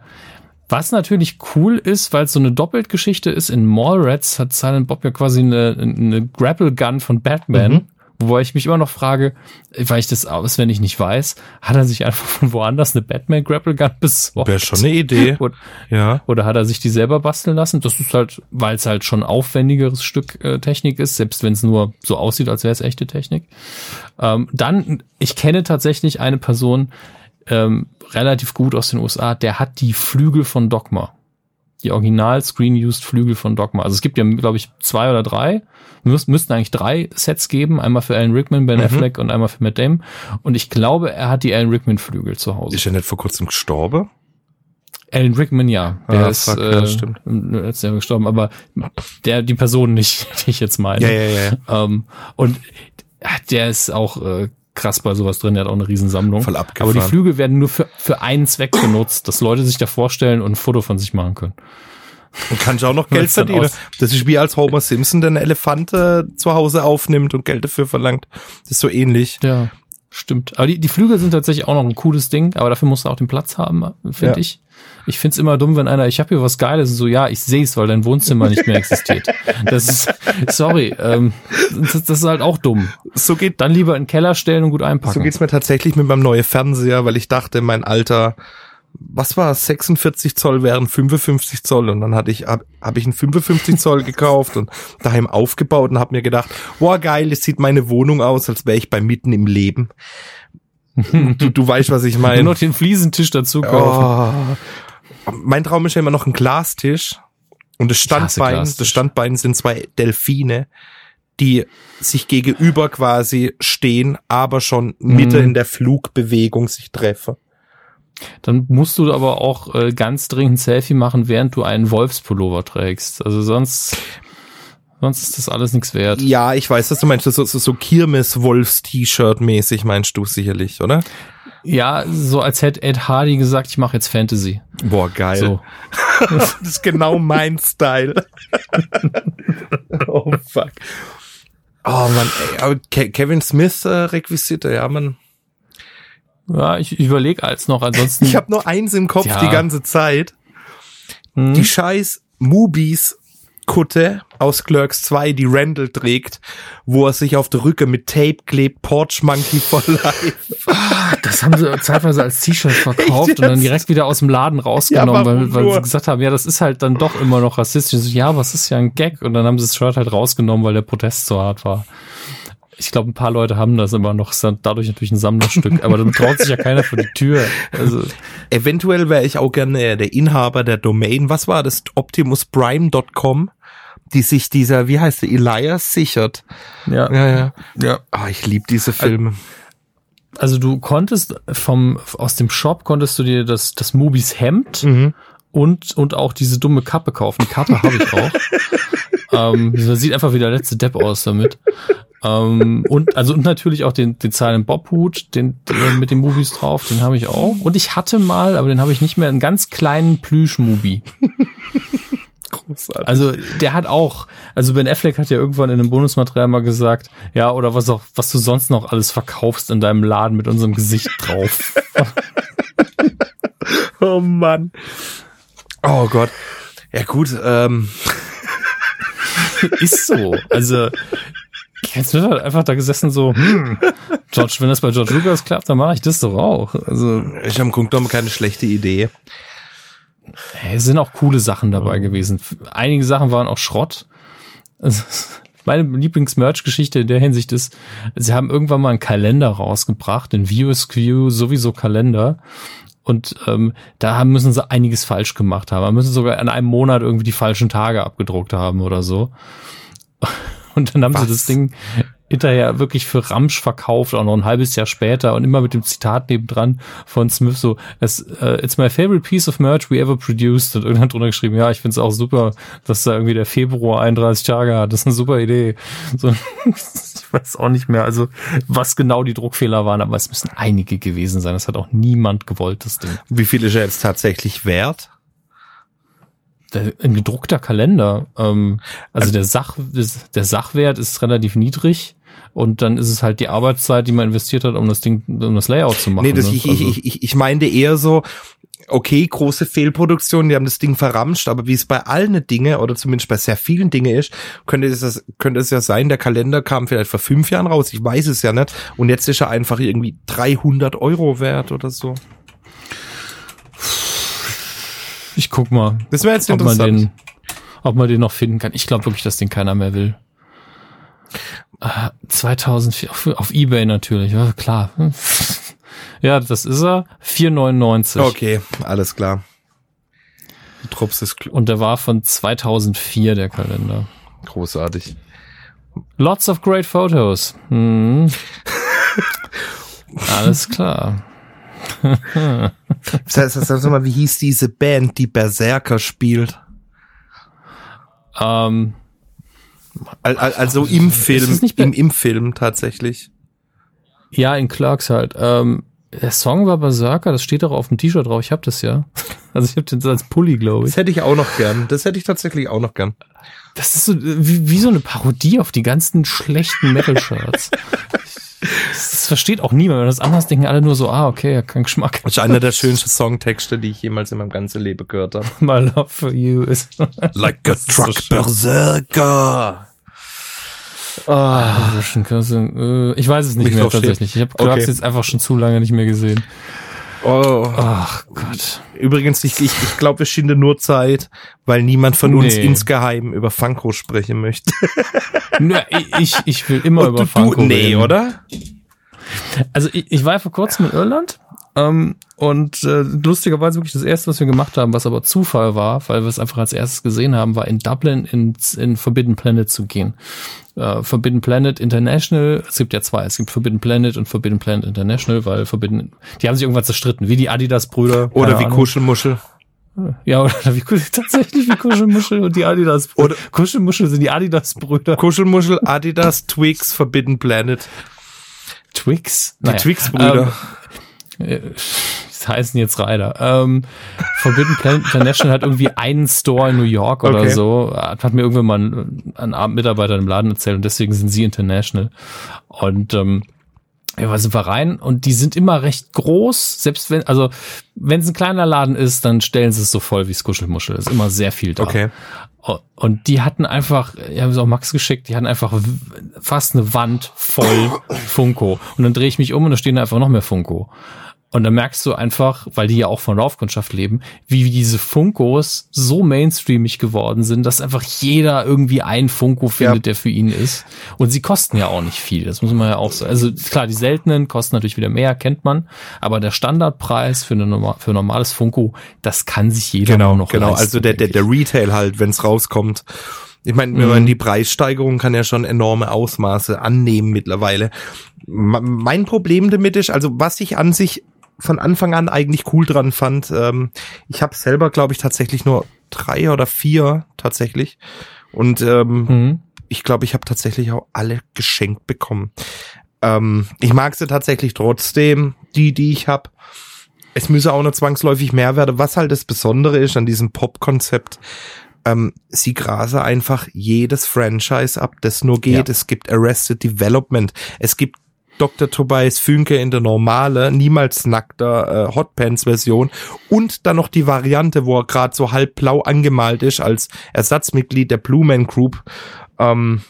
was natürlich cool ist, weil es so eine Doppeltgeschichte ist, in Mallrats hat Silent Bob ja quasi eine, eine Grapple Gun von Batman. Mhm. Wobei ich mich immer noch frage, weil ich das auswendig nicht weiß, hat er sich einfach von woanders eine Batman Grapple Gun [laughs] besorgt? Wäre schon eine Idee. Oder, Ja. oder hat er sich die selber basteln lassen? Das ist halt, weil es halt schon aufwendigeres Stück äh, Technik ist, selbst wenn es nur so aussieht, als wäre es echte Technik. Ähm, dann, ich kenne tatsächlich eine Person ähm, relativ gut aus den USA, der hat die Flügel von Dogma. Die original Screen-Used Flügel von Dogma. Also es gibt ja, glaube ich, zwei oder drei. Müs müssten eigentlich drei Sets geben. Einmal für Alan Rickman, Ben Affleck und einmal für Matt Damon. Und ich glaube, er hat die Alan Rickman Flügel zu Hause. Ist er nicht vor kurzem gestorben? Alan Rickman, ja. Der Ah, ist fuck, äh, ja, stimmt. letztes Jahr gestorben, aber der, die Person nicht, [laughs] die ich jetzt meine. Ja, ja, ja. Ähm, und der ist auch äh, krass bei sowas drin, der hat auch eine Riesensammlung. Voll abgefahren. aber die Flügel werden nur für, für einen Zweck benutzt, dass Leute sich da vorstellen und ein Foto von sich machen können. Und kannst auch noch Geld verdienen. aus- Das ist wie als Homer Simpson den Elefant äh, zu Hause aufnimmt und Geld dafür verlangt. Das ist so ähnlich. Ja, stimmt. Aber die, die Flügel sind tatsächlich auch noch ein cooles Ding, aber dafür musst du auch den Platz haben, finde Ja. ich. Ich find's immer dumm, wenn einer, ich habe hier was Geiles, und so, ja, ich sehe es, weil dein Wohnzimmer nicht mehr existiert. [laughs] Das ist, sorry, ähm, das, das ist halt auch dumm. So geht Dann lieber in den Keller stellen und gut einpacken. So geht's mir tatsächlich mit meinem neuen Fernseher, weil ich dachte, mein alter, was war es, 46 Zoll wären 55 Zoll und dann hatte ich, hab, hab ich einen 55 Zoll gekauft und daheim aufgebaut und hab mir gedacht, boah geil, es sieht meine Wohnung aus, als wäre ich bei mitten im Leben. Du, du weißt, was ich Nur meine. noch den Fliesentisch dazu kaufen. Oh. Mein Traum ist ja immer noch ein Glastisch und das Standbein, das Standbein sind zwei Delfine, die sich gegenüber quasi stehen, aber schon Mitte Mhm. in der Flugbewegung sich treffen. Dann musst du aber auch äh, ganz dringend Selfie machen, während du einen Wolfspullover trägst. Also sonst, sonst ist das alles nichts wert. Ja, ich weiß, was du meinst. So, so, so Kirmes-Wolfs-T-Shirt mäßig meinst du sicherlich, oder? Ja, so als hätte Ed Hardy gesagt, ich mache jetzt Fantasy. Boah, geil. So. [laughs] Das ist genau mein Style. [laughs] oh, fuck. Oh, Mann, ey, aber Ke Kevin Smith äh, Requisite, ja, man. Ja, ich überlege als noch, ansonsten. Ich habe nur eins im Kopf Ja. die ganze Zeit. Hm? Die scheiß Movies Kutte aus Clerks 2, die Randall trägt, wo er sich auf der Rücke mit Tape klebt, Porch Monkey for [laughs] Life. Das haben sie zeitweise als T-Shirt [laughs] verkauft und dann direkt wieder aus dem Laden rausgenommen, Ja, weil, weil sie gesagt haben, ja, das ist halt dann doch immer noch rassistisch. So, ja, es ist ja ein Gag. Und dann haben sie das Shirt halt rausgenommen, weil der Protest so hart war. Ich glaube, ein paar Leute haben das immer noch. Ist dann dadurch natürlich ein Sammlerstück. aber dann traut sich ja [laughs] keiner vor die Tür. Also, Eventuell wäre ich auch gerne der Inhaber der Domain. Was war das? OptimusPrime.com, die sich dieser, wie heißt der, Elias sichert. ja. Ja, ja. ja. Ah, ich liebe diese Filme. Also du konntest vom, aus dem Shop konntest du dir das, das Movies Hemd Mhm. Und, und auch diese dumme Kappe kaufen. Die Kappe habe ich auch. [laughs] ähm, sieht einfach wie der letzte Depp aus damit. ähm, und also und natürlich auch den den Silent Bob Hut, den, den mit den Movies drauf, den habe ich auch. Und ich hatte mal, aber den habe ich nicht mehr, einen ganz kleinen Plüsch-Movie. Großartig. Also der hat auch, also Ben Affleck hat ja irgendwann in einem Bonusmaterial mal gesagt, ja, oder was auch, was du sonst noch alles verkaufst in deinem Laden mit unserem Gesicht drauf. [laughs] Oh Mann. Oh Gott. Ja gut, ähm, [laughs] Ist so. Also, jetzt wird halt einfach da gesessen so, hm, George, wenn das bei George Lucas klappt, dann mache ich das doch auch. Also, ich habe Grunde genommen keine schlechte Idee. es sind auch coole Sachen dabei gewesen. Einige Sachen waren auch Schrott. Also, meine Lieblings-Merch-Geschichte in der Hinsicht ist, sie haben irgendwann mal einen Kalender rausgebracht, den View Skew sowieso Kalender. Und ähm, da haben, müssen sie einiges falsch gemacht haben. Da müssen sogar in einem Monat irgendwie die falschen Tage abgedruckt haben oder so. [laughs] Und dann haben Was? sie das Ding hinterher wirklich für Ramsch verkauft, auch noch ein halbes Jahr später und immer mit dem Zitat nebendran von Smith so, es, äh, it's my favorite piece of merch we ever produced und irgendwann drunter geschrieben, ja, ich find's auch super, dass da irgendwie der Februar 31 Tage hat, das ist eine super Idee. So, [laughs] ich weiß auch nicht mehr, also was genau die Druckfehler waren, aber es müssen einige gewesen sein, das hat auch niemand gewollt, das Ding. Wie viel ist er jetzt tatsächlich wert? Ein gedruckter Kalender, ähm, also, der Sach, der Sachwert ist relativ niedrig und dann ist es halt die Arbeitszeit, die man investiert hat, um das Ding, um das Layout zu machen. Nee, das, ne? ich, also, ich, ich, ich meinte eher so, okay, große Fehlproduktion, die haben das Ding verramscht, aber wie es bei allen Dinge oder zumindest bei sehr vielen Dingen ist, könnte es, das, könnte es ja sein, der Kalender kam vielleicht vor fünf Jahren raus, ich weiß es ja nicht, und jetzt ist er einfach irgendwie 300 Euro wert oder so. ich guck mal, Das wäre jetzt ob man interessant. den, ob man den noch finden kann. Ich glaube wirklich, dass den keiner mehr will. Äh, 2004 auf, auf eBay natürlich, ja klar. [laughs] Ja, das ist er. 4,99. Okay, alles klar. Die Trups ist kl- Und der war von 2004, der Kalender. großartig. Lots of great photos. Hm. [laughs] Alles klar. [laughs] Das heißt, sag mal, wie hieß diese Band, die Berserker spielt? Ähm, al- Also im Film, im, im Film tatsächlich. ja, in Clarks halt. Ähm, der Song war Berserker, das steht auch auf dem T-Shirt drauf. Ich hab das ja. [laughs] Also ich hab den als Pulli, glaube ich. Das hätte ich auch noch gern. Das hätte ich tatsächlich auch noch gern. Das ist so wie, wie so eine Parodie auf die ganzen schlechten Metal-Shirts. [laughs] das, das versteht auch niemand. Wenn das anders denken alle nur so, ah, okay, ja, kein Geschmack. Das ist einer der schönsten Songtexte, die ich jemals in meinem ganzen Leben gehört habe. [laughs] My love for you is. Like a so truck schön. berserker. Ah, Russian Cousin, äh, Ich weiß es nicht Mich mehr tatsächlich. Ich habe Clarks Okay. jetzt einfach schon zu lange nicht mehr gesehen. oh. Ach Gott. Übrigens, ich, ich, ich glaube, es schinde nur Zeit, weil niemand von uns Nee. insgeheim über Funko sprechen möchte. [laughs] Nö, ich, ich will immer über du, Funko nee, reden. oder? Also ich, ich war ja vor kurzem in Irland ähm, und äh, lustigerweise wirklich das erste, was wir gemacht haben, was aber Zufall war, weil wir es einfach als erstes gesehen haben, war in Dublin in, in Forbidden Planet zu gehen. Äh, Forbidden Planet International, es gibt ja zwei, es gibt Forbidden Planet und Forbidden Planet International, weil Forbidden, die haben sich irgendwann zerstritten, wie die Adidas-Brüder. Oder wie Ahnung. Kuschelmuschel. Ja, oder [laughs] wie tatsächlich wie Kuschelmuschel und die Adidas. Oder- Kuschelmuschel sind die Adidas-Brüder. Kuschelmuschel, Adidas, Twix, Forbidden Planet. Twix. Die Twix-Brüder. Äh, Das [laughs] heißen jetzt Ryder. Ähm, Forbidden Planet International hat irgendwie einen Store in New York oder Okay. so. Hat, hat mir irgendwann mal ein, ein Abendmitarbeiter im Laden erzählt und deswegen sind sie international. Und ähm, ja, sind wir rein und die sind immer recht groß, selbst wenn, also wenn es ein kleiner Laden ist, dann stellen sie es so voll wie Skuschelmuschel. ist immer sehr viel da. Okay. Und die hatten einfach, ich habe es auch Max geschickt, die hatten einfach fast eine Wand voll [coughs] Funko. Und dann drehe ich mich um und da stehen einfach noch mehr Funko. Und dann merkst du einfach, weil die ja auch von Laufkundschaft leben, wie diese Funkos so mainstreamig geworden sind, dass einfach jeder irgendwie einen Funko findet, Ja. der für ihn ist. Und sie kosten ja auch nicht viel. Das muss man ja auch so. Also klar, die seltenen kosten natürlich wieder mehr, kennt man. Aber der Standardpreis für, eine norma für ein normales Funko, das kann sich jeder Genau, noch genau. leisten, Also der, der, der Retail halt, wenn es rauskommt. Ich meine, Mhm. die Preissteigerung kann ja schon enorme Ausmaße annehmen mittlerweile. Mein Problem damit ist, also was ich an sich von Anfang an eigentlich cool dran fand, ähm, ich habe selber, glaube ich, tatsächlich nur drei oder vier tatsächlich. Und ähm, ich. Mhm. ich glaube, ich habe tatsächlich auch alle geschenkt bekommen. Ähm, ich mag sie tatsächlich trotzdem, die, die ich habe. Es müsse auch nur zwangsläufig mehr werden. Was halt das Besondere ist an diesem Pop-Konzept, ähm, sie grase einfach jedes Franchise ab, das nur geht. Ja. Es gibt Arrested Development. Es gibt Dr. Tobias Fünke in der normale, niemals nackter äh, Hotpants-Version und dann noch die Variante, wo er gerade so halb blau angemalt ist als Ersatzmitglied der Blue Man Group. Ähm,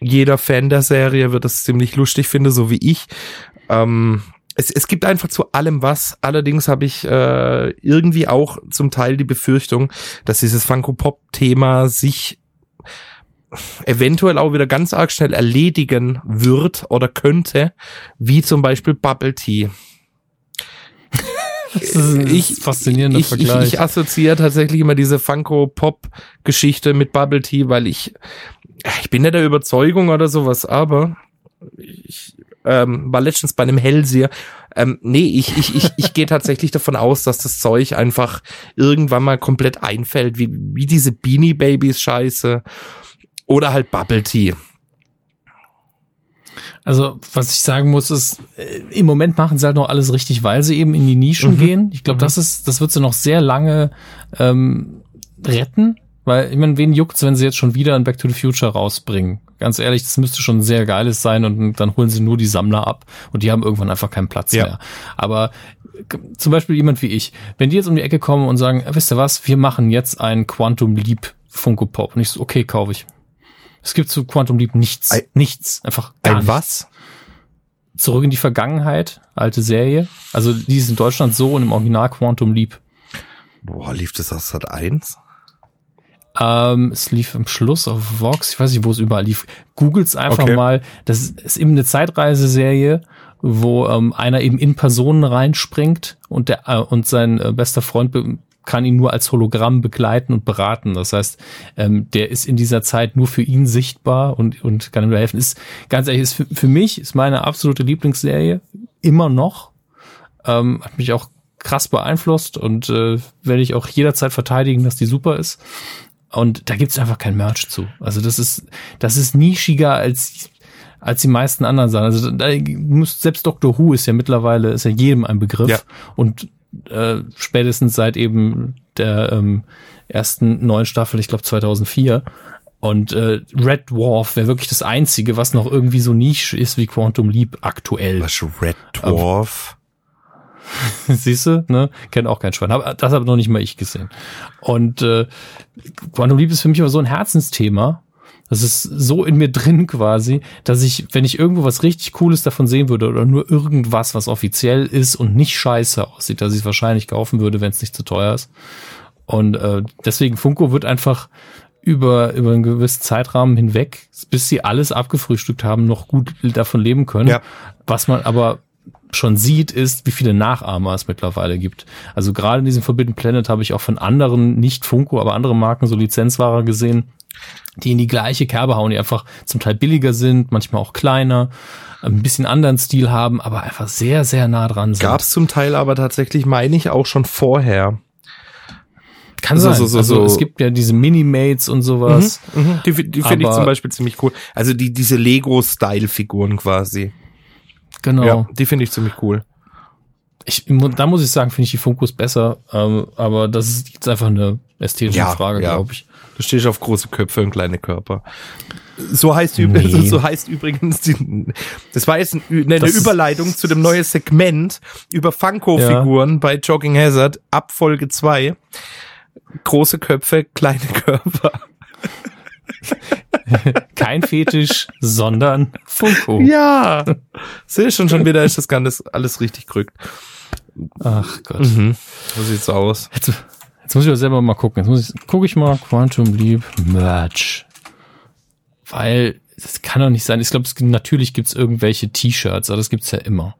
jeder Fan der Serie wird das ziemlich lustig finden, so wie ich. Ähm, es, es gibt einfach zu allem was. Allerdings habe ich äh, irgendwie auch zum Teil die Befürchtung, dass dieses Funko-Pop-Thema sich eventuell auch wieder ganz arg schnell erledigen wird oder könnte, wie zum Beispiel Bubble Tea. [laughs] Das ist ein ich, faszinierender ich, Vergleich. Ich, ich assoziiere tatsächlich immer diese Funko-Pop-Geschichte mit Bubble Tea, weil ich, ich bin nicht der Überzeugung oder sowas, aber ich ähm, war letztens bei einem Hellseher. Ähm, nee, ich, ich, ich, ich gehe tatsächlich davon aus, dass das Zeug einfach irgendwann mal komplett einfällt, wie, wie diese Beanie Babies Scheiße oder halt Bubble Tea. Also, was ich sagen muss, ist, äh, im Moment machen sie halt noch alles richtig, weil sie eben in die Nischen Mhm. gehen. Ich glaube, das ist, das wird sie noch sehr lange ähm, retten, weil, ich meine, wen juckt's, wenn sie jetzt schon wieder ein Back to the Future rausbringen? Ganz ehrlich, das müsste schon sehr geiles sein und dann holen sie nur die Sammler ab und die haben irgendwann einfach keinen Platz Ja. mehr. Aber zum Beispiel jemand wie ich, wenn die jetzt um die Ecke kommen und sagen, äh, wisst ihr was, wir machen jetzt ein Quantum Leap Funko Pop und ich so, okay, kaufe ich. Es gibt zu Quantum Leap nichts. Ein- nichts. Einfach gar Ein nichts. was? Zurück in die Vergangenheit, alte Serie. Also die ist in Deutschland so und im Original Quantum Leap. Boah, lief das aus Sat 1? Ähm, es lief am Schluss auf Vox, ich weiß nicht, wo es überall lief. Googles einfach Okay. mal. Das ist eben eine Zeitreiseserie, wo ähm, einer eben in Personen reinspringt und der äh, und sein äh, bester Freund kann ihn nur als Hologramm begleiten und beraten. Das heißt, ähm, der ist in dieser Zeit nur für ihn sichtbar und, und kann ihm da helfen. Ist ganz ehrlich, ist für, für mich ist meine absolute Lieblingsserie immer noch. Ähm, hat mich auch krass beeinflusst und äh, werde ich auch jederzeit verteidigen, dass die super ist. Und da gibt's einfach kein Merch zu. Also das ist, das ist nischiger als als die meisten anderen Sachen. Also da muss selbst Doctor Who ist ja mittlerweile ist ja jedem ein Begriff Ja. und äh, spätestens seit eben der ähm, ersten neuen Staffel, ich glaube 2004. Und äh, Red Dwarf wäre wirklich das einzige, was noch irgendwie so niche ist wie Quantum Leap aktuell. Was Red Dwarf? [laughs] Siehst du, ne? Kennt auch kein Schwein. Hab, das habe noch nicht mal ich gesehen. Und äh, Quantum Leap ist für mich aber so ein Herzensthema. Das ist so in mir drin quasi, dass ich, wenn ich irgendwo was richtig Cooles davon sehen würde oder nur irgendwas, was offiziell ist und nicht scheiße aussieht, dass ich es wahrscheinlich kaufen würde, wenn es nicht zu teuer ist. Und äh, deswegen Funko wird einfach über, über einen gewissen Zeitrahmen hinweg, bis sie alles abgefrühstückt haben, noch gut davon leben können. Ja. Was man aber schon sieht, ist, wie viele Nachahmer es mittlerweile gibt. Also gerade in diesem Forbidden Planet habe ich auch von anderen, nicht Funko, aber andere Marken so Lizenzware gesehen, die in die gleiche Kerbe hauen, die einfach zum Teil billiger sind, manchmal auch kleiner, ein bisschen anderen Stil haben, aber einfach sehr, sehr nah dran sind. Gab's zum Teil aber tatsächlich, meine ich, auch schon vorher. Kann so- sein. so- so- also so- es gibt ja diese Minimates und sowas. Mhm, die die finde ich zum Beispiel ziemlich cool. Also die diese Lego-Style-Figuren quasi. Genau. Ja, die finde ich ziemlich cool. Ich, da muss ich sagen, finde ich die Funkos besser, ähm, aber das ist jetzt einfach eine ästhetische Ja, Frage, ja. glaube ich. Du stehst auf große Köpfe und kleine Körper. So heißt, Nee. [laughs] so heißt übrigens, die, das war jetzt ein, eine ist- Überleitung zu dem neuen Segment über Funko-Figuren bei Jogging Hazard ab Folge 2. Große Köpfe, kleine Körper. [laughs] Kein Fetisch, sondern Funko. Ja, sehe schon, schon wieder ist das Ganze alles richtig gerückt. Ach Gott. Mhm. So sieht's aus. Jetzt, jetzt muss ich aber selber mal gucken. Jetzt muss ich, gucke ich mal Quantum Leap Merch. Weil, das kann doch nicht sein. Ich glaube, natürlich gibt's irgendwelche T-Shirts, aber das gibt's ja immer.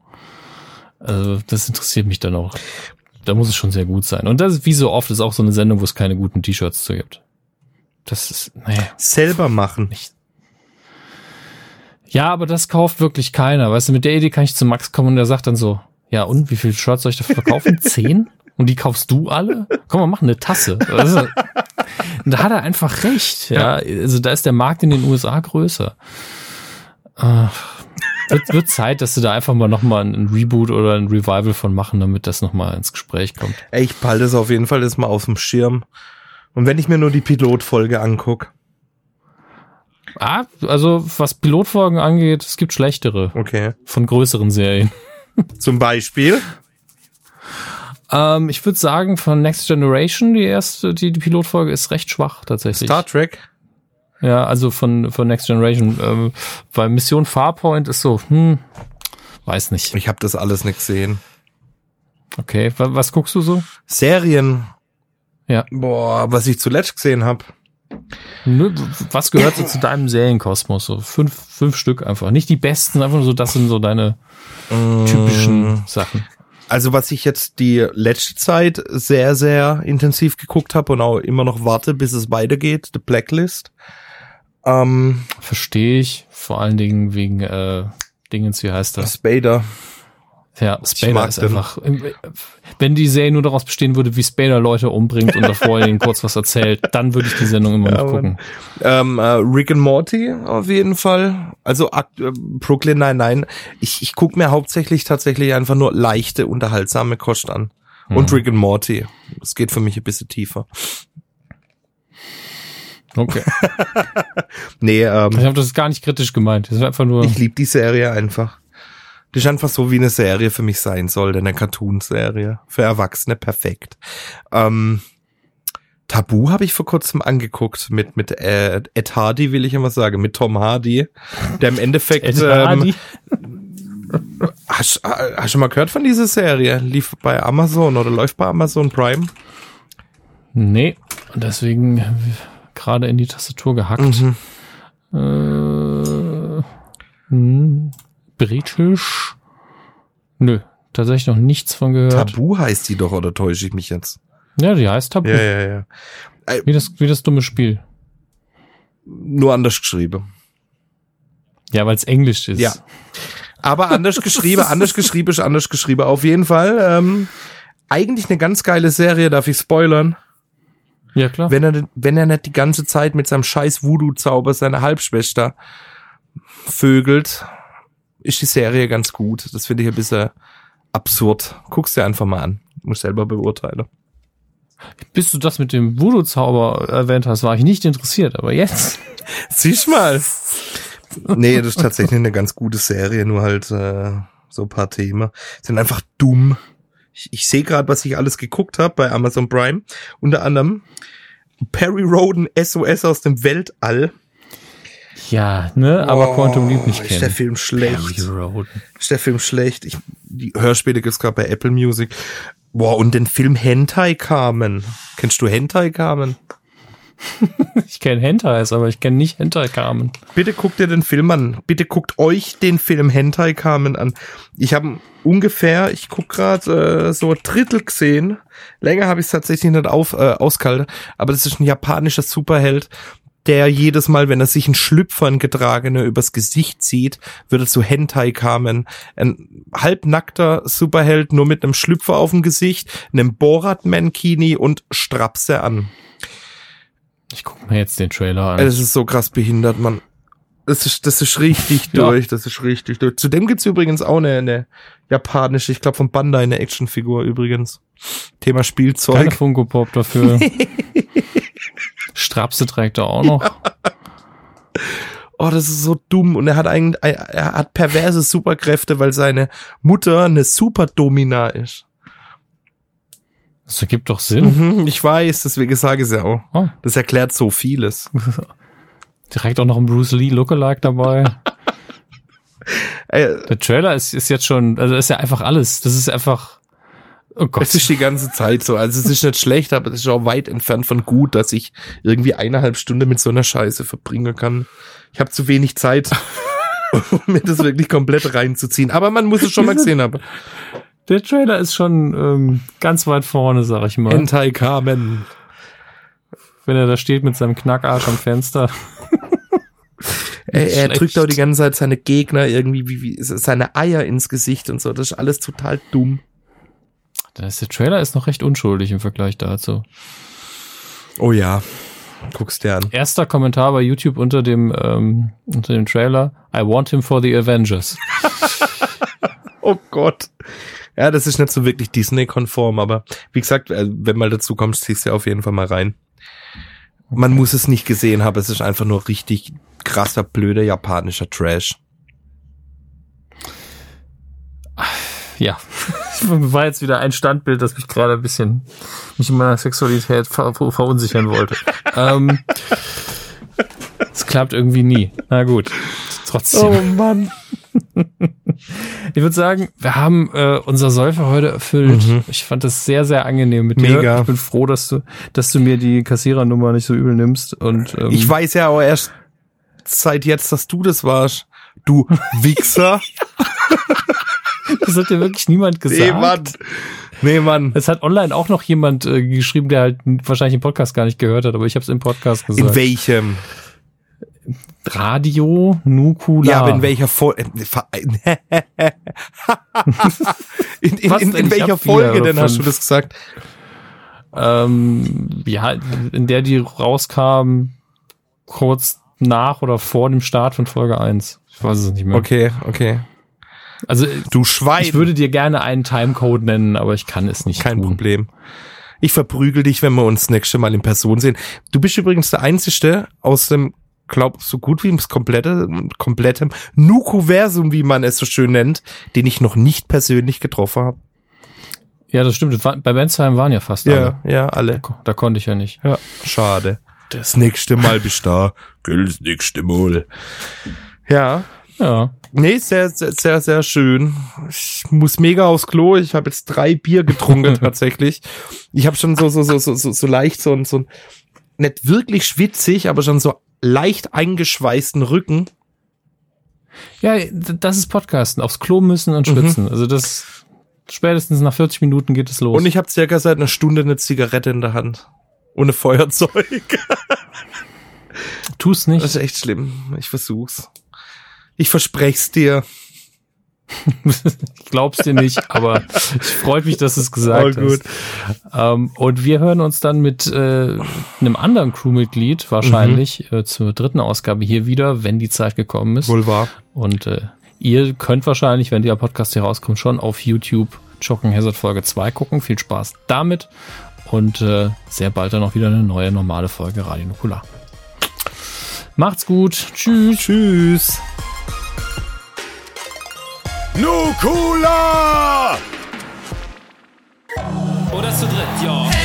Also, das interessiert mich dann auch. Da muss es schon sehr gut sein. Und das ist wie so oft ist auch so eine Sendung, wo es keine guten T-Shirts zu gibt. Das ist, nee. Selber machen. Ja, aber das kauft wirklich keiner. Weißt du, mit der Idee kann ich zu Max kommen und der sagt dann so, ja und, wie viele Shirts soll ich dafür verkaufen? [laughs] Zehn? Und die kaufst du alle? Komm, wir machen eine Tasse. Also, [laughs] da hat er einfach recht. Ja, also da ist der Markt in den USA größer. Ach, wird, wird Zeit, dass sie da einfach mal nochmal ein Reboot oder ein Revival von machen, damit das nochmal ins Gespräch kommt. Ey, ich behalte das auf jeden Fall jetzt mal auf dem Schirm. Und wenn ich mir nur die Pilotfolge anguck, Ah, also was Pilotfolgen angeht, es gibt schlechtere Okay. von größeren Serien. Zum Beispiel. Ähm, ich würde sagen, von Next Generation, die erste, die, die Pilotfolge ist recht schwach tatsächlich. Star Trek. Ja, also von, von Next Generation. Ähm, weil Mission Farpoint ist so, hm, weiß nicht. Ich habe das alles nicht gesehen. Okay, wa- was guckst du so? Serien. Ja. Boah, was ich zuletzt gesehen habe. Was gehört so zu deinem Serienkosmos? So fünf, fünf Stück einfach. Nicht die besten, einfach nur so, das sind so deine typischen Sachen. Also was ich jetzt die letzte Zeit sehr, sehr intensiv geguckt habe und auch immer noch warte, bis es weitergeht, The Blacklist. Ähm, Verstehe ich. Vor allen Dingen wegen äh, Dingens, wie heißt das? Spader. Ja, Spader ist einfach. Wenn die Serie nur daraus bestehen würde, wie Spader Leute umbringt und davor [laughs] ihnen kurz was erzählt, dann würde ich die Sendung immer noch Mann. gucken. Ähm, äh, Rick and Morty auf jeden Fall. Also äh, Brooklyn nein, nein. Ich, ich guck mir hauptsächlich tatsächlich einfach nur leichte, unterhaltsame Kost an. Und Mhm. Rick and Morty. Das geht für mich ein bisschen tiefer. Okay. [laughs] Nee, ähm, Ich habe das gar nicht kritisch gemeint. Das ist einfach nur. ich liebe die Serie einfach. Die ist einfach so, wie eine Serie für mich sein sollte, eine Cartoon-Serie. Für Erwachsene perfekt. Ähm, Tabu habe ich vor kurzem angeguckt mit mit äh, Ed Hardy, will ich immer sagen, mit Tom Hardy, der im Endeffekt Ed ähm, Hardy. Hast, äh, hast du mal gehört von dieser Serie? Lief bei Amazon oder läuft bei Amazon Prime? Nee. Und deswegen gerade in die Tastatur gehackt. Mhm. Äh, hm, britisch? Nö, tatsächlich noch nichts von gehört. Tabu heißt die doch, oder täusche ich mich jetzt? Ja, die heißt Tabu. Ja, ja, ja. Wie, das, wie das dumme Spiel. Nur anders geschrieben. Ja, weil es Englisch ist. Ja. Aber anders geschrieben, [laughs] anders geschrieben ist anders geschrieben. Auf jeden Fall. Ähm, eigentlich eine ganz geile Serie, darf ich spoilern. Ja, klar. Wenn er, wenn er nicht die ganze Zeit mit seinem scheiß Voodoo-Zauber seine Halbschwester vögelt, ist die Serie ganz gut. Das finde ich ein bisschen absurd. Guck's dir einfach mal an. Muss selber beurteilen. Bis du das mit dem Voodoo-Zauber erwähnt hast, war ich nicht interessiert. Aber jetzt. [laughs] Siehst mal. Nee, das ist tatsächlich eine ganz gute Serie, nur halt äh, so ein paar Themen. Sind einfach dumm. Ich, ich sehe gerade, was ich alles geguckt habe bei Amazon Prime. Unter anderem Perry Roden SOS aus dem Weltall. Ja, ne? Aber Quantum Leap nicht ist der kennen. Film schlecht. Ist der Film schlecht. Ich, die Hörspiele gibt's gerade bei Apple Music. Boah, und den Film Hentai Carmen. Kennst du Hentai Carmen? [laughs] Ich kenne Hentais, aber ich kenne nicht Hentai Carmen. Bitte guckt ihr den Film an. Bitte guckt euch den Film Hentai Carmen an. Ich habe ungefähr, ich guck gerade äh, so ein Drittel gesehen. Länger habe ich es tatsächlich nicht auf, äh, ausgehalten. Aber das ist ein japanischer Superheld, der jedes Mal, wenn er sich einen Schlüpfer, einen getragene, übers Gesicht zieht, wird er zu Hentai Carmen. Ein halbnackter Superheld, nur mit einem Schlüpfer auf dem Gesicht, einem Borat-Mankini und Strapse an. Ich gucke mir jetzt den Trailer an. Das ist so krass behindert, man. Das ist, das ist richtig Ja. durch, das ist richtig durch. Zudem gibt's übrigens auch eine, eine japanische, ich glaube von Bandai, eine Actionfigur übrigens. Thema Keine Spielzeug. Funko Pop dafür. [laughs] Strapse trägt er auch noch. Oh, das ist so dumm. Und er hat eigentlich, er hat perverse Superkräfte, weil seine Mutter eine Superdomina ist. Das ergibt doch Sinn. Mhm, ich weiß, deswegen sage ich es ja auch. Oh, Das erklärt so vieles. [laughs] direkt auch noch ein Bruce Lee Lookalike dabei. Ey, [laughs] Der Trailer ist, ist jetzt schon, also ist ja einfach alles. Das ist einfach, oh Gott. Es ist die ganze Zeit so. Also es ist nicht schlecht, aber es ist auch weit entfernt von gut, dass ich irgendwie eineinhalb Stunden mit so einer Scheiße verbringen kann. Ich habe zu wenig Zeit, [laughs] um mir das wirklich komplett reinzuziehen. Aber man muss es schon mal gesehen haben. Der Trailer ist schon ähm, ganz weit vorne, sag ich mal. Hentai Carmen. Wenn er da steht mit seinem Knackarsch am Fenster. [laughs] Er, er drückt auch die ganze Zeit seine Gegner irgendwie wie, wie seine Eier ins Gesicht und so. Das ist alles total dumm. Da ist der Trailer ist noch recht unschuldig im Vergleich dazu. Oh ja. Guckst dir an. Erster Kommentar bei YouTube unter dem ähm, unter dem Trailer: I want him for the Avengers. [laughs] Oh Gott. Ja, das ist nicht so wirklich Disney-konform, aber wie gesagt, äh, wenn mal dazu kommst, ziehst du auf jeden Fall mal rein. Man muss es nicht gesehen haben, es ist einfach nur richtig krasser, blöder japanischer Trash. Ja, [laughs] war jetzt wieder ein Standbild, das mich gerade ein bisschen mich in meiner Sexualität ver ver verunsichern wollte. [laughs] ähm, es klappt irgendwie nie. Na gut, trotzdem. Mann. Ich würde sagen, wir haben äh, unser für heute erfüllt. Ich fand das sehr, sehr angenehm mit dir. Mhm. Mega. Ich bin froh, dass du, dass du mir die Kassierernummer nicht so übel nimmst. Und ähm, Ich weiß ja auch erst seit jetzt, dass du das warst. Du [laughs] Wichser. Das hat dir wirklich niemand gesagt. nee, Mann. Nee, Mann. Es hat online auch noch jemand äh, geschrieben, der halt wahrscheinlich den Podcast gar nicht gehört hat, aber ich habe es im Podcast gesagt. In welchem? Radio Nukula. Ja, aber in welcher Folge? [laughs] in, in, Was in, denn? in Ich welcher Folge denn hast du das gesagt? ähm, ja, in der die rauskam kurz nach oder vor dem Start von Folge 1. Ich weiß es nicht mehr. Okay, okay. Also Du Schwein. ich würde dir gerne einen Timecode nennen, aber ich kann es nicht Kein tun. Problem. Ich verprügel dich, wenn wir uns das nächste Mal in Person sehen. Du bist übrigens der Einzige aus dem, glaub, so gut wie das komplette, komplettem Nukuversum, wie man es so schön nennt, den ich noch nicht persönlich getroffen habe. Ja, das stimmt. Bei Bensheim waren ja fast alle. Ja, ja, alle. Da konnte ich ja nicht. Ja, schade. Das nächste Mal bist du da. Gell, das nächste Mal. Ja. Ja. Nee, sehr, sehr, sehr, sehr schön. Ich muss mega aufs Klo. Ich habe jetzt drei Bier getrunken [laughs] tatsächlich. Ich habe schon so, so, so, so, so, so leicht so, ein- so ein, nicht wirklich schwitzig, aber schon so leicht eingeschweißten Rücken. Ja, das ist Podcasten. Aufs Klo müssen und Mhm. schwitzen. Also das spätestens nach 40 Minuten geht es los. Und ich habe circa seit einer Stunde eine Zigarette in der Hand. Ohne Feuerzeug. Tu's nicht. Das ist echt schlimm. Ich versuch's. Ich versprech's dir. ich glaub's dir nicht, aber ich freut mich, dass du es gesagt Oh, gut. hast. Ähm, und wir hören uns dann mit äh, einem anderen Crewmitglied wahrscheinlich Mhm. äh, zur dritten Ausgabe hier wieder, wenn die Zeit gekommen ist. Wohl wahr. Und äh, ihr könnt wahrscheinlich, wenn der Podcast hier rauskommt, schon auf YouTube Choking Hazard Folge 2 gucken. Viel Spaß damit. Und äh, sehr bald dann auch wieder eine neue normale Folge Radio Nukular. Macht's gut. Tschüss. Tschüss. Nukula! Oder zu dritt. Hey, hey,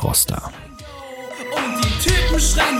Froster. Und die Typen schreien